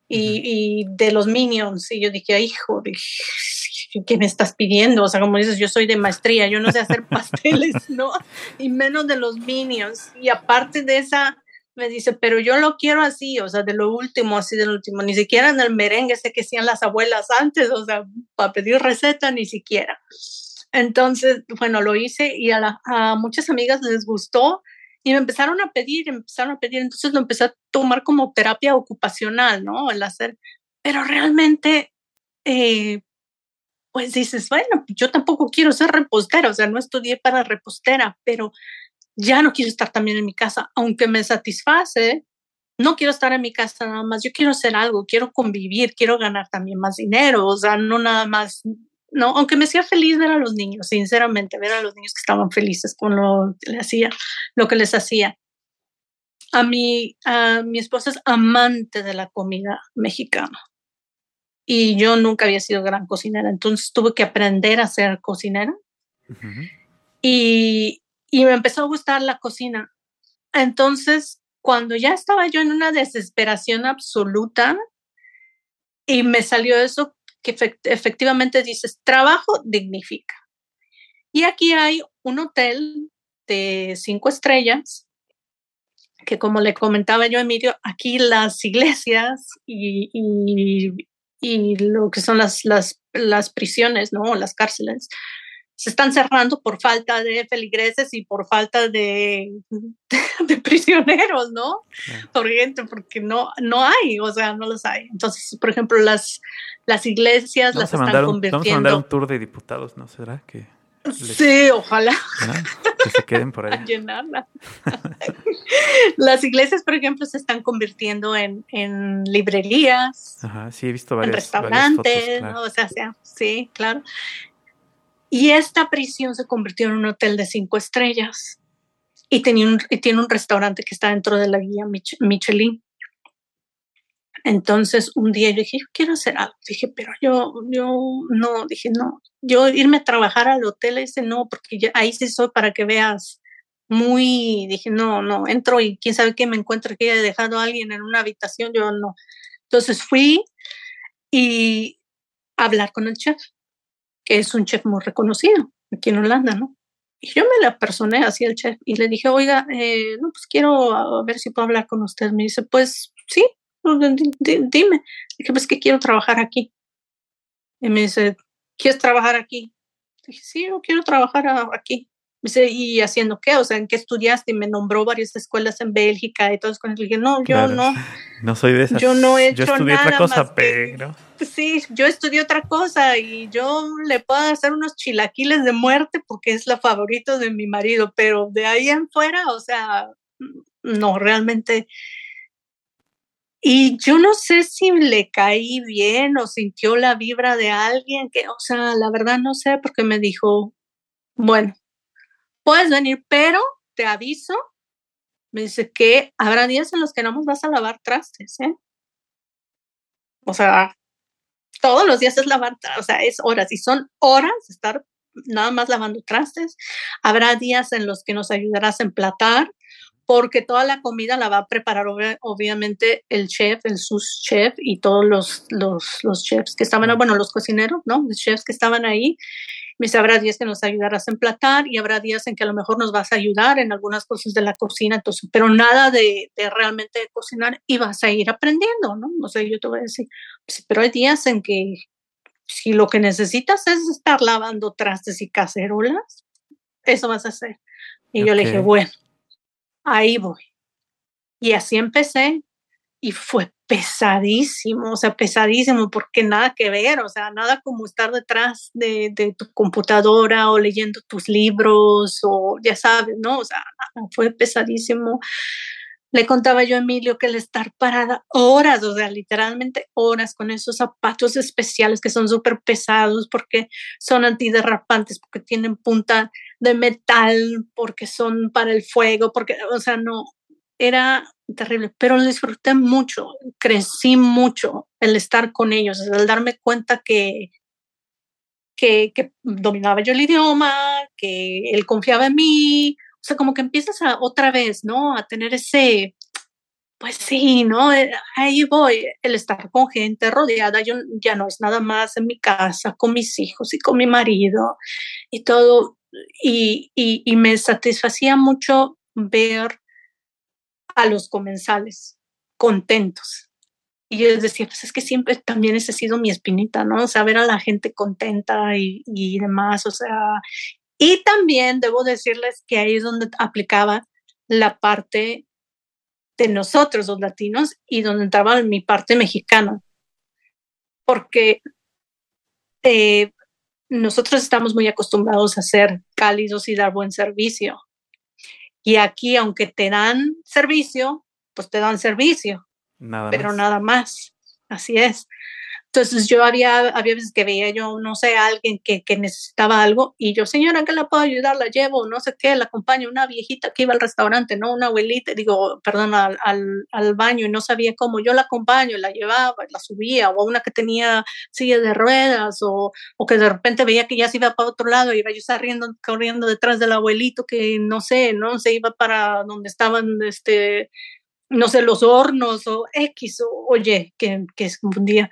Y, de los minions. Y yo dije, hijo, ¿qué me estás pidiendo? O sea, como dices, yo soy de maestría, yo no sé hacer pasteles, ¿no? Y menos de los minions. Y aparte de esa me dice, pero yo lo quiero así, o sea, de lo último, así de lo último, ni siquiera en el merengue, sé que hacían las abuelas antes, o sea, para pedir receta, ni siquiera. Entonces, bueno, lo hice y a, a muchas amigas les gustó y me empezaron a pedir, empezaron a pedir, entonces lo empecé a tomar como terapia ocupacional, ¿no? El hacer, pero realmente, eh, pues dices, bueno, yo tampoco quiero ser repostera, o sea, no estudié para repostera, pero ya no quiero estar también en mi casa, aunque me satisface, no quiero estar en mi casa nada más, yo quiero hacer algo, quiero convivir, quiero ganar también más dinero, o sea, no nada más, no, aunque me hacía feliz ver a los niños, sinceramente, ver a los niños que estaban felices con lo que les hacía, lo que les hacía. A mi, a mi esposa es amante de la comida mexicana y yo nunca había sido gran cocinera, entonces tuve que aprender a ser cocinera. Y y me empezó a gustar la cocina. Entonces, cuando ya estaba yo en una desesperación absoluta y me salió eso que efectivamente dices, trabajo dignifica. Y aquí hay un hotel de cinco estrellas que como le comentaba yo a Emilio, aquí las iglesias y, y, lo que son las, las, las prisiones, ¿no? Las cárceles, se están cerrando por falta de feligreses y por falta de, de, prisioneros, ¿no? Por gente, porque no, no hay, o sea, no los hay. Entonces, por ejemplo, las, las iglesias las están convirtiendo. Vamos a mandar un tour de diputados, ¿no? ¿Será que? Sí, ojalá. Que se queden por ahí. llenarla. Las iglesias, por ejemplo, se están convirtiendo en, en librerías. Ajá, sí, he visto varias. En restaurantes, ¿no? O sea, sea, sí, claro. Y esta prisión se convirtió en un hotel de cinco estrellas y, tiene un restaurante que está dentro de la guía Michelin. Entonces un día yo dije, quiero hacer algo. Dije, pero yo, yo no, dije, no, yo irme a trabajar al hotel, ese no, porque ahí sí soy para que veas muy, dije, no, no, entro y quién sabe qué me encuentro que haya dejado a alguien en una habitación, yo no. Entonces fui y hablar con el chef que es un chef muy reconocido aquí en Holanda, ¿no? Y yo me la personé así al chef y le dije, oiga, eh, no, pues quiero ver si puedo hablar con usted. Me dice, pues sí, dime. Dije, pues que quiero trabajar aquí. Y me dice, ¿quieres trabajar aquí? Dije, sí, yo quiero trabajar aquí. Me dice, ¿y haciendo qué? O sea, ¿en qué estudiaste? Y me nombró varias escuelas en Bélgica y todo eso. Le dije, no, yo no. No soy de esas. Yo no he hecho yo estudié nada otra cosa, pero. sí, yo estudié otra cosa y yo le puedo hacer unos chilaquiles de muerte porque es la favorita de mi marido, pero de ahí en fuera, o sea, no, realmente. Y yo no sé si le caí bien o sintió la vibra de alguien que, o sea, la verdad no sé, porque me dijo, bueno, puedes venir, pero te aviso, me dice que habrá días en los que no nos vas a lavar trastes, ¿eh? O sea, todos los días es lavar, o sea, es horas y son horas de estar nada más lavando trastes. Habrá días en los que nos ayudarás a emplatar porque toda la comida la va a preparar obviamente el chef, el sus chef y todos los, los, los chefs que estaban, bueno, los cocineros, ¿no? Los chefs que estaban ahí. Me dice, habrá días que nos ayudarás a emplatar y habrá días en que a lo mejor nos vas a ayudar en algunas cosas de la cocina, entonces, pero nada de, de realmente cocinar y vas a ir aprendiendo, ¿no? O sea, yo te voy a decir, pues, pero hay días en que si lo que necesitas es estar lavando trastes y cacerolas, eso vas a hacer. Y yo le dije, bueno, ahí voy. Y así empecé y fue pesadísimo, o sea, pesadísimo, porque nada que ver, o sea, nada como estar detrás de, de, tu computadora o leyendo tus libros o ya sabes, ¿no? O sea, fue pesadísimo. Le contaba yo a Emilio que el estar parada horas, o sea, literalmente horas con esos zapatos especiales que son súper pesados porque son antiderrapantes, porque tienen punta de metal, porque son para el fuego, porque, o sea, no, era terrible, pero disfruté mucho, crecí mucho el estar con ellos, el darme cuenta que, que, dominaba yo el idioma, que él confiaba en mí, o sea, como que empiezas a otra vez, ¿no? A tener ese, pues sí, ¿no? Eh, ahí voy, el estar con gente rodeada, ya no es nada más en mi casa, con mis hijos y con mi marido y todo, y, y me satisfacía mucho ver a los comensales contentos. Y yo les decía, pues es que siempre también ese ha sido mi espinita, ¿no? O sea, ver a la gente contenta y, y demás, o sea, y también debo decirles que ahí es donde aplicaba la parte de nosotros, los latinos, y donde entraba mi parte mexicana. Porque eh, nosotros estamos muy acostumbrados a ser cálidos y dar buen servicio. Y aquí, aunque te dan servicio, pues te dan servicio, nada pero nada más. Así es. Entonces yo había, había veces que veía yo, no sé, a alguien que, que, necesitaba algo y yo, señora, ¿qué la puedo ayudar? La llevo, no sé qué, la acompaño, una viejita que iba al restaurante, ¿no? Una abuelita, digo, perdón, al, al, baño y no sabía cómo, yo la acompaño, la llevaba, la subía, o una que tenía silla de ruedas, o, o que de repente veía que ya se iba para otro lado y iba yo corriendo, corriendo detrás del abuelito que, no sé, ¿no? Se iba para donde estaban, este, no sé, los hornos o X o oye, que, que se confundía.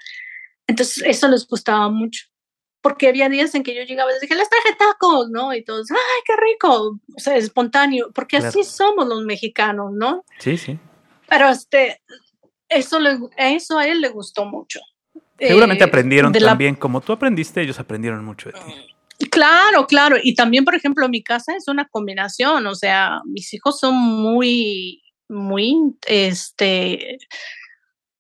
Entonces, eso les gustaba mucho. Porque había días en que yo llegaba y les dije, les traje tacos, ¿no? Y todos, ¡ay, qué rico! O sea, espontáneo, porque así somos los mexicanos, ¿no? Sí, sí. Pero este, eso, le, eso a él le gustó mucho. Seguramente eh, aprendieron también, como tú aprendiste, ellos aprendieron mucho de ti. Claro, claro. Y también, por ejemplo, mi casa es una combinación. O sea, mis hijos son muy, muy, este,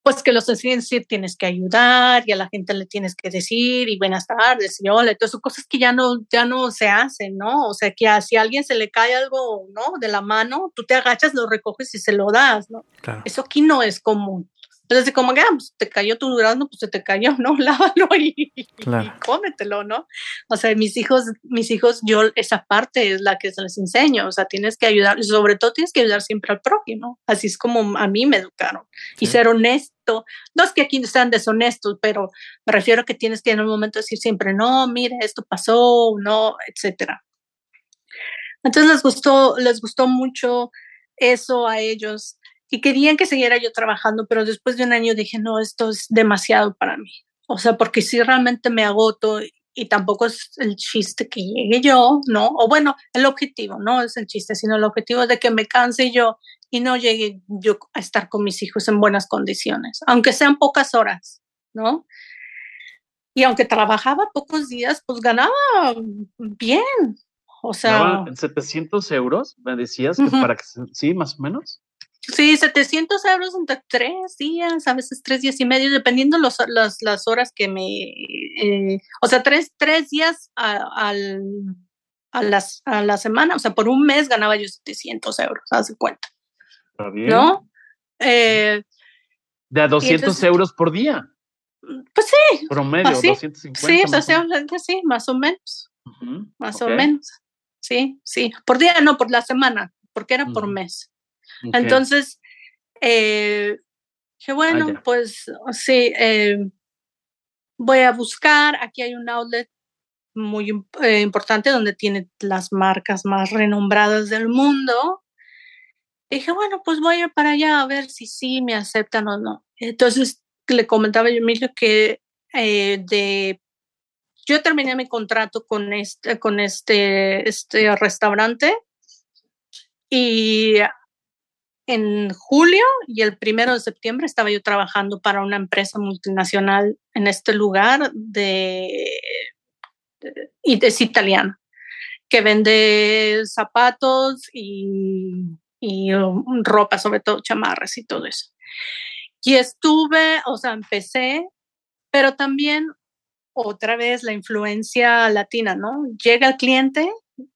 pues que los decir tienes que ayudar y a la gente le tienes que decir y buenas tardes y hola, entonces cosas que ya no, ya no se hacen, ¿no? O sea, que si a alguien se le cae algo, ¿no? De la mano, tú te agachas, lo recoges y se lo das, ¿no? Eso aquí no es común. Entonces, como que, ah, pues te cayó tu durazno, pues se te cayó, ¿no? Lávalo y, cómetelo, ¿no? O sea, mis hijos, mis hijos, yo esa parte es la que se les enseño, o sea, tienes que ayudar, sobre todo tienes que ayudar siempre al prójimo, así es como a mí me educaron, y ser honesto, no es que aquí sean deshonestos, pero me refiero a que tienes que en un momento decir siempre, no, mire, esto pasó, no, etcétera. Entonces les gustó, les gustó mucho eso a ellos y querían que siguiera yo trabajando, pero después de un año dije, no, esto es demasiado para mí. O sea, porque si realmente me agoto y tampoco es el chiste que llegue yo, ¿no? O bueno, el objetivo, no es el chiste, sino el objetivo de que me canse yo y no llegue yo a estar con mis hijos en buenas condiciones, aunque sean pocas horas, ¿no? Y aunque trabajaba pocos días, pues ganaba bien. O sea... 700 euros, me decías, que para que, sí, más o menos. Sí, 700 euros entre tres días, a veces tres días y medio, dependiendo los, las horas que me... Eh, o sea, tres, tres días a, al, a, las, a la semana, o sea, por un mes ganaba yo 700 euros, haz cuenta. Está bien. ¿No? Eh, de a 200 euros por día. Pues sí. Promedio, 250. Sí, pues, sí, más o menos. más o menos. Sí, sí. Por día, no, por la semana, porque era por mes. Entonces, eh, dije, bueno, ah, pues sí, eh, voy a buscar, aquí hay un outlet muy eh, importante donde tiene las marcas más renombradas del mundo. dije, bueno, pues voy a ir para allá a ver si sí me aceptan o no. Entonces le comentaba yo Emilio que eh, de yo terminé mi contrato con este, con este, este restaurante y en julio y el primero de septiembre estaba yo trabajando para una empresa multinacional en este lugar de, y es italiana, que vende zapatos y, y um, ropa, sobre todo chamarras y todo eso. Y estuve, o sea, empecé, pero también otra vez la influencia latina, ¿no? Llega el cliente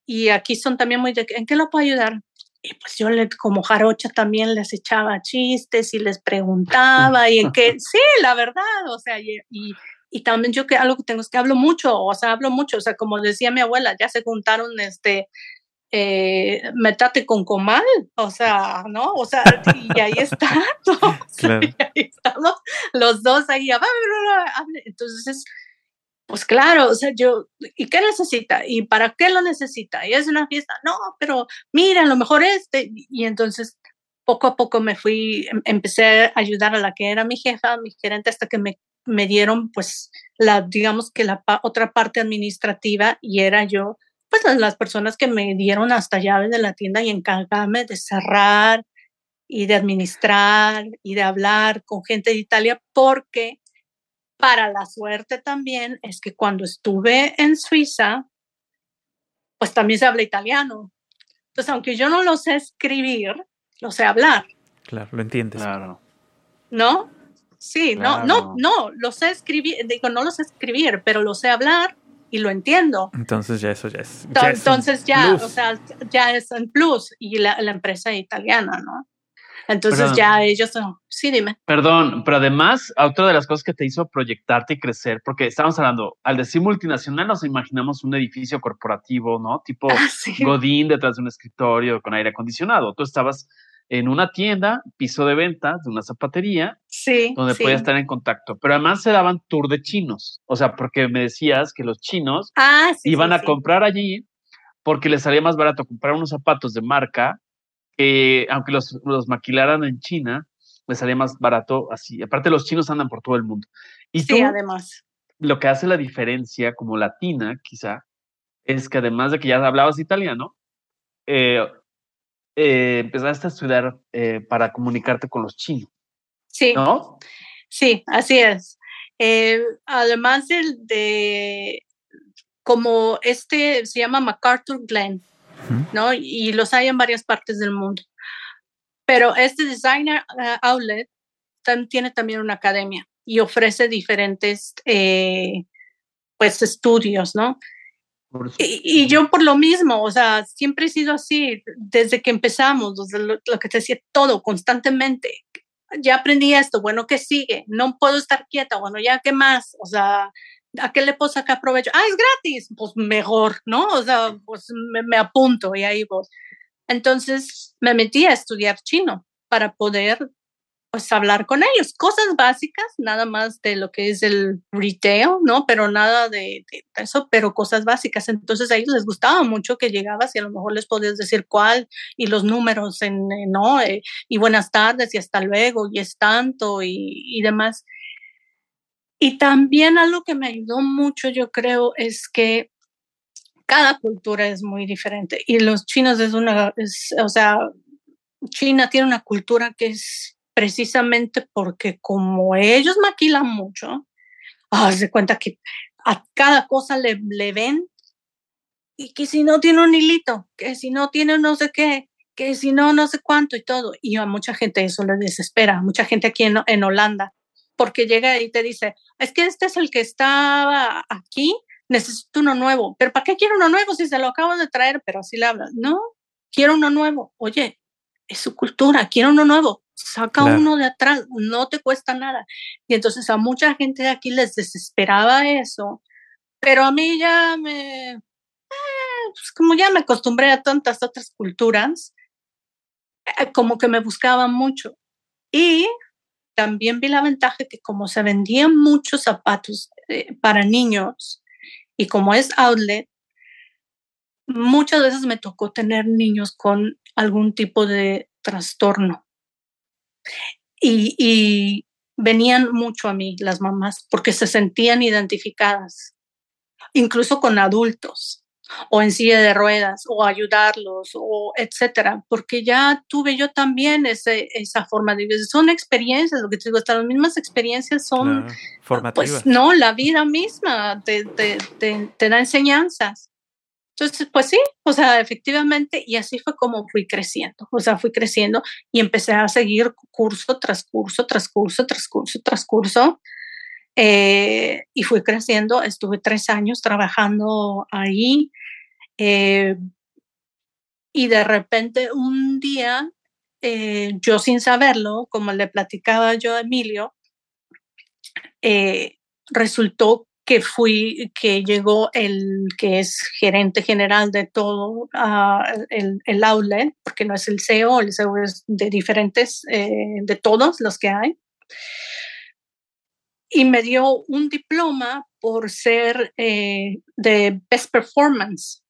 y aquí son también muy de, ¿en qué lo puedo ayudar? Y pues yo le, como jarocha también les echaba chistes y les preguntaba y en qué, sí, la verdad, o sea, y, y, también yo que algo que tengo es que hablo mucho, o sea, hablo mucho, o sea, como decía mi abuela, ya se juntaron este, eh, metate con comal, o sea, ¿no? O sea, y ahí está, y ahí estamos los dos ahí, entonces pues claro, o sea, yo, ¿y qué necesita? ¿Y para qué lo necesita? ¿Y es una fiesta? No, pero mira, lo mejor este. Y entonces, poco a poco me fui, em, empecé a ayudar a la que era mi jefa, mi gerente, hasta que me, me dieron, pues, la, digamos que la otra parte administrativa y era yo, pues, las personas que me dieron hasta llaves de la tienda y encargarme de cerrar y de administrar y de hablar con gente de Italia porque para la suerte también es que cuando estuve en Suiza, pues también se habla italiano. Entonces, aunque yo no lo sé escribir, lo sé hablar. Claro, lo entiendes. Claro. ¿No? Sí, no, no, no, lo sé escribir, digo, no lo sé escribir, pero lo sé hablar y lo entiendo. Entonces ya eso ya es. Entonces ya, o sea, ya es un plus y la, la empresa italiana, ¿no? Entonces ya ellos, sí, dime. Perdón, pero además, otra de las cosas que te hizo proyectarte y crecer, porque estamos hablando, al decir multinacional nos imaginamos un edificio corporativo, ¿no? Tipo ah, Godín detrás de un escritorio con aire acondicionado. Tú estabas en una tienda, piso de ventas de una zapatería, sí, donde podías estar en contacto. Pero además se daban tour de chinos, o sea, porque me decías que los chinos ah, iban a comprar allí porque les salía más barato comprar unos zapatos de marca aunque los, los maquilaran en China, les salía más barato así. Aparte, los chinos andan por todo el mundo. Y sí, además. Lo que hace la diferencia como latina, quizá, es que además de que ya hablabas italiano, eh, eh, empezaste a estudiar eh, para comunicarte con los chinos. Sí. ¿No? Sí, así es. además de, de, como este se llama MacArthur Glen, ¿no? Y los hay en varias partes del mundo. Pero este Designer uh, Outlet tiene también una academia y ofrece diferentes eh, pues estudios, ¿no? Y, yo por lo mismo, o sea, siempre he sido así, desde que empezamos, lo, lo, que te decía, todo, constantemente. Ya aprendí esto, bueno, ¿qué sigue? No puedo estar quieta, bueno, ya, ¿qué más? O sea, ¿a qué le puedo sacar provecho? Ah, es gratis, pues mejor, ¿no? O sea, pues me, apunto y ahí voy. Entonces me metí a estudiar chino para poder pues hablar con ellos, cosas básicas, nada más de lo que es el retail, ¿no? Pero nada de, eso, pero cosas básicas. Entonces a ellos les gustaba mucho que llegabas y a lo mejor les podías decir cuál y los números, en, ¿no? Eh, y buenas tardes y hasta luego y es tanto y, y demás. Y también algo que me ayudó mucho, yo creo, es que cada cultura es muy diferente y los chinos es una, o sea, China tiene una cultura que es precisamente porque como ellos maquilan mucho, oh, se cuenta que a cada cosa le, ven y que si no tiene un hilito, que si no tiene no sé qué, que si no no sé cuánto y todo. Y a mucha gente eso le desespera, mucha gente aquí en Holanda porque llega y te dice, es que este es el que estaba aquí, necesito uno nuevo. Pero ¿para qué quiero uno nuevo si se lo acabo de traer? Pero así le hablas. No, quiero uno nuevo. Oye, es su cultura, quiero uno nuevo. Saca uno de atrás, no te cuesta nada. Y entonces a mucha gente de aquí les desesperaba eso. Pero a mí ya me, eh, pues como ya me acostumbré a tantas otras culturas, eh, como que me buscaban mucho. Y también vi la ventaja que como se vendían muchos zapatos eh, para niños y como es outlet, muchas veces me tocó tener niños con algún tipo de trastorno. Y, venían mucho a mí las mamás porque se sentían identificadas, incluso con adultos o en silla de ruedas o ayudarlos o etcétera, porque ya tuve yo también ese, esa forma de vivir. Son experiencias, lo que te digo, hasta las mismas experiencias son pues, formativas. Pues no, la vida misma te, te, te da enseñanzas. Entonces, pues sí, o sea, efectivamente, y así fue como fui creciendo, o sea, fui creciendo y empecé a seguir curso tras curso, tras curso, tras curso, tras curso, eh, y fui creciendo, estuve tres años trabajando ahí, eh, y de repente un día, eh, yo sin saberlo, como le platicaba yo a Emilio, resultó que fui, que llegó el que es gerente general de todo uh, el, el, outlet, porque no es el CEO, el CEO es de diferentes, eh, de todos los que hay. Y me dio un diploma por ser eh, de Best Performance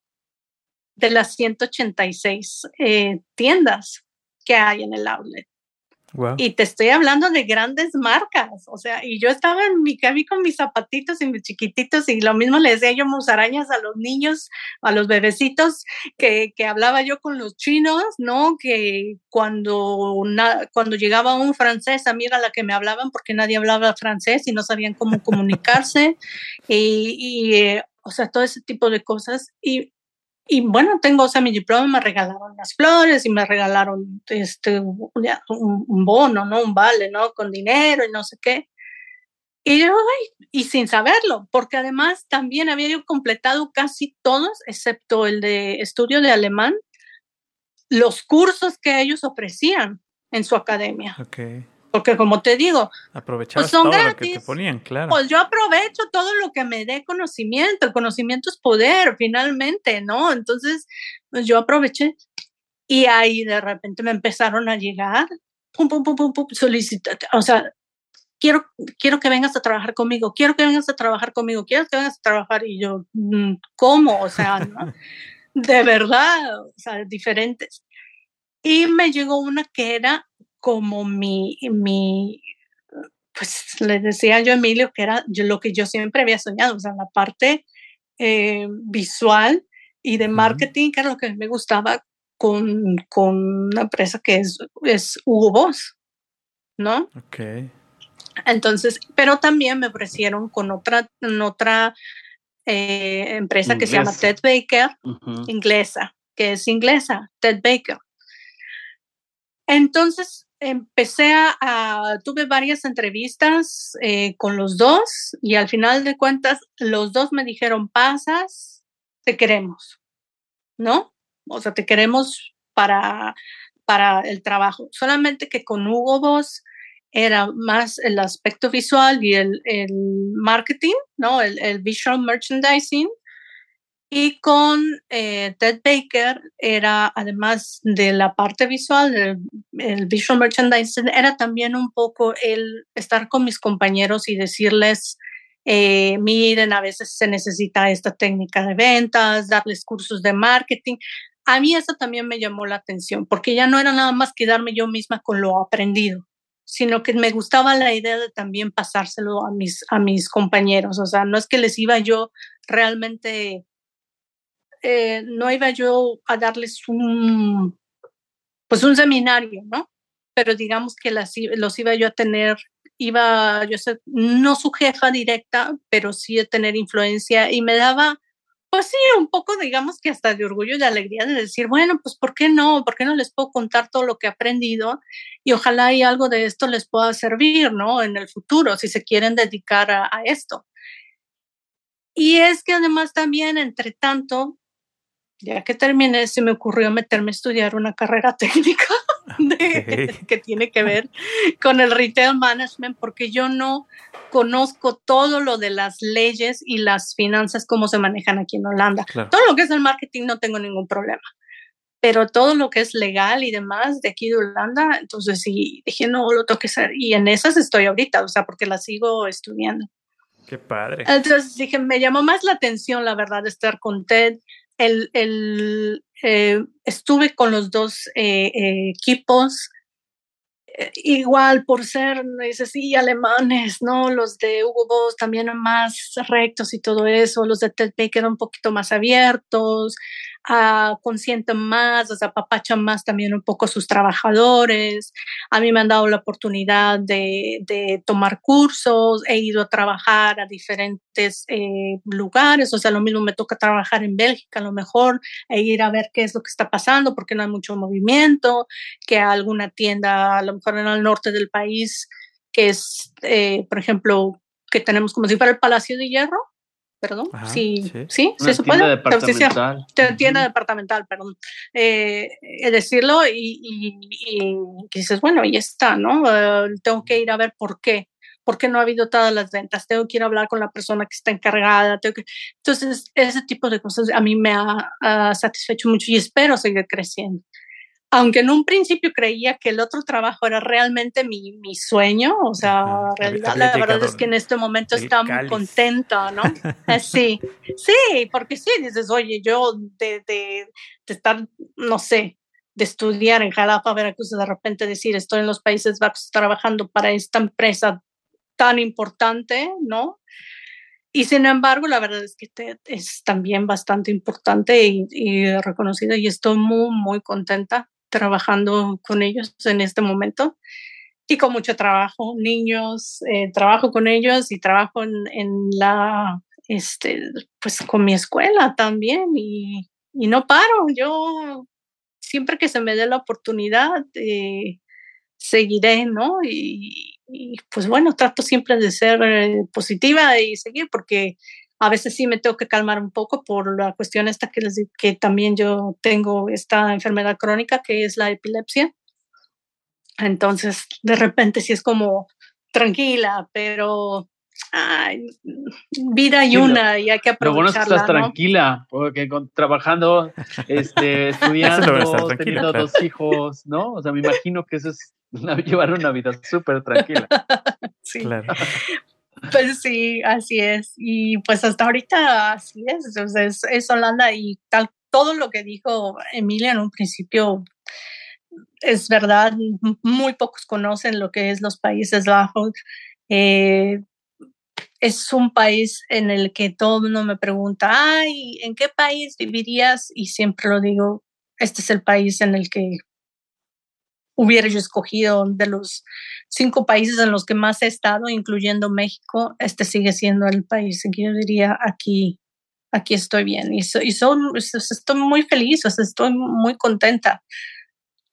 de las 186 eh, tiendas que hay en el outlet. Y te estoy hablando de grandes marcas, o sea, y yo estaba en mi cabina con mis zapatitos y mis chiquititos y lo mismo le decía yo musarañas a los niños, a los bebecitos, que, que hablaba yo con los chinos, ¿no? Que cuando, cuando llegaba un francés, a mí era la que me hablaban porque nadie hablaba francés y no sabían cómo comunicarse y, y eh, o sea, todo ese tipo de cosas. Y y bueno, tengo, o sea, mi diploma, me regalaron las flores y me regalaron este, un, un, bono, ¿no? Un vale, ¿no? Con dinero y no sé qué. Y yo, ay, y sin saberlo, porque además también había yo completado casi todos, excepto el de estudio de alemán, los cursos que ellos ofrecían en su academia. Okay. Porque como te digo, pues son todo lo que te ponían, claro. Pues yo aprovecho todo lo que me dé conocimiento. El conocimiento es poder, finalmente, ¿no? Entonces, pues yo aproveché y ahí de repente me empezaron a llegar, pum, pum, pum, pum, pum, solicita, o sea, quiero, quiero que vengas a trabajar conmigo, quiero que vengas a trabajar conmigo, quiero que vengas a trabajar y yo, mm, ¿cómo? O sea, ¿no? de verdad, o sea, diferentes. Y me llegó una que era como mi, mi, pues le decía yo a Emilio que era lo que yo siempre había soñado, o sea, la parte eh, visual y de marketing, que era lo que me gustaba con, con una empresa que es, es Hugo Boss, ¿no? Ok. Entonces, pero también me ofrecieron con otra, otra eh, empresa que se llama Ted Baker, inglesa, que es inglesa, Ted Baker. Entonces, empecé a, tuve varias entrevistas eh, con los dos y al final de cuentas los dos me dijeron, pasas, te queremos, ¿no? O sea, te queremos para, para el trabajo. Solamente que con Hugo Boss era más el aspecto visual y el, el marketing, ¿no? El, el visual merchandising y con eh, Ted Baker era, además de la parte visual, el, visual merchandising, era también un poco el estar con mis compañeros y decirles, eh, miren, a veces se necesita esta técnica de ventas, darles cursos de marketing. A mí eso también me llamó la atención, porque ya no era nada más quedarme yo misma con lo aprendido, sino que me gustaba la idea de también pasárselo a mis, a mis compañeros. O sea, no es que les iba yo realmente eh, no iba yo a darles un, pues un seminario, ¿no? Pero digamos que los iba yo a tener, iba yo no su jefa directa, pero sí a tener influencia y me daba, pues sí, un poco, digamos que hasta de orgullo y de alegría de decir, bueno, pues ¿por qué no? ¿Por qué no les puedo contar todo lo que he aprendido? Y ojalá y algo de esto les pueda servir, ¿no? En el futuro, si se quieren dedicar a, a esto. Y es que además también, entre tanto, ya que terminé, se me ocurrió meterme a estudiar una carrera técnica que tiene que ver con el retail management, porque yo no conozco todo lo de las leyes y las finanzas, cómo se manejan aquí en Holanda. Todo lo que es el marketing no tengo ningún problema, pero todo lo que es legal y demás de aquí de Holanda, entonces sí, dije, no, lo tengo que hacer. Y en esas estoy ahorita, o sea, porque las sigo estudiando. Qué padre. Entonces dije, me llamó más la atención, la verdad, estar con TED, el, el eh, estuve con los dos eh, equipos igual por ser, dices, sí, alemanes, ¿no? Los de Hugo Boss también más rectos y todo eso, los de Telpe quedan un poquito más abiertos, uh, consienten más, o sea, apapachan más también un poco a sus trabajadores. A mí me han dado la oportunidad de, de tomar cursos, he ido a trabajar a diferentes eh, lugares, o sea, lo mismo me toca trabajar en Bélgica a lo mejor, e ir a ver qué es lo que está pasando, porque no hay mucho movimiento, que alguna tienda a lo mejor en el norte del país, que es, eh, por ejemplo, que tenemos como si fuera el Palacio de Hierro, perdón, sí, sí, sí, se Tienda departamental. tienda departamental, perdón, eh, decirlo y, y, dices, bueno, ahí está, ¿no? Eh, tengo que ir a ver por qué, por qué no ha habido todas las ventas, tengo que ir a hablar con la persona que está encargada, tengo que... entonces ese tipo de cosas a mí me ha satisfecho mucho y espero seguir creciendo aunque en un principio creía que el otro trabajo era realmente mi, mi sueño, o sea, realidad, la verdad es que en este momento está muy contenta, ¿no? Eh, sí, sí, porque sí, dices, oye, yo de, de, de, estar, no sé, de estudiar en Jalapa, Veracruz, de repente decir, estoy en los Países Bajos trabajando para esta empresa tan importante, ¿no? Y sin embargo, la verdad es que es también bastante importante y, y reconocida y estoy muy, muy contenta trabajando con ellos en este momento y con mucho trabajo, niños, eh, trabajo con ellos y trabajo en, la, este, pues con mi escuela también y, no paro, yo siempre que se me dé la oportunidad eh, seguiré, ¿no? Y, y, pues bueno, trato siempre de ser eh, positiva y seguir porque a veces sí me tengo que calmar un poco por la cuestión esta que, les, que también yo tengo esta enfermedad crónica que es la epilepsia. Entonces, de repente sí es como tranquila, pero ay, vida y una y hay que aprovecharla. Lo bueno es que estás tranquila, porque trabajando, este, estudiando, teniendo dos hijos, ¿no? O sea, me imagino que eso es llevar una vida súper tranquila. sí. Claro. Pues sí, así es. Y pues hasta ahorita así es. es, es, Holanda y tal, todo lo que dijo Emilia en un principio es verdad. Muy pocos conocen lo que es los Países Bajos. Eh, es un país en el que todo mundo me pregunta, ay, ¿en qué país vivirías? Y siempre lo digo, este es el país en el que hubiera yo escogido de los cinco países en los que más he estado, incluyendo México, este sigue siendo el país que yo diría aquí, aquí estoy bien y, y son, estoy muy feliz, estoy muy contenta.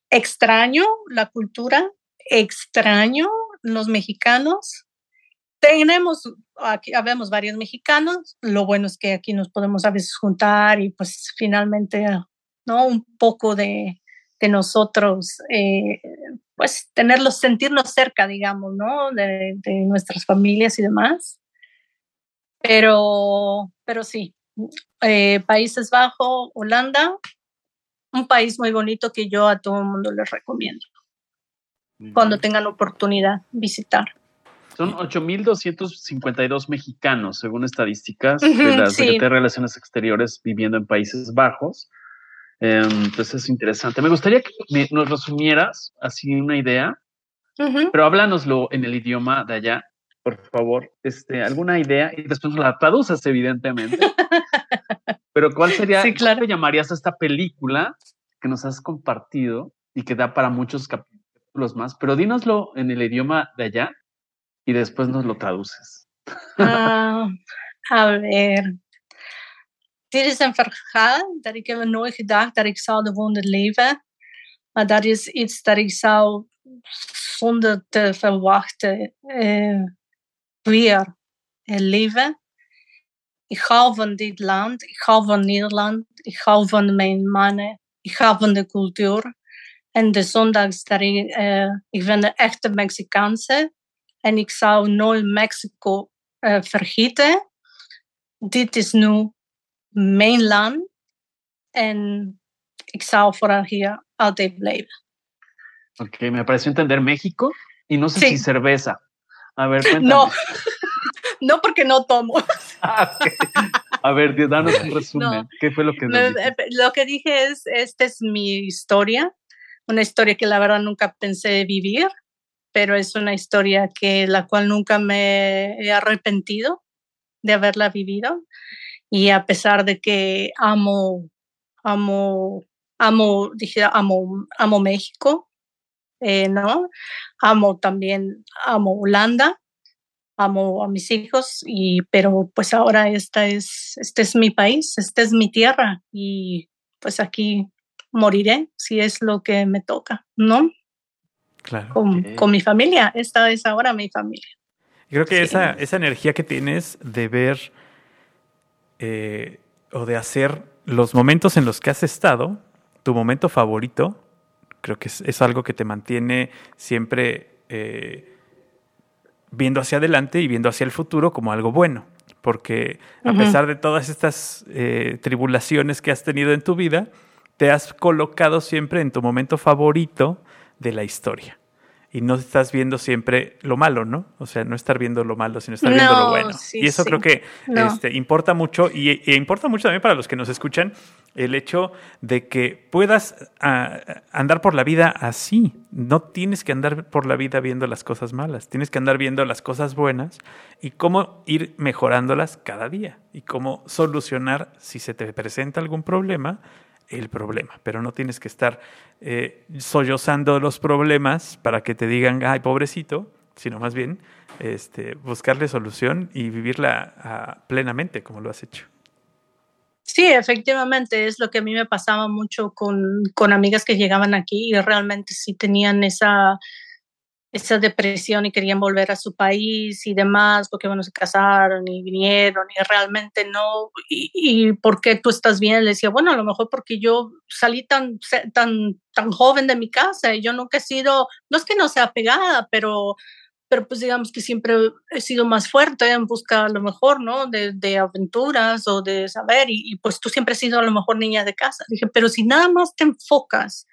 Extraño la cultura, extraño los mexicanos. Tenemos, aquí habemos varios mexicanos, lo bueno es que aquí nos podemos a veces juntar y pues finalmente, ¿no? Un poco de, de nosotros, eh, pues tenerlos, sentirnos cerca, digamos, ¿no? De, nuestras familias y demás. Pero, pero sí, eh, Países Bajos, Holanda, un país muy bonito que yo a todo el mundo les recomiendo cuando tengan oportunidad visitar. Son 8.252 mexicanos, según estadísticas de la Secretaría de Relaciones Exteriores viviendo en Países Bajos. Em, entonces es interesante. Me gustaría que nos resumieras así una idea, pero háblanoslo en el idioma de allá, por favor. Este, alguna idea y después la traduces, evidentemente. pero ¿cuál sería, sí, claro. llamarías a esta película que nos has compartido y que da para muchos capítulos más? Pero dínoslo en el idioma de allá y después nos lo traduces. Ah, a ver, dit is een verhaal dat ik heb nooit gedacht dat ik zou eronder leven. Maar dat is iets dat ik zou zonder te verwachten uh, weer leven. Ik hou van dit land, ik hou van Nederland, ik hou van mijn mannen, ik hou van de cultuur. En de zondags dat ik, uh, ik ben de echte Mexicaanse en ik zou nooit Mexico uh, vergeten. Dit is nu mijn land en ik zou vooral hier altijd blijven. Ok, me pareció entender México y no sé sí. si cerveza. A ver, cuéntame. No, no porque no tomo. Ah, okay. A ver, danos un resumen. ¿Qué fue lo que eh, Lo que dije es, esta es mi historia, una historia que la verdad nunca pensé vivir, pero es una historia que la cual nunca me he arrepentido de haberla vivido. Y a pesar de que amo, amo, amo, dije, amo, amo México, eh, ¿no? Amo también, amo Holanda, amo a mis hijos, y, pero pues ahora esta es, este es mi país, esta es mi tierra y pues aquí moriré si es lo que me toca, ¿no? Claro. Con, mi familia, esta es ahora mi familia. creo que esa, esa energía que tienes de ver eh, o de hacer los momentos en los que has estado, tu momento favorito, creo que es, algo que te mantiene siempre eh, viendo hacia adelante y viendo hacia el futuro como algo bueno. Porque a pesar de todas estas eh, tribulaciones que has tenido en tu vida, te has colocado siempre en tu momento favorito de la historia y no estás viendo siempre lo malo, ¿no? O sea, no estar viendo lo malo, sino estar viendo lo bueno. y eso creo que este, importa mucho y, importa mucho también para los que nos escuchan el hecho de que puedas ah, andar por la vida así. No tienes que andar por la vida viendo las cosas malas, tienes que andar viendo las cosas buenas y cómo ir mejorándolas cada día y cómo solucionar si se te presenta algún problema el problema, pero no tienes que estar eh, sollozando los problemas para que te digan, ay, pobrecito, sino más bien este, buscarle solución y vivirla plenamente como lo has hecho. Sí, efectivamente, es lo que a mí me pasaba mucho con, con amigas que llegaban aquí y realmente sí tenían esa, esa depresión y querían volver a su país y demás, porque bueno, se casaron y vinieron y realmente no, y, y ¿por qué tú estás bien? Le decía, bueno, a lo mejor porque yo salí tan, tan, tan joven de mi casa y yo nunca he sido, no es que no sea pegada, pero, pero pues digamos que siempre he sido más fuerte en busca a lo mejor, ¿no? De, aventuras o de saber y, y pues tú siempre has sido a lo mejor niña de casa. Dije, pero si nada más te enfocas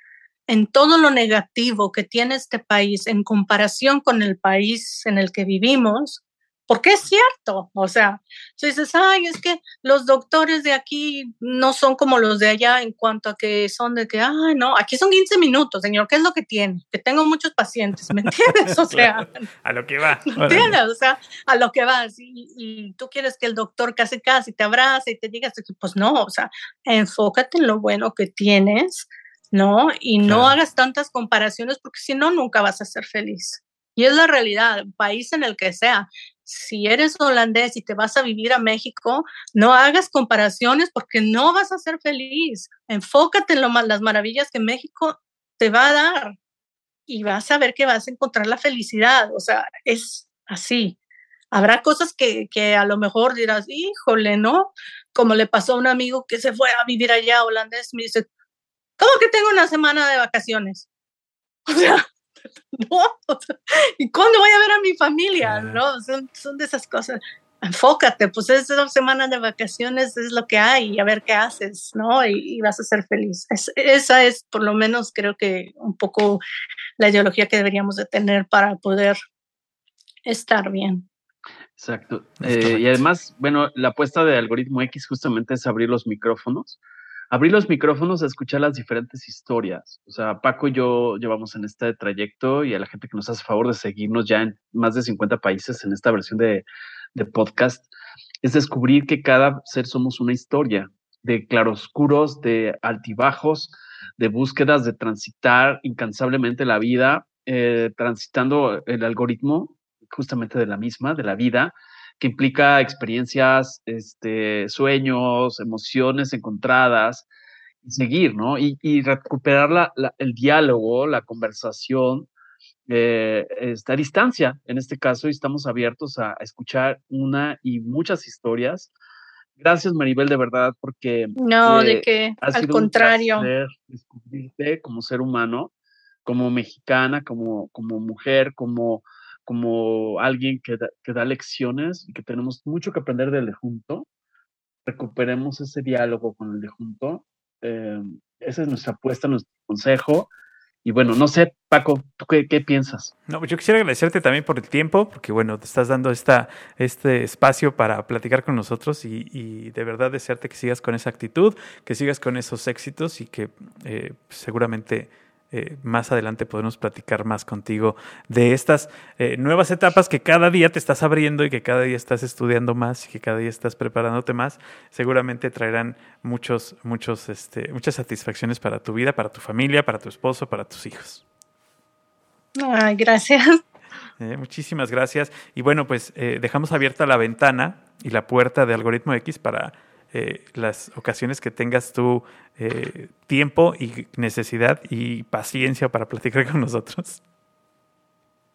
en todo lo negativo que tiene este país en comparación con el país en el que vivimos, porque es cierto, o sea, tú dices, ay, es que los doctores de aquí no son como los de allá en cuanto a que son de que, ay, no, aquí son 15 minutos, señor, ¿qué es lo que tiene? Que tengo muchos pacientes, ¿me entiendes? O sea, a lo que va. ¿Me entiendes? O sea, a lo que vas. Y, y, tú quieres que el doctor casi casi te abrace y te diga, pues no, o sea, enfócate en lo bueno que tienes ¿no? Y no hagas tantas comparaciones porque si no, nunca vas a ser feliz. Y es la realidad, país en el que sea. Si eres holandés y te vas a vivir a México, no hagas comparaciones porque no vas a ser feliz. Enfócate en lo, las maravillas que México te va a dar y vas a ver que vas a encontrar la felicidad. O sea, es así. Habrá cosas que, que a lo mejor dirás, híjole, ¿no? Como le pasó a un amigo que se fue a vivir allá holandés, me dice, ¿Cómo que tengo una semana de vacaciones? O sea, no, ¿y cuándo voy a ver a mi familia? No, son, son de esas cosas. Enfócate, pues esas semanas de vacaciones es lo que hay, y a ver qué haces, ¿no? Y, vas a ser feliz. esa es, por lo menos, creo que un poco la ideología que deberíamos de tener para poder estar bien. Exacto. Eh, y además, bueno, la apuesta de algoritmo X justamente es abrir los micrófonos abrir los micrófonos a escuchar las diferentes historias. O sea, Paco y yo llevamos en este trayecto y a la gente que nos hace favor de seguirnos ya en más de 50 países en esta versión de, podcast, es descubrir que cada ser somos una historia de claroscuros, de altibajos, de búsquedas, de transitar incansablemente la vida, eh, transitando el algoritmo justamente de la misma, de la vida, que implica experiencias, este, sueños, emociones encontradas, y seguir, ¿no? Y, recuperar la, el diálogo, la conversación, eh, esta distancia, en este caso, y estamos abiertos a, escuchar una y muchas historias. Gracias, Maribel, de verdad, porque... No, de eh, que, al contrario. descubrirte como ser humano, como mexicana, como, como mujer, como como alguien que da, lecciones y que tenemos mucho que aprender del de junto. Recuperemos ese diálogo con el de junto. Eh, esa es nuestra apuesta, nuestro consejo. y bueno, no sé, Paco, ¿tú qué, piensas? No, yo quisiera agradecerte también por el tiempo, porque bueno, te estás dando esta, este espacio para platicar con nosotros y, de verdad desearte que sigas con esa actitud, que sigas con esos éxitos y que eh, seguramente eh, más adelante podemos platicar más contigo de estas eh, nuevas etapas que cada día te estás abriendo y que cada día estás estudiando más y que cada día estás preparándote más. Seguramente traerán muchos, muchos, este, muchas satisfacciones para tu vida, para tu familia, para tu esposo, para tus hijos. Ay, gracias. Eh, muchísimas gracias. Y bueno, pues dejamos abierta la ventana y la puerta de Algoritmo X para eh, las ocasiones que tengas tu eh, tiempo y necesidad y paciencia para platicar con nosotros.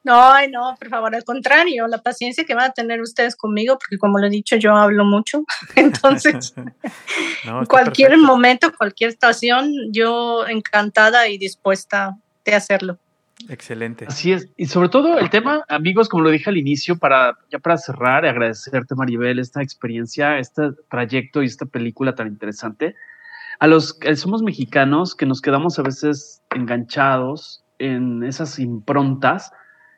No, no, por favor, al contrario, la paciencia que van a tener ustedes conmigo, porque como lo he dicho, yo hablo mucho. Entonces, cualquier momento, cualquier estación, yo encantada y dispuesta de hacerlo. Excelente. Así es. Y sobre todo el tema, amigos, como lo dije al inicio, para ya para cerrar, agradecerte, Maribel, esta experiencia, este trayecto y esta película tan interesante. A los que somos mexicanos, que nos quedamos a veces enganchados en esas improntas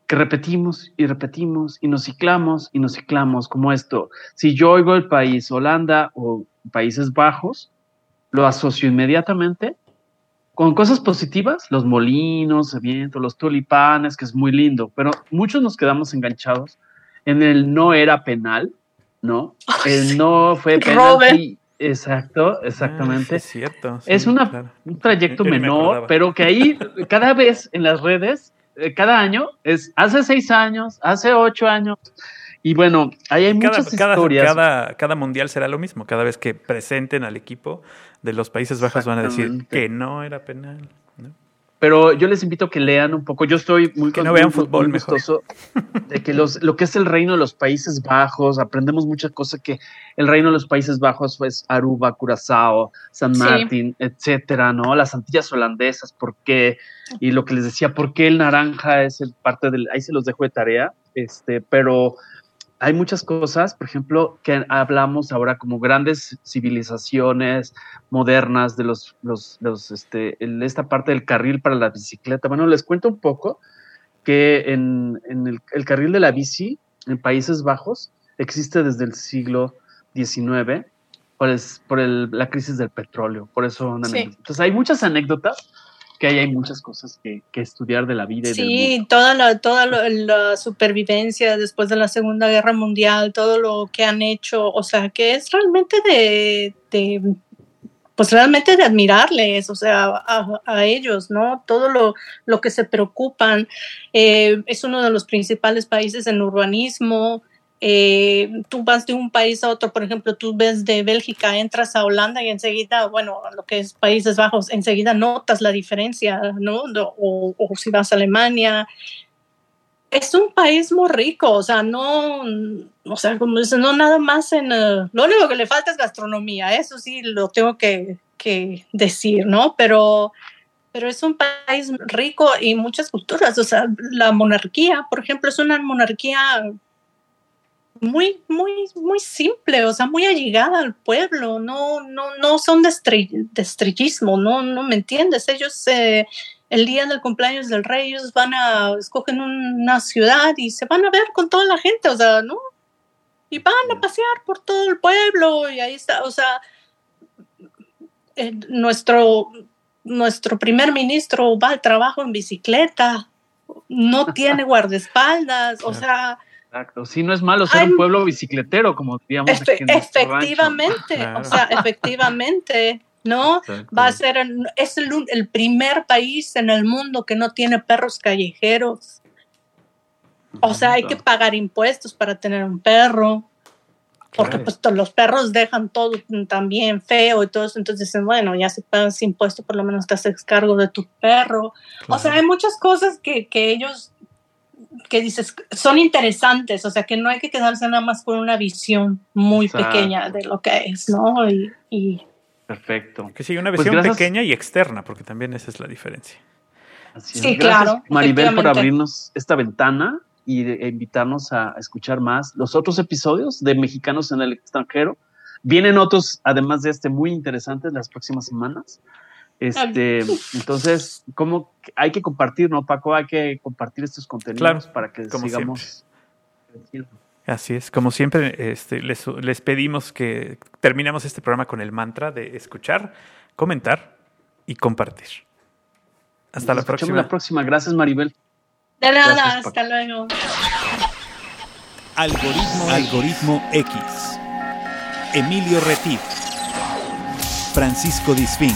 que repetimos y repetimos y nos ciclamos y nos ciclamos, como esto. Si yo oigo el país Holanda o Países Bajos, lo asocio inmediatamente con cosas positivas, los molinos, el viento, los tulipanes, que es muy lindo, pero muchos nos quedamos enganchados en el no era penal, ¿no? el no fue penal. Exacto, exactamente. es cierto. es una, un trayecto menor, pero que ahí cada vez en las redes, eh, cada año, es hace seis años, hace ocho años, y bueno, ahí hay muchas historias. Cada, cada, mundial será lo mismo. Cada vez que presenten al equipo de los Países Bajos van a decir que no era penal. Pero yo les invito a que lean un poco. Yo estoy muy que no vean fútbol mejor. de que los, lo que es el reino de los Países Bajos, aprendemos muchas cosas que el reino de los Países Bajos es Aruba, Curazao, San Martín, etcétera, ¿no? Las Antillas holandesas, ¿por qué? Y lo que les decía, ¿por qué el naranja es el parte del, ahí se los dejo de tarea, este, pero hay muchas cosas, por ejemplo, que hablamos ahora como grandes civilizaciones modernas de los, los, los este, esta parte del carril para la bicicleta. Bueno, les cuento un poco que en, en el, carril de la bici en Países Bajos existe desde el siglo XIX por, por el, la crisis del petróleo. Por eso, entonces hay muchas anécdotas que hay, hay muchas cosas que, que, estudiar de la vida. Y sí, toda, la, toda la supervivencia después de la Segunda Guerra Mundial, todo lo que han hecho, o sea, que es realmente de, de pues realmente de admirarles, o sea, a, a ellos, ¿no? Todo lo, lo que se preocupan. Eh, es uno de los principales países en urbanismo, eh, tú vas de un país a otro, por ejemplo, tú ves de Bélgica, entras a Holanda y enseguida, bueno, lo que es Países Bajos, enseguida notas la diferencia, ¿no? O, si vas a Alemania. Es un país muy rico, o sea, no, o sea, como dicen, no nada más en, eh, lo único que le falta es gastronomía, eso sí lo tengo que, que decir, ¿no? Pero, pero es un país rico y muchas culturas, o sea, la monarquía, por ejemplo, es una monarquía muy, muy, muy simple, o sea, muy allegada al pueblo, no, no, no son de, estrellismo, no, no me entiendes, ellos eh, el día del cumpleaños del rey, ellos van a, escogen una ciudad y se van a ver con toda la gente, o sea, ¿no? Y van a pasear por todo el pueblo y ahí está, o sea, eh, nuestro, nuestro primer ministro va al trabajo en bicicleta, no tiene guardaespaldas, o sea Exacto. Sí, no es malo ser un pueblo bicicletero, como diríamos. efectivamente, o sea, efectivamente, ¿no? Va a ser, es el, primer país en el mundo que no tiene perros callejeros. O sea, hay que pagar impuestos para tener un perro. Porque pues los perros dejan todo también feo y todo eso. Entonces dicen, bueno, ya si pagas impuestos, por lo menos te haces cargo de tu perro. O sea, hay muchas cosas que, que ellos que dices, son interesantes, o sea, que no hay que quedarse nada más con una visión muy pequeña de lo que es, ¿no? Y, Perfecto. Que sí, una pues visión pequeña y externa, porque también esa es la diferencia. sí, claro. Maribel, por abrirnos esta ventana y de, invitarnos a, escuchar más los otros episodios de Mexicanos en el extranjero. Vienen otros, además de este, muy interesantes las próximas semanas. Este, entonces, ¿cómo hay que compartir, no, Paco? Hay que compartir estos contenidos para que sigamos Así es, como siempre, este, les, les pedimos que terminemos este programa con el mantra de escuchar, comentar y compartir. Hasta la próxima. la próxima. Gracias, Maribel. De nada, hasta luego. Algoritmo, Algoritmo X. Emilio Retif. Francisco Disfín.